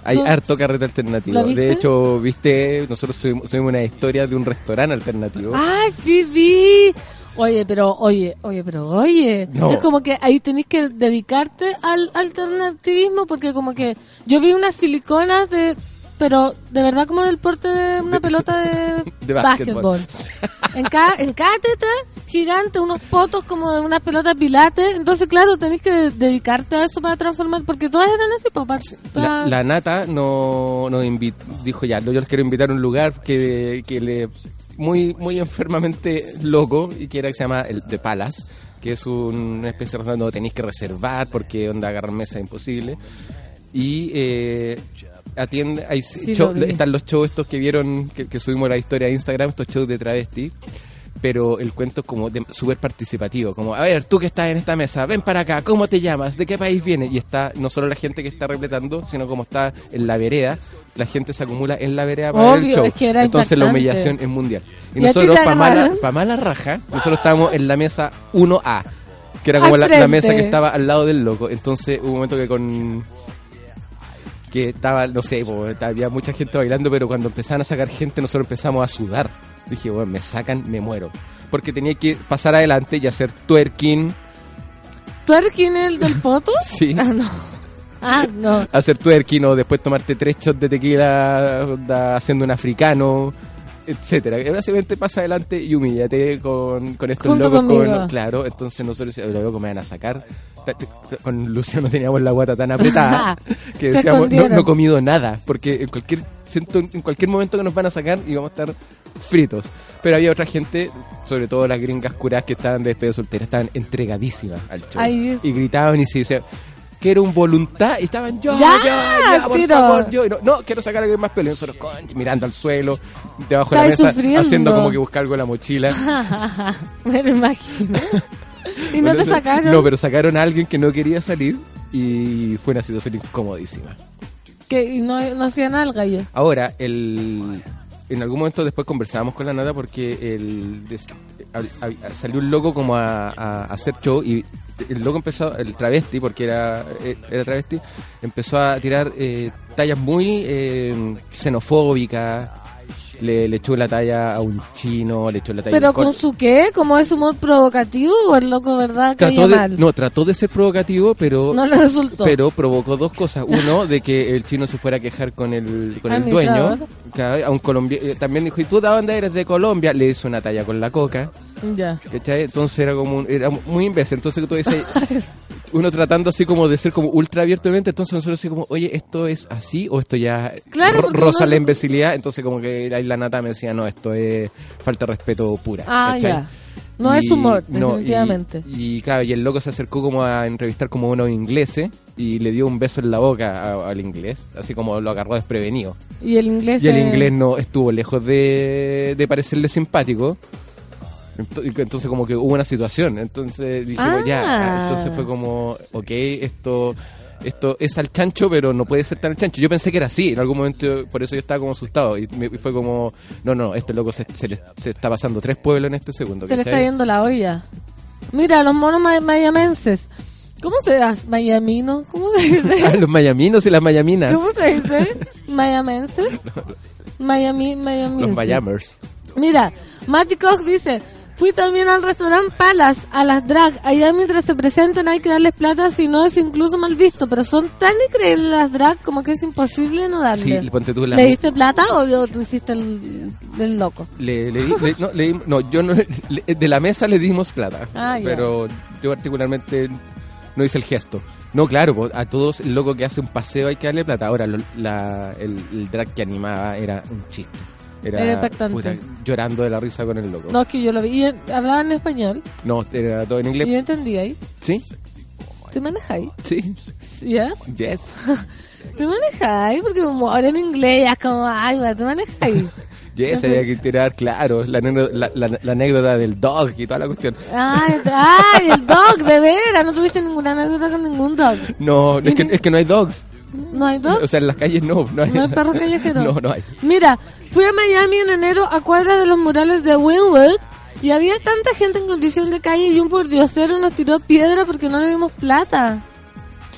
Hay ¿Tú- harto carrete alternativo. De hecho, viste, nosotros tuvimos, tuvimos una historia de un restaurante alternativo. ¡Ay, sí vi! Oye, pero, oye, oye, pero, oye. No. Es como que ahí tenés que dedicarte al alternativismo porque como que yo vi unas siliconas de... Pero de verdad como del porte de una pelota de, de básquetbol. En cada, en cada teta gigante, unos potos como de unas pelotas pilates. Entonces, claro, tenés que dedicarte a eso para transformar, porque todas eran así, papá. La, la nata no, invi- dijo ya, yo les quiero invitar a un lugar que, que le muy muy enfermamente loco y que era que se llama el de Palas, que es un- una especie de restaurante donde tenéis que reservar porque onda agarrar mesa es imposible y eh, atiende hay Sí, show- lo vi. están los shows estos que vieron que, que subimos la historia a Instagram estos shows de travesti pero el cuento es como súper participativo, como, a ver, tú que estás en esta mesa, ven para acá, ¿cómo te llamas? ¿De qué país vienes? Y está no solo la gente que está repletando, sino como está en la vereda, la gente se acumula en la vereda para ver el show. es que era Entonces la humillación es mundial. Y, ¿Y a ti nosotros, para mala, pa' mala raja, nosotros estábamos en la mesa 1A, que era como la, mesa que estaba al lado del loco. Entonces hubo un momento que con que estaba, no sé, po, había mucha gente bailando, pero cuando empezaban a sacar gente, nosotros empezamos a sudar. Dije, bueno, me sacan, me muero. Porque tenía que pasar adelante y hacer twerking, ¿Tú eres quién el del poto? Sí. Ah, no. Ah, no. hacer twerking o después tomarte tres shots de tequila haciendo un africano, etcétera. Básicamente pasa adelante y humíllate con, con estos Junto locos. con- claro, entonces nosotros los locos me van a sacar. Con Luciano teníamos la guata tan apretada que decíamos, no, no he comido nada, porque en cualquier, siento, en cualquier momento que nos van a sacar y vamos a estar fritos. Pero había otra gente, sobre todo las gringas curas que estaban de despedida soltera, estaban entregadísimas al show. Ay, y gritaban y se decían, quiero un voluntad, y estaban yo, Ya, yo, yo, por tiro. favor, yo. No, no, quiero sacar algo más pelo. Y nosotros, conch, mirando al suelo, debajo de la mesa, sufriendo. haciendo como que buscar algo en la mochila. Me lo imagino. ¿Y no te sacaron? No, pero sacaron a alguien que no quería salir y fue una situación incomodísima. Que y no, no hacían nada el gallo. Ahora, el, en algún momento después conversábamos con la nada porque el, salió un loco como a, a hacer show y el loco empezó, el travesti, porque era, eh, era travesti, empezó a tirar eh, tallas muy eh, xenofóbicas. Le, le echó la talla a un chino, le echó la talla ¿Pero con su qué? ¿Cómo es humor provocativo o el loco, verdad, trató de, mal? no, trató de ser provocativo, pero No le resultó. pero provocó dos cosas. Uno, de que el chino se fuera a quejar con el, con el dueño. Que a un colombiano también dijo, ¿y tú de dónde eres? De Colombia. Le hizo una talla con la coca. Ya. ¿cachai? Entonces era como un- era muy imbécil. Entonces tú dices, uno tratando así como de ser como ultra abiertamente. Entonces nosotros así como, oye, ¿esto es así o esto ya Claro, ro- porque roza uno la imbecilidad? Entonces como que ahí la nata me decía, no, esto es falta de respeto pura. Ah, ¿cachai? ya. No Y- es humor, no, y- definitivamente. Y, claro, y el loco se acercó como a entrevistar como a unos ingleses y le dio un beso en la boca al inglés, así como lo agarró desprevenido. Y el inglés... Y el inglés no estuvo lejos de, de parecerle simpático. Entonces como que hubo una situación, entonces dijimos Ah. ya, entonces fue como, ok, esto esto es al chancho, pero no puede ser tan al chancho. Yo pensé que era así, en algún momento, por eso yo estaba como asustado. Y, me- y fue como, no, no, este loco se, se le- se está pasando tres pueblos en este segundo. Se le está yendo la olla. Mira, los monos ma- mayamenses. ¿Cómo se dice? ¿Mayamino? ¿Cómo se dice? Ah, los mayaminos y las mayaminas. ¿Cómo se dice? ¿Mayamenses? Miami, Miami. Los mayamers. Mira, Matty Koch dice, fui también al restaurante Palas, a las drag. Allá mientras se presentan hay que darles plata, si no es incluso mal visto. Pero son tan increíbles las drag como que es imposible no darle. Sí, ponte tú la... ¿Le diste plata o yo- tú hiciste el, el loco? Le, le no, le no, yo no, le- de la mesa le dimos plata, Ah, pero yo particularmente no hice el gesto. No, claro, a todos el loco que hace un paseo hay que darle plata. Ahora, lo- la- el, el drag que animaba era un chiste. Era, Era impactante. llorando de la risa con el loco. No, es que yo lo vi. Y en- hablaba en español. No, era todo en Y yo inglés. entendí ahí. ¿Sí? ¿Te manejáis? Sí. ¿Yes? Yes. ¿Te manejáis? Porque humor en inglés ya es como, ay, te manejáis. Y eso había que tirar, claro, la, anécdota- la- la- la anécdota del dog y toda la cuestión. Ay, ay, el dog, de veras. No tuviste ninguna anécdota con ningún dog. No, es que, es que no hay dogs. ¿No hay dog? O sea, en las calles no. No hay, ¿No hay perro callejero? No, no hay. Mira, fui a Miami en enero a cuadras de los murales de Wynwood y había tanta gente en condición de calle y un pordiosero nos tiró piedra porque no le dimos plata.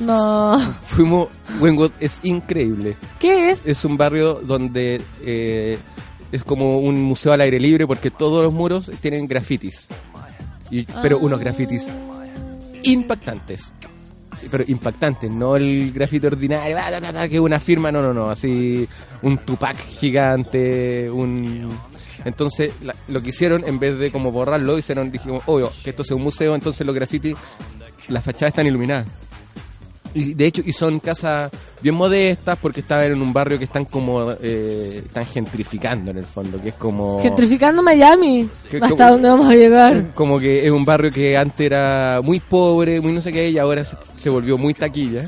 No. Fuimos, Wynwood es increíble. ¿Qué es? Es un barrio donde eh, es como un museo al aire libre porque todos los muros tienen grafitis. Y, pero unos grafitis impactantes. Pero impactantes, no el grafiti ordinario, ah, que una firma, no, no, no, así un Tupac gigante, un... Entonces, la- lo que hicieron, en vez de como borrarlo, hicieron, dijimos, obvio, que esto sea un museo, entonces los grafitis, las fachadas están iluminadas. Y de hecho, y son casas bien modestas porque estaban en un barrio que están como, eh, están gentrificando en el fondo, que es como... Gentrificando Miami. ¿Qué- ¿Hasta cómo- dónde vamos a llegar? Como que es un barrio que antes era muy pobre, muy no sé qué, y ahora se, se volvió muy taquilla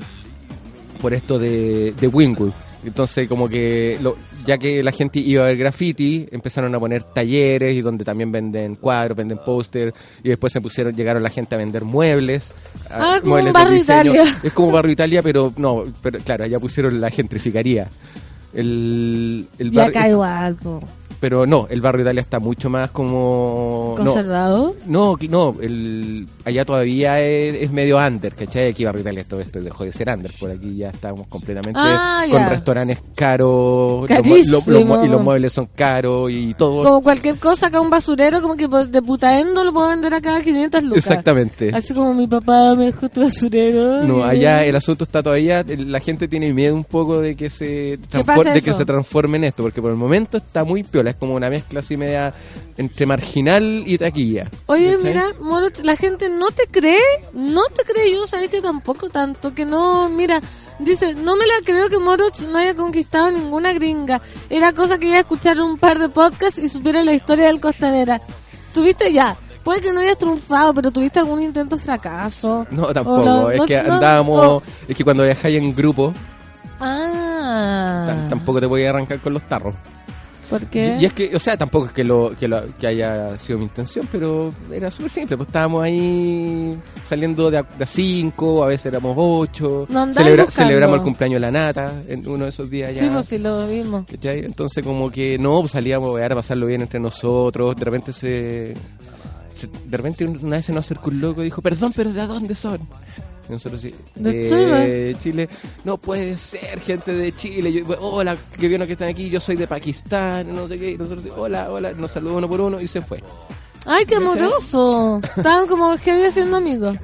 por esto de, de Wynwood. Entonces, como que lo- ya que la gente iba a ver graffiti, empezaron a poner talleres y donde también venden cuadros, venden póster, y después se pusieron, llegaron la gente a vender muebles. a- Ah, como muebles un de barrio. Italia. Es como barrio Italia, pero no, pero claro, ya pusieron la gentrificaría. El, el Y barrio- acá igual, po. pero no, el barrio Italia está mucho más como... ¿Conservado? no, no, el, allá todavía es, es medio under, ¿cachai? Aquí Barrio Italia todo esto dejó de ser under, por aquí ya estamos completamente Ah, con ya. restaurantes caros, y los muebles son caros y todo. Como cualquier cosa, acá un basurero, como que de putaendo lo puedo vender acá a 500 lucas. Exactamente. Así como mi papá me dejó tu basurero. No, y- allá el asunto está todavía, la gente tiene miedo un poco de que se transfor- de que se transforme en esto, porque por el momento está muy piola, es como una mezcla así media entre marginal y taquilla. Oye, mira, Moroch, la gente no te cree, no te cree, yo sabes que tampoco tanto, que no, mira, dice, no me la creo que Moroch no haya conquistado ninguna gringa, era cosa que iba a escuchar un par de podcasts y supiera la historia del Costanera. Tuviste ya, puede que no hayas triunfado, pero tuviste algún intento fracaso. No, tampoco, es no- que no- andábamos, es que cuando viajáis en grupo, Ah, tam- tampoco te voy a arrancar con los tarros. ¿por qué? Y es que, o sea, tampoco es que lo, que, lo- que haya sido mi intención, pero era súper simple. Pues estábamos ahí saliendo de a, de a cinco, a veces éramos ocho. No buscando. celebramos el cumpleaños de la nata en uno de esos días ya. Sí, pues sí, lo vimos. ¿cachai? Entonces como que no, pues salíamos a pasarlo bien entre nosotros. De repente se, se- De repente una vez se nos acercó un loco y dijo, perdón, pero ¿de dónde son? Y nosotros sí, De de Chile. No puede ser, gente de Chile. Yo, hola, qué bueno que están aquí. Yo soy de Pakistán, no sé qué. Y nosotros, hola, hola. Nos saludó uno por uno y se fue. Ay, qué amoroso. Estaban como heavy haciendo amigos.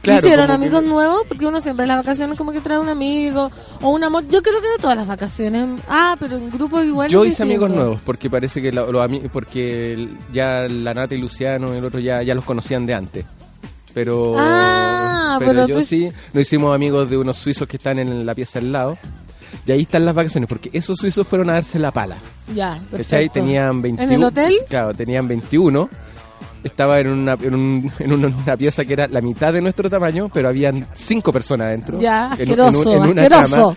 Claro, ¿Hicieron que- amigos nuevos? Porque uno siempre en las vacaciones como que trae un amigo o un amor. Yo creo que de todas las vacaciones. Ah, pero en grupos igual. Yo hice amigos nuevos porque parece que lo- los porque ya la Nata y Luciano y el otro ya, ya los conocían de antes. Pero, Ah, pero yo tú- sí, nos hicimos amigos de unos suizos que están en la pieza al lado. Y ahí están las vacaciones, porque esos suizos fueron a darse la pala. Ya, perfecto. Tenían 21. ¿En el hotel? Claro, tenían 21. Estaba en una, en, un- en una, pieza que era la mitad de nuestro tamaño, pero habían cinco personas adentro. Ya, en, asqueroso, en un- en una asqueroso. cama.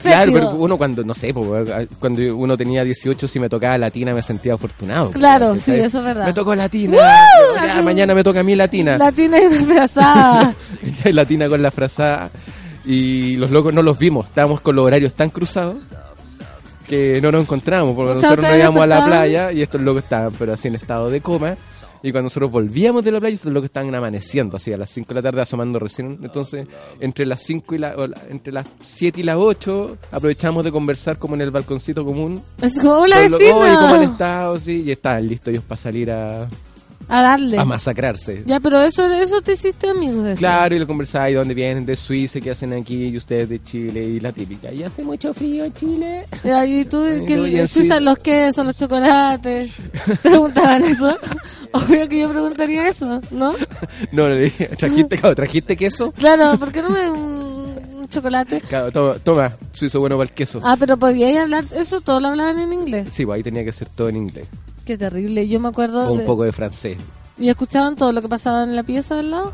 Claro, pero uno cuando, no sé, cuando uno tenía 18, si me tocaba latina me sentía afortunado. Claro, sí, eso es verdad. Me tocó latina. ¡Woo! ya, Así- mañana me toca a mí latina. Latina y disfrazada. latina con la frazada. Y los locos no los vimos. Estábamos con los horarios tan cruzados que no nos encontramos. Porque nosotros nos íbamos a la playa y estos locos estaban, pero así en estado de coma. Y cuando nosotros volvíamos de la playa, estos locos estaban amaneciendo, así a las 5 de la tarde, asomando recién. Entonces, entre las 5 y la, o la- entre las 7 y las 8, aprovechamos de conversar como en el balconcito común. Es como, los- "Oye, ¿Cómo han vecina. estado? Sí, y estaban listos ellos para salir a, A darle. a masacrarse. Ya, pero eso, eso te hiciste amigos de eso. Claro, y le conversaba, ¿y dónde vienen? De Suiza, ¿qué hacen aquí? Y ustedes de Chile, y la típica. Y hace mucho frío en Chile. Y tú, que en Suiza, los quesos, los chocolates. Preguntaban eso. Obvio que yo preguntaría eso, ¿no? No, le dije, ¿trajiste, ¿trajiste queso? Claro, ¿por qué no me un, un chocolate? Claro, toma, toma, suizo bueno para el queso. Ah, pero podíais hablar, eso todo lo hablaban en inglés. Sí, pues ahí tenía que ser todo en inglés. Qué terrible. Yo me acuerdo. Un poco de francés. ¿Y escuchaban todo lo que pasaba en la pieza al lado?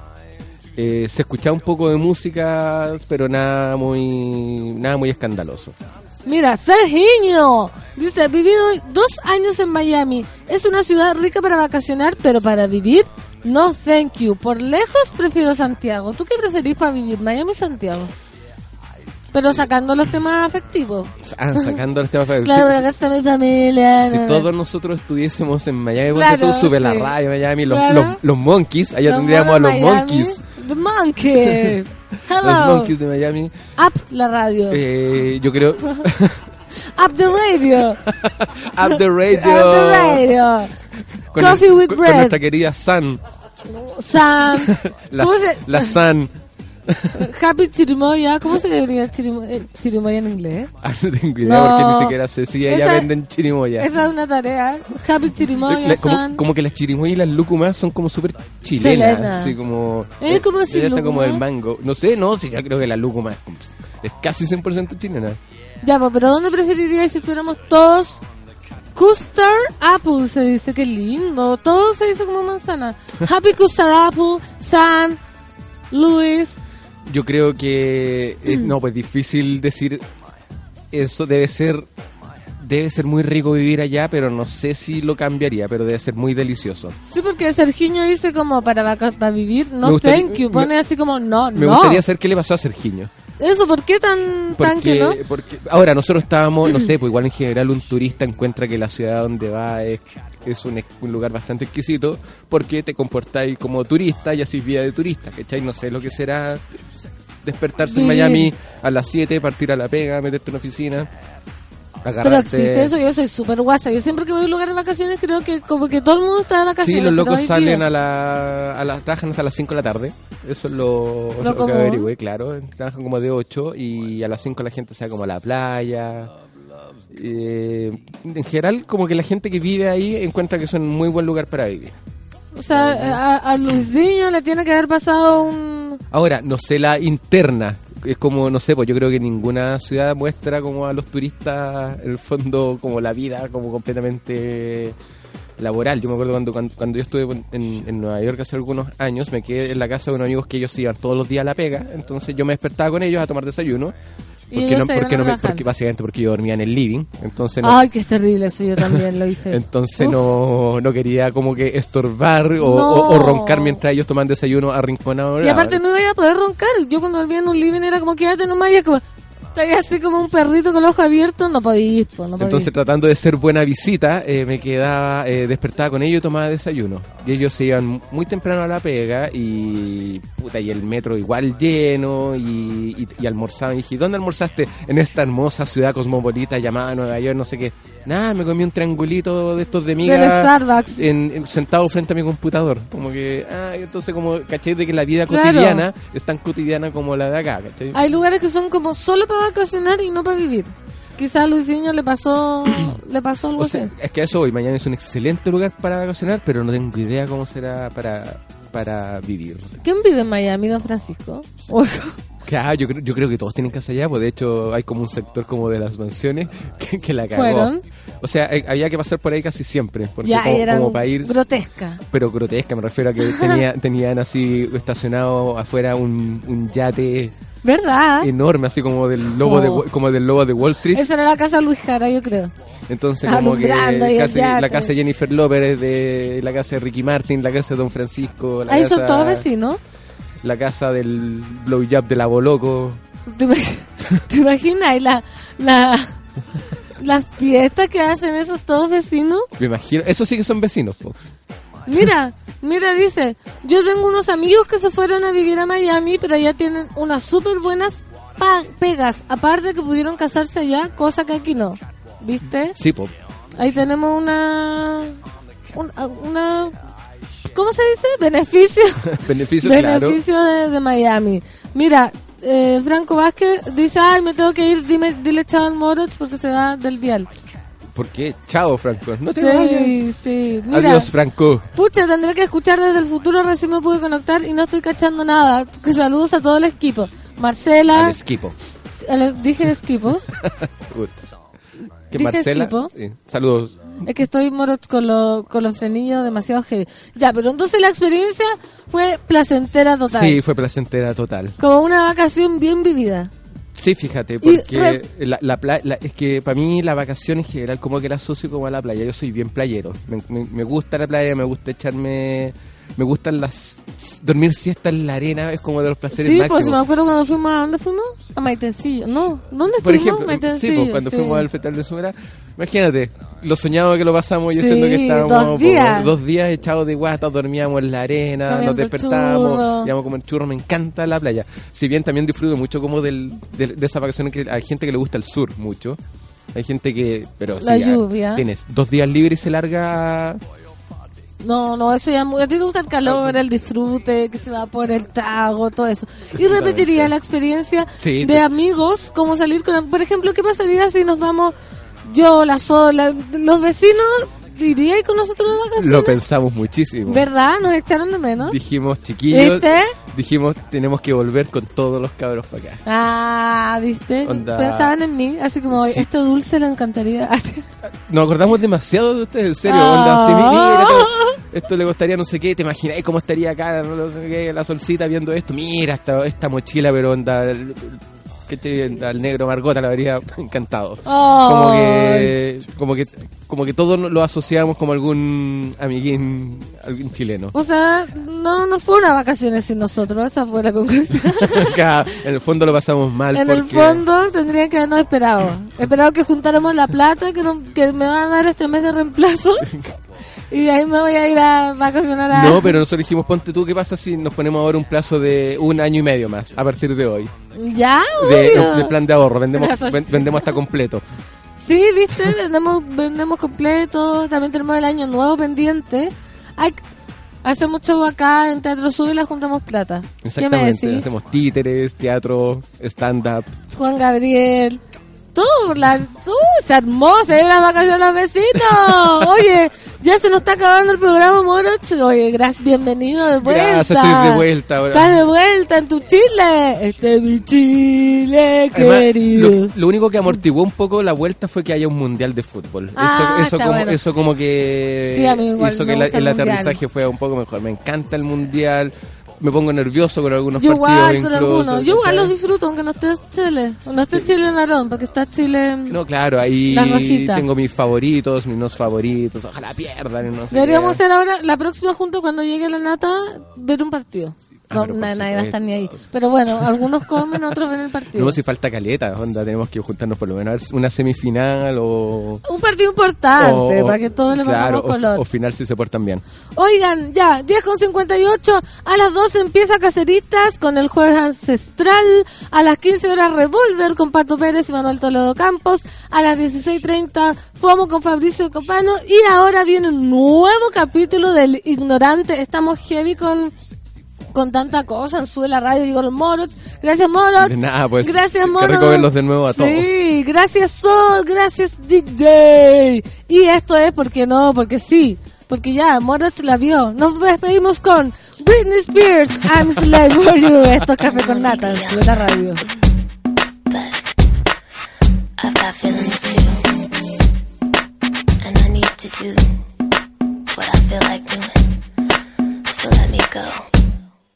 Eh, se escuchaba un poco de música, pero nada muy, nada muy escandaloso. Mira, Serginho Dice, vivido dos años en Miami. Es una ciudad rica para vacacionar, pero para vivir, no thank you. Por lejos prefiero Santiago. ¿Tú qué preferís para vivir, Miami o Santiago? Pero sacando los temas afectivos. Ah, sacando los temas Claro, si, acá está mi familia. si todos nosotros estuviésemos en Miami, Claro, tú sube la sí. radio Miami, los, Claro. los, los monkeys, allá Los tendríamos a los Miami. monkeys. The monkeys. Los Hello. monkeys de Miami. Up la radio. Eh, yo creo. Up the radio. Up the radio. Up the radio. Con Coffee el- with con- bread. Con nuestra querida San. Sam. La, ¿Cómo se- la San. Happy Chirimoya. ¿Cómo se diría chirimo- eh, chirimoya en inglés? Ah, no tengo idea No. porque ni siquiera sé si allá Esa- venden chirimoya. Esa es una tarea. Happy Chirimoya, La- como, San. como que las chirimoyas y las lúcumas son como súper chilenas. Chilena. Así como. Eh, ¿cómo así, está como el mango. No sé, no, sí, yo creo que la lúcuma es, es casi 100% chilena. Ya, pues, pero ¿dónde preferiríais si tuviéramos todos Custard Apple? Se dice, qué lindo. Todo se dice como manzana. Happy Custard Apple, San, Luis. Yo creo que. no, pues difícil decir. Eso debe ser. Debe ser muy rico vivir allá, pero no sé si lo cambiaría, pero debe ser muy delicioso. Sí, porque Sergiño dice como para, vaca- para vivir, no Me gustaría- thank you. me- Pone así como no, Me no. gustaría saber qué le pasó a Sergiño. Eso, ¿por qué tan, tan que Porque, no? porque ahora nosotros estábamos, no sé, pues igual en general un turista encuentra que la ciudad donde va es, es un, un lugar bastante exquisito porque te comportáis como turista y así vida de turista, ¿cachai? No sé lo que será despertarse en. Miami a las 7, partir a la pega, meterte en la oficina, Pero agarrarte... existe eso, yo soy súper guasa. Yo siempre que voy a un lugar de vacaciones creo que como que todo el mundo está de vacaciones. Sí, los pero locos salen a la, a la... Trabajan hasta las 5 de la tarde. Eso es lo, Lo lo que averigüé, claro. Trabajan como de 8 y a las 5 la gente se va como a la playa. Eh, en general, como que la gente que vive ahí encuentra que es un muy buen lugar para vivir. O sea, a, a le tiene que haber pasado un... Ahora, no sé la interna. Es como, no sé, pues yo creo que ninguna ciudad muestra como a los turistas, en el fondo, como la vida, como completamente laboral. Yo me acuerdo cuando, cuando, cuando yo estuve en, en Nueva York hace algunos años, me quedé en la casa de unos amigos que ellos iban todos los días a la pega. Entonces yo me despertaba con ellos a tomar desayuno. Porque, no, porque, no me, porque básicamente porque yo dormía en el living. Entonces no, Ay, que es terrible eso, yo también lo hice. entonces no, no quería como que estorbar o, o- o roncar mientras ellos toman desayuno arrinconados. Y aparte no iba a poder roncar. Yo cuando dormía en un living era como quédate nomás y como... Estaba así como un perrito con los ojos abiertos. No podís, po, no podís. Entonces, tratando de ser buena visita, eh, me quedaba, eh, despertaba con ellos y tomaba desayuno. Y ellos se iban muy temprano a la pega y, puta, y el metro igual lleno y, y, y almorzaban. Y dije, ¿dónde almorzaste? En esta hermosa ciudad cosmopolita llamada Nueva York, no sé qué. Nada, me comí un triangulito de estos de miga. Del Starbucks. En, en- sentado frente a mi computador. Como que, ah, entonces como, caché de que la vida Claro. cotidiana es tan cotidiana como la de acá, ¿cachai? Hay lugares que son como solo para vacacionar y no para vivir. Quizás a Luisinho le pasó, le pasó algo O sea, así. es que a eso hoy mañana es un excelente lugar para vacacionar, pero no tengo idea cómo será para, para vivir. ¿Quién vive en Miami, Don Francisco? Claro, yo, creo- yo creo que todos tienen casa allá, pues de hecho hay como un sector como de las mansiones que, que la cagó. ¿Fueron? O sea, hay- había que pasar por ahí casi siempre, porque ya como, para ir... grotesca. Pero grotesca, me refiero a que tenía, tenían así estacionado afuera un, un yate ¿Verdad? enorme, así como del lobo de. Oh. Como del lobo de Wall Street. Esa era la casa de Luis Jara, yo creo. Entonces, como que casi- la casa de Jennifer López, de la casa de Ricky Martin, la casa de Don Francisco, la Ahí casa, son todos vecinos. la casa del blowjob del aboloco. ¿Te, imag- te imaginas? Y la, la, las fiestas que hacen esos todos vecinos. Me imagino, eso sí que son vecinos. po. Mira, mira, dice, yo tengo unos amigos que se fueron a vivir a Miami, pero ya tienen unas súper buenas pegas. Aparte que pudieron casarse allá, cosa que aquí no. ¿Viste? Sí, po. Ahí tenemos una... Una... una- ¿Cómo se dice? Beneficio. Beneficio, claro. De, de Miami. Mira, eh, Franco Vázquez dice, ay, me tengo que ir, dime, dile chao al Moroch porque se va del vial. ¿Por qué? Chao, Franco. No te vayas. Sí, sí. Mira, Adiós, Franco. pucha, tendré que escuchar desde el futuro, recién me pude conectar y no estoy cachando nada. Saludos a todo el equipo. Marcela, Al esquipo. al- dije equipo. Que Dije Marcela. esquipo. sí. Saludos. es que estoy Moroch con, lo- con los frenillos demasiado heavy. Ya, pero entonces la experiencia fue placentera total. Sí, fue placentera total. Como una vacación bien vivida. Sí, fíjate, porque la, la la- es que para mí la vacación en general como que la asocio como a la playa. Yo soy bien playero. Me, me- me gusta la playa, me gusta echarme... Me gustan las... Dormir siesta en la arena es como de los placeres Sí, máximos. pues me acuerdo cuando fuimos a dónde fuimos? A Maitencillo. No, ¿dónde Por fuimos? ejemplo, sí, pues, cuando sí. fuimos al fetal de Sumera, imagínate, lo soñado que lo pasamos y Sí, siendo que estábamos dos po, días. dos días echados de guata, dormíamos en la arena, nos despertábamos, íbamos a comer churro, me encanta la playa. Si bien también disfruto mucho como del, de, de esa vacación que hay gente que le gusta el sur mucho. Hay gente que, pero La sí, lluvia. tienes dos días libres y se larga No, no, eso ya es muy- a ti te gusta el calor, el disfrute, que se va por el trago, todo eso. Y repetiría la experiencia Sí, de amigos, como salir con, por ejemplo, ¿qué pasaría si nos vamos yo, la sola, los vecinos, iríais con nosotros de vacaciones? lo pensamos muchísimo. ¿Verdad? Nos echaron de menos. Dijimos, chiquillos, ¿Viste? dijimos, tenemos que volver con todos los cabros para acá. Ah, ¿viste? Onda- Pensaban en mí, así como, Sí. este dulce le encantaría. Así. Nos acordamos demasiado de ustedes, en serio. Ah. Onda, así, mira, esto, le gustaría no sé qué, te imagináis cómo estaría acá, no sé qué, la solcita viendo esto. Mira, esta, esta mochila, pero onda, que al negro Margota le habría encantado. Como que, como que, como que todos lo asociamos como algún amiguín, algún chileno. O sea, no, no fue una vacaciones sin nosotros, esa fue la conclusión. En el fondo lo pasamos mal En porque el fondo tendrían que habernos esperado. Esperado que juntáramos la plata que, no- que me van a dar este mes de reemplazo. y de ahí me voy a ir a vacacionar a... No, pero nosotros dijimos, ponte tú, ¿qué pasa si nos ponemos ahora un plazo de un año y medio más, a partir de hoy? Ya, De, obvio. de plan de ahorro, vendemos, ven- vendemos hasta completo. Sí, viste, vendemos, vendemos completo. También tenemos el año nuevo pendiente. Hay, hacemos show acá en Teatro Sur y la juntamos plata. ¿Qué me Exactamente, decís? hacemos títeres, teatro, stand-up. Juan Gabriel. Tú, la, tú, se armó, se dio las vacaciones a los vecinos. Oye, ya se nos está acabando el programa, Moroch. Oye, gracias, bienvenido de vuelta. Gracias, estoy de vuelta ahora. Estás de vuelta en tu Chile. Este es mi Chile, Además, querido. lo, lo único que amortiguó un poco la vuelta fue que haya un mundial de fútbol. Ah, eso, eso, como, bueno. eso como que Sí, a mí igual hizo que la- el, el mundial. aterrizaje fue un poco mejor. Me encanta el mundial. Me pongo nervioso con algunos Yo partidos igual, con algunos. Yo igual los disfruto, aunque no esté Chile. No esté Chile Narón, porque está Chile... No, claro, ahí tengo mis favoritos, mis no favoritos. Ojalá pierdan. y No sé Deberíamos qué. hacer ahora, la próxima junto cuando llegue la nata, ver un partido. Ah, No, nadie va a estar ni ahí. Pero bueno, algunos comen, otros ven el partido. No, si falta caleta, onda, tenemos que juntarnos por lo menos una semifinal o... Un partido importante, o- para que todos le claro, color. o, o final si se portan bien. Oigan, ya, 10 con 58, a las 12 empieza Caceritas con el jueves ancestral, a las 15 horas Revolver con Pato Pérez y Manuel Toledo Campos, a las 16.30 Fomo con Fabricio Copano y ahora viene un nuevo capítulo del Ignorante, estamos heavy con... Con tanta cosa, en Sube la Radio, digo Moros. Gracias, Moros. De nada, pues, Gracias, verlos de nuevo a todos. Sí, gracias, Sol. Gracias, DJ. Y esto es porque no, porque sí. Porque ya, Moros la vio. Nos despedimos con Britney Spears, I'm Slave for You. Esto es Café con Nata, en Sube la Radio. I've got feelings too. And I need to do what I feel like doing. So let me go